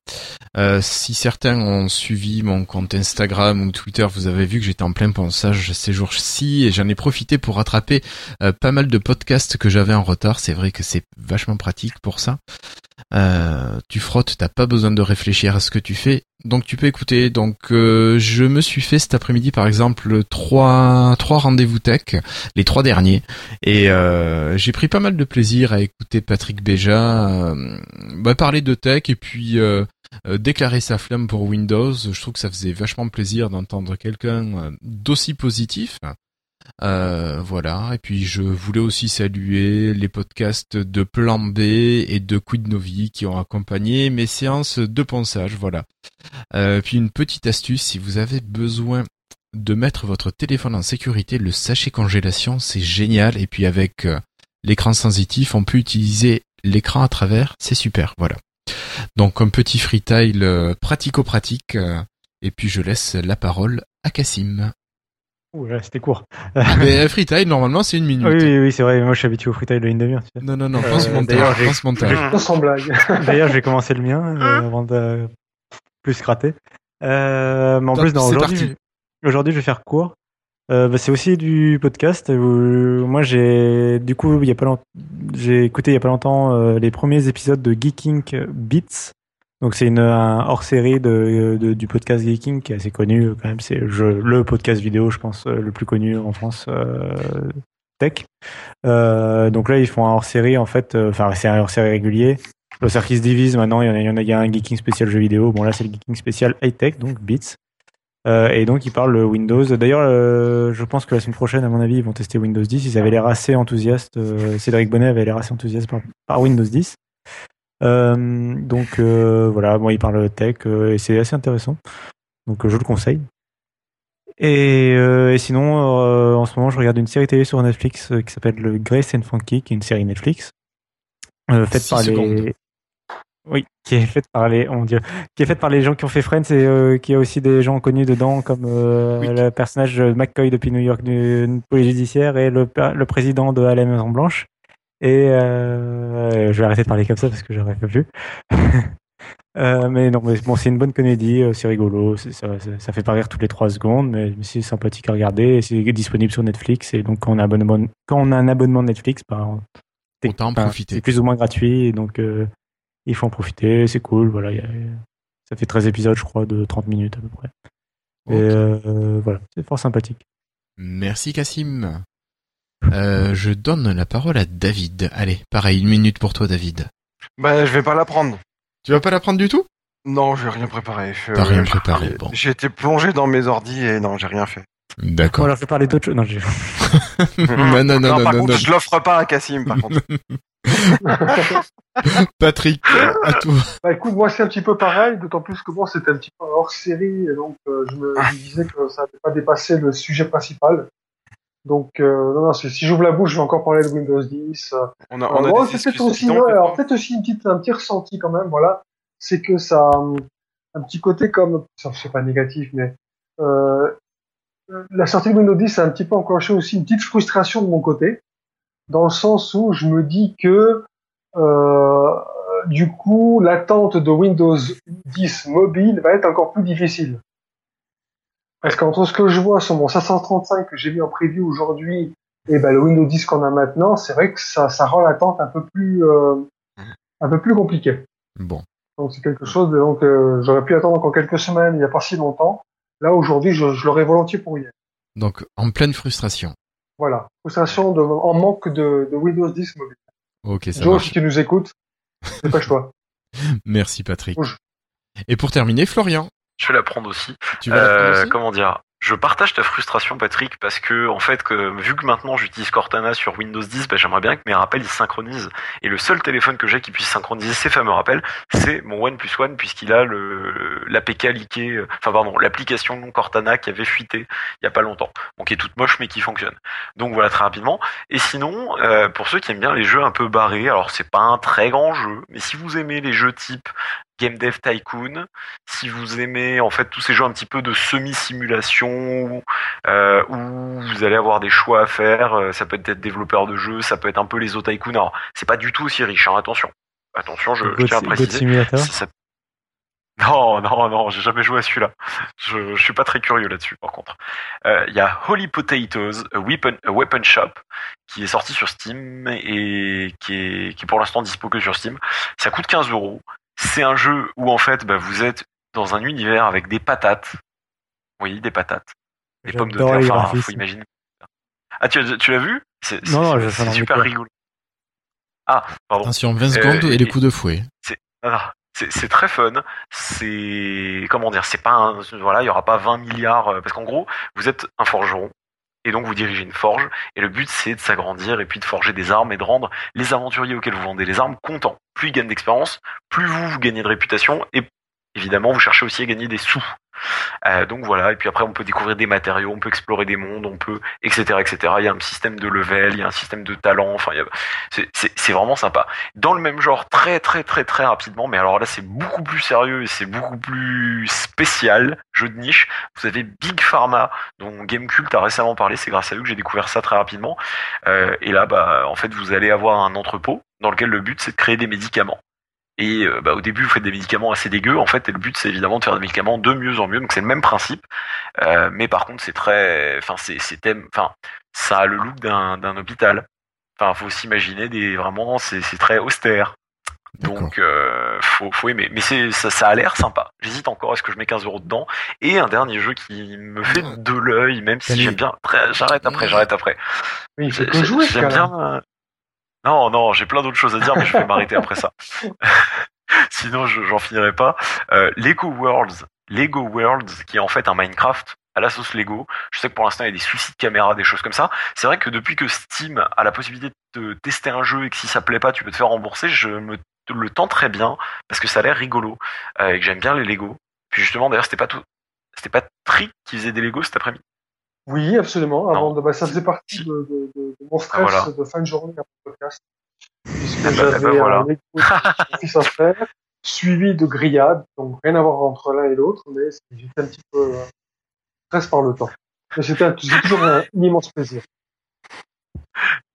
Speaker 1: Euh, si certains ont suivi mon compte Instagram ou Twitter, vous avez vu que j'étais en plein pensage ces jours-ci et j'en ai profité pour rattraper euh, pas mal de podcasts que j'avais en retard. C'est vrai que c'est vachement pratique pour ça. Euh, tu frottes, t'as pas besoin de réfléchir à ce que tu fais, donc tu peux écouter. Donc euh, je me suis fait cet après-midi par exemple trois trois rendez-vous tech, les trois derniers, et euh, j'ai pris pas mal de plaisir à écouter Patrick Béja euh, bah, parler de tech et puis euh, déclarer sa flamme pour Windows. Je trouve que ça faisait vachement plaisir d'entendre quelqu'un d'aussi positif. Euh, voilà. Et puis je voulais aussi saluer les podcasts de Plan B et de Quid Novi qui ont accompagné mes séances de ponçage. Voilà. Euh, puis une petite astuce, si vous avez besoin de mettre votre téléphone en sécurité, le sachet congélation, c'est génial. Et puis avec euh, l'écran sensitif, on peut utiliser l'écran à travers, c'est super. Voilà. Donc un petit freetile euh, pratico-pratique. et puis je laisse la parole à Cassim.
Speaker 2: Ouh, là, c'était court.
Speaker 1: Mais euh, freetile, normalement, c'est une [laughs] minute.
Speaker 2: Oui, oui, oui, c'est vrai. Moi, je suis habitué au freestyle de une demi-heure.
Speaker 1: Non, non, non,
Speaker 2: Euh,
Speaker 1: pense
Speaker 2: d'ailleurs,
Speaker 1: montage,
Speaker 2: j'ai-
Speaker 1: pense montage.
Speaker 5: Non, sans blague. [laughs]
Speaker 2: D'ailleurs, je vais commencer le mien euh, avant de plus gratter. Euh, mais en
Speaker 1: Top,
Speaker 2: plus, aujourd'hui, aujourd'hui, je vais faire court. Euh, bah, c'est aussi du podcast. où- moi, j'ai du coup, il y a pas longtemps, j'ai écouté il y a pas longtemps euh, les premiers épisodes de Geeking Beats. Donc, c'est une un hors-série de, de- du podcast Geeking qui est assez connu quand même. C'est le podcast vidéo, je pense, euh, le plus connu en France euh, tech. Euh, donc là, ils font un hors-série en fait. euh, Enfin, c'est un hors-série régulier. Le qui se divise maintenant. Il y en a, il y en a, il y a un geeking spécial jeu vidéo. Bon là, c'est le geeking spécial high tech, donc Beats. Euh, et donc ils parlent Windows. D'ailleurs, euh, je pense que la semaine prochaine, à mon avis, ils vont tester Windows 10. Ils avaient l'air assez enthousiastes. euh, Cédric Bonnet avait l'air assez enthousiaste par Windows 10. Euh, donc euh, voilà, bon, ils parlent tech euh, et c'est assez intéressant. Donc je le conseille. Et, euh, et sinon, euh, en ce moment, je regarde une série télé sur Netflix euh, qui s'appelle le Grace and Funky, qui est une série Netflix faite par
Speaker 1: secondes.
Speaker 2: les. Oui, qui est faite par les, on qui est faite par les gens qui ont fait Friends et qui a aussi des gens connus dedans comme
Speaker 1: Oui.
Speaker 2: le personnage de McCoy depuis New York du police judiciaire et le, président de à la Maison Blanche. Et euh, je vais arrêter de parler comme ça parce que j'aurais pas plus. [laughs] Euh, mais non, mais bon, c'est une bonne comédie, euh, c'est rigolo, ça, ça, ça fait pas rire toutes les trois secondes, mais c'est sympathique à regarder. C'est disponible sur Netflix et donc quand on a, un abonnement, quand on a un abonnement Netflix, bah, on-
Speaker 1: en profiter.
Speaker 2: C'est plus ou moins gratuit, et donc il faut en profiter, c'est cool. Voilà, il y a- ça fait 13 épisodes, je crois, de 30 minutes à peu près. Et euh, voilà, c'est fort sympathique.
Speaker 1: Merci Cassim. Euh, je donne la parole à David. Allez, pareil, une minute pour toi David.
Speaker 3: Bah, je vais pas la prendre.
Speaker 1: Tu vas pas la prendre du tout?
Speaker 3: Non, j'ai rien préparé. Je-
Speaker 1: T'as rien préparé, bon.
Speaker 3: J'ai été plongé dans mes ordis et non, j'ai rien fait.
Speaker 1: D'accord.
Speaker 2: alors je vais parler d'autre chose. Non, j'ai- [laughs]
Speaker 1: non, non, non, non,
Speaker 3: par
Speaker 1: non,
Speaker 3: contre,
Speaker 1: non.
Speaker 3: je l'offre pas à Cassim, par contre. [laughs]
Speaker 1: Patrick, à toi.
Speaker 5: Bah écoute, moi c'est un petit peu pareil, d'autant plus que moi c'était un petit peu hors série, et donc euh, je me je me disais que ça n'avait pas dépassé le sujet principal. Donc euh, non, non, si j'ouvre la bouche, je vais encore parler de Windows 10. euh,
Speaker 3: On a,
Speaker 5: Euh,
Speaker 3: on a
Speaker 5: c'est peut-être aussi, ouais, alors
Speaker 3: quoi.
Speaker 5: peut-être aussi une petite, un petit ressenti quand même, voilà. C'est que ça, un petit côté comme, ça c'est pas négatif, mais euh, la sortie de Windows 10 ça a un petit peu enclenché aussi une petite frustration de mon côté, dans le sens où je me dis que euh, du coup l'attente de Windows 10 mobile va être encore plus difficile. Parce qu'entre ce que je vois sur mon 535 que j'ai mis en preview aujourd'hui et ben le Windows 10 qu'on a maintenant, c'est vrai que ça, ça rend l'attente un peu plus euh, un peu plus compliquée.
Speaker 1: Bon.
Speaker 5: Donc c'est quelque chose de, donc euh, j'aurais pu attendre encore quelques semaines, il n'y a pas si longtemps. Là aujourd'hui, je, je l'aurais volontiers pour hier.
Speaker 1: Donc, en pleine frustration.
Speaker 5: Voilà, frustration de, en manque de, de Windows 10 mobile.
Speaker 1: Ok, ça
Speaker 5: Joe,
Speaker 1: marche.
Speaker 5: si tu nous écoutes, dépêche-toi. [laughs]
Speaker 1: Merci Patrick. Et pour terminer, Florian,
Speaker 4: Je vais la prendre aussi.
Speaker 1: tu vas la prendre
Speaker 4: Euh,
Speaker 1: aussi?
Speaker 4: comment dire? Je partage ta frustration, Patrick, parce que en fait, que, vu que maintenant j'utilise Cortana sur Windows 10, bah, j'aimerais bien que mes rappels ils se synchronisent. Et le seul téléphone que j'ai qui puisse synchroniser ces fameux rappels, c'est mon OnePlus One, puisqu'il a le l'APK leaké, euh, enfin pardon, l'application non Cortana qui avait fuité il y a pas longtemps, donc qui est toute moche mais qui fonctionne. Donc voilà très rapidement. Et sinon, euh, pour ceux qui aiment bien les jeux un peu barrés, alors c'est pas un très grand jeu, mais si vous aimez les jeux type Game Dev Tycoon, si vous aimez en fait tous ces jeux un petit peu de semi-simulation euh, où vous allez avoir des choix à faire, euh, ça peut être développeur de jeux, ça peut être un peu les autres tycoon. Alors c'est pas du tout aussi riche, hein, attention. Attention, je, je tiens à préciser. Ça- Non, non, non, j'ai jamais joué à celui-là. Je, je suis pas très curieux là-dessus, par contre. Euh, Il y a Holy Potatoes, a Weapon, a Weapon Shop, qui est sorti sur Steam et qui est, qui est pour l'instant dispo que sur Steam. Ça coûte 15 euros. C'est un jeu où en fait, bah, vous êtes dans un univers avec des patates. Oui, des patates. Des pommes de terre. Enfin, faut imaginer. Ah, tu, as- tu l'as vu? C'est
Speaker 2: Non, non,
Speaker 4: c'est-
Speaker 2: je-
Speaker 4: c'est
Speaker 2: j'en ai
Speaker 4: super rigolo. Ah, pardon.
Speaker 1: Attention, 20 secondes
Speaker 4: Euh,
Speaker 1: et les coups de fouet.
Speaker 4: C'est c'est très fun. C'est comment dire, c'est pas un, voilà, il y aura pas 20 milliards euh, parce qu'en gros, vous êtes un forgeron et donc vous dirigez une forge et le but c'est de s'agrandir et puis de forger des armes et de rendre les aventuriers auxquels vous vendez les armes contents. Plus ils gagnent d'expérience, plus vous vous gagnez de réputation et évidemment vous cherchez aussi à gagner des sous. Euh, donc voilà, et puis après on peut découvrir des matériaux, on peut explorer des mondes, on peut etc etc. Il y a un système de level, il y a un système de talent, enfin a- c'est vraiment sympa. Dans le même genre très très très très rapidement mais alors là c'est beaucoup plus sérieux et c'est beaucoup plus spécial jeu de niche. Vous avez Big Pharma dont Gamecult a récemment parlé c'est grâce à eux que j'ai découvert ça très rapidement. Euh, et là bah en fait vous allez avoir un entrepôt dans lequel le but c'est de créer des médicaments et euh, bah, au début vous faites des médicaments assez dégueux en fait et le but c'est évidemment de faire des médicaments de mieux en mieux donc c'est le même principe Euh, mais par contre c'est très enfin c'est enfin ça a le look d'un d'un hôpital Enfin, faut s'imaginer des vraiment, c'est c'est très austère. Donc, euh, faut, faut aimer. Mais c'est ça, ça a l'air sympa. J'hésite encore. Est-ce que je mets 15 euros dedans? Et un dernier jeu qui me fait de l'œil, même si j'aime bien. J'arrête après. J'arrête après.
Speaker 5: Ce
Speaker 4: J'aime bien. Non, non, j'ai plein d'autres choses à dire, mais je vais m'arrêter après ça. [laughs] Sinon, je- j'en finirai pas. Euh, Lego Worlds, Lego Worlds, qui est en fait un Minecraft à la sauce Lego. Je sais que pour l'instant, il y a des soucis de caméra, des choses comme ça. C'est vrai que depuis que Steam a la possibilité de tester un jeu et que si ça plaît pas, tu peux te faire rembourser, je me le tente très bien parce que ça a l'air rigolo euh, et que j'aime bien les Lego. Puis justement, d'ailleurs, c'était pas tout. C'était pas Trick qui faisait des Lego cet après-midi?
Speaker 5: Oui, absolument. Avant de, bah, ça faisait partie [laughs] de, de, de, de mon stress
Speaker 4: Ah, voilà.
Speaker 5: de fin de journée à mon podcast. Puisque
Speaker 4: Ah bah,
Speaker 5: j'avais
Speaker 4: bah, voilà.
Speaker 5: un de [laughs] fils à faire, suivi de grillades, donc rien à voir entre l'un et l'autre, mais j'étais un petit peu euh, stress par le temps. Mais c'était un- toujours un immense plaisir.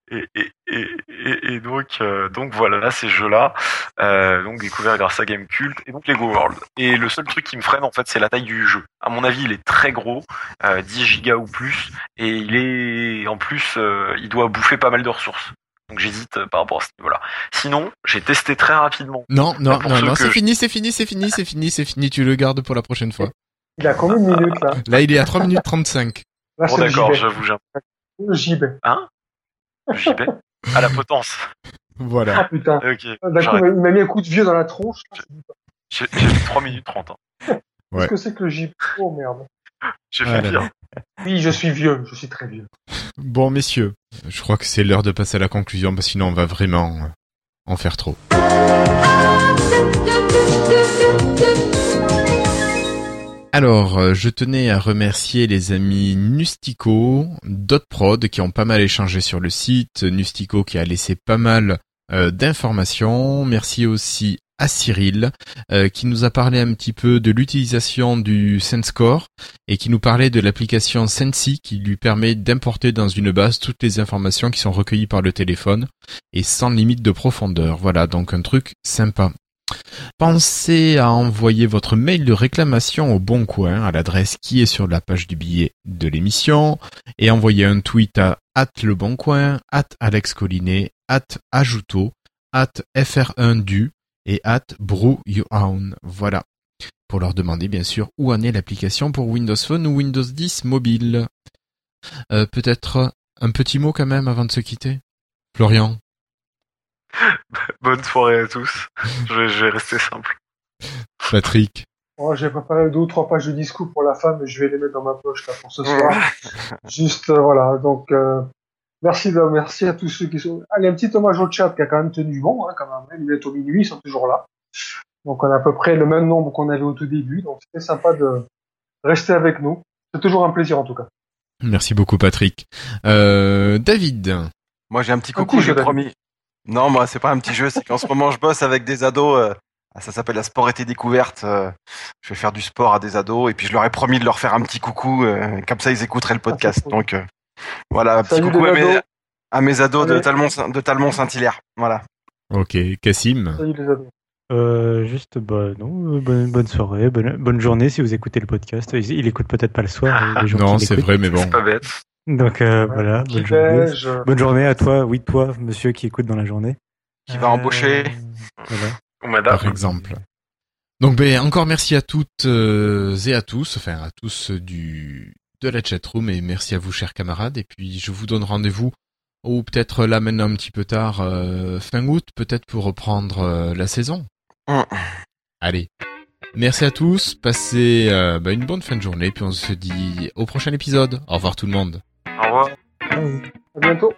Speaker 4: Et, et, et, et, et donc, euh, donc voilà, ces jeux-là, euh, donc découverts grâce à Gamecult et donc Lego World. Et le seul truc qui me freine, en fait, c'est la taille du jeu. À mon avis, il est très gros, euh, 10 gigas ou plus, et il est, en plus, euh, il doit bouffer pas mal de ressources. Donc j'hésite euh, par rapport à ce niveau-là. Sinon, j'ai testé très rapidement.
Speaker 1: Non, non, non, non, c'est fini, c'est fini, c'est fini, c'est fini, c'est fini, tu le gardes pour la prochaine fois.
Speaker 5: Il a combien de minutes là?
Speaker 1: Là, il est à 3 minutes 35.
Speaker 5: Là,
Speaker 4: Bon d'accord, j'avoue, j'ai un
Speaker 5: Le JB.
Speaker 4: peu de JB. À la potence.
Speaker 5: Ah
Speaker 1: Voilà.
Speaker 5: putain.
Speaker 4: Ok.
Speaker 5: D'un coup, il m'a mis un coup de vieux dans la tronche.
Speaker 4: J'ai fait 3 minutes 30. Hein. [laughs]
Speaker 1: Ouais.
Speaker 5: Qu'est-ce que c'est que le JB Oh merde.
Speaker 4: J'ai
Speaker 1: Ah
Speaker 4: fait
Speaker 1: là
Speaker 4: pire.
Speaker 5: Oui, je suis vieux, je suis très vieux.
Speaker 1: Bon, messieurs, je crois que c'est l'heure de passer à la conclusion, parce que sinon on va vraiment en faire trop. Alors, euh, je tenais à remercier les amis Nustico, Dotprod, qui ont pas mal échangé sur le site, Nustico qui a laissé pas mal euh, d'informations. Merci aussi à Cyril, euh, qui nous a parlé un petit peu de l'utilisation du SenseCore et qui nous parlait de l'application Sensi qui lui permet d'importer dans une base toutes les informations qui sont recueillies par le téléphone et sans limite de profondeur. Voilà, donc un truc sympa. Pensez à envoyer votre mail de réclamation au Bon Coin à l'adresse qui est sur la page du billet de l'émission et envoyez un tweet à at le Bon Coin, at Alex Collinet, at Ajouto, at FR1Du et Brewyourown. Voilà. Pour leur demander bien sûr où en est l'application pour Windows Phone ou Windows 10 mobile. Euh, Peut-être un petit mot quand même avant de se quitter? Florian? [laughs]
Speaker 4: Bonne soirée à tous. Je vais, je vais rester simple.
Speaker 1: Patrick
Speaker 5: Oh, j'ai préparé deux ou trois pages de discours pour la femme, mais je vais les mettre dans ma poche là pour ce soir. [laughs] Juste euh, voilà, donc euh, merci de, merci à tous ceux qui sont. Allez, un petit hommage au chat qui a quand même tenu bon, hein, quand même. Il est au minuit, ils sont toujours là. Donc on a à peu près le même nombre qu'on avait au tout début, donc c'était sympa de rester avec nous. C'est toujours un plaisir en tout cas.
Speaker 1: Merci beaucoup Patrick. Euh, David
Speaker 3: Moi, j'ai un petit coucou, j'ai promis. Non, moi, c'est pas un petit jeu, c'est qu'en ce moment, je bosse avec des ados. euh, ah, ça s'appelle la sport été découverte. euh, je vais faire du sport à des ados et puis je leur ai promis de leur faire un petit coucou. euh, comme ça, ils écouteraient le podcast.
Speaker 5: cool.
Speaker 3: Donc, euh, voilà, un petit coucou à mes,
Speaker 5: ados.
Speaker 3: à mes ados de. Talmont, de Talmont Saint-Hilaire. Voilà.
Speaker 1: Ok, Cassim
Speaker 5: Salut les amis.
Speaker 2: Euh, juste, bah, non, bonne, bonne soirée, bonne, bonne journée si vous écoutez le podcast. Il, il écoute peut-être pas le soir. les gens
Speaker 1: Non, c'est vrai, mais bon.
Speaker 4: C'est pas bête.
Speaker 2: Donc euh, voilà, bonne journée.
Speaker 5: déj, euh,
Speaker 2: Bonne journée à toi, oui, toi, monsieur qui écoute dans la journée.
Speaker 3: Qui va embaucher.
Speaker 2: Voilà.
Speaker 4: Ou madame.
Speaker 1: Par exemple. Donc ben encore merci à toutes euh, et à tous, enfin à tous du de la chatroom et merci à vous chers camarades et puis je vous donne rendez-vous ou peut-être là maintenant un petit peu tard euh, fin août peut-être pour reprendre euh, la saison.
Speaker 3: Mm.
Speaker 1: Allez. Merci à tous, passez euh, bah, une bonne fin de journée puis on se dit au prochain épisode. Au revoir tout le monde.
Speaker 4: Au revoir.
Speaker 2: Ciao.
Speaker 5: à bientôt.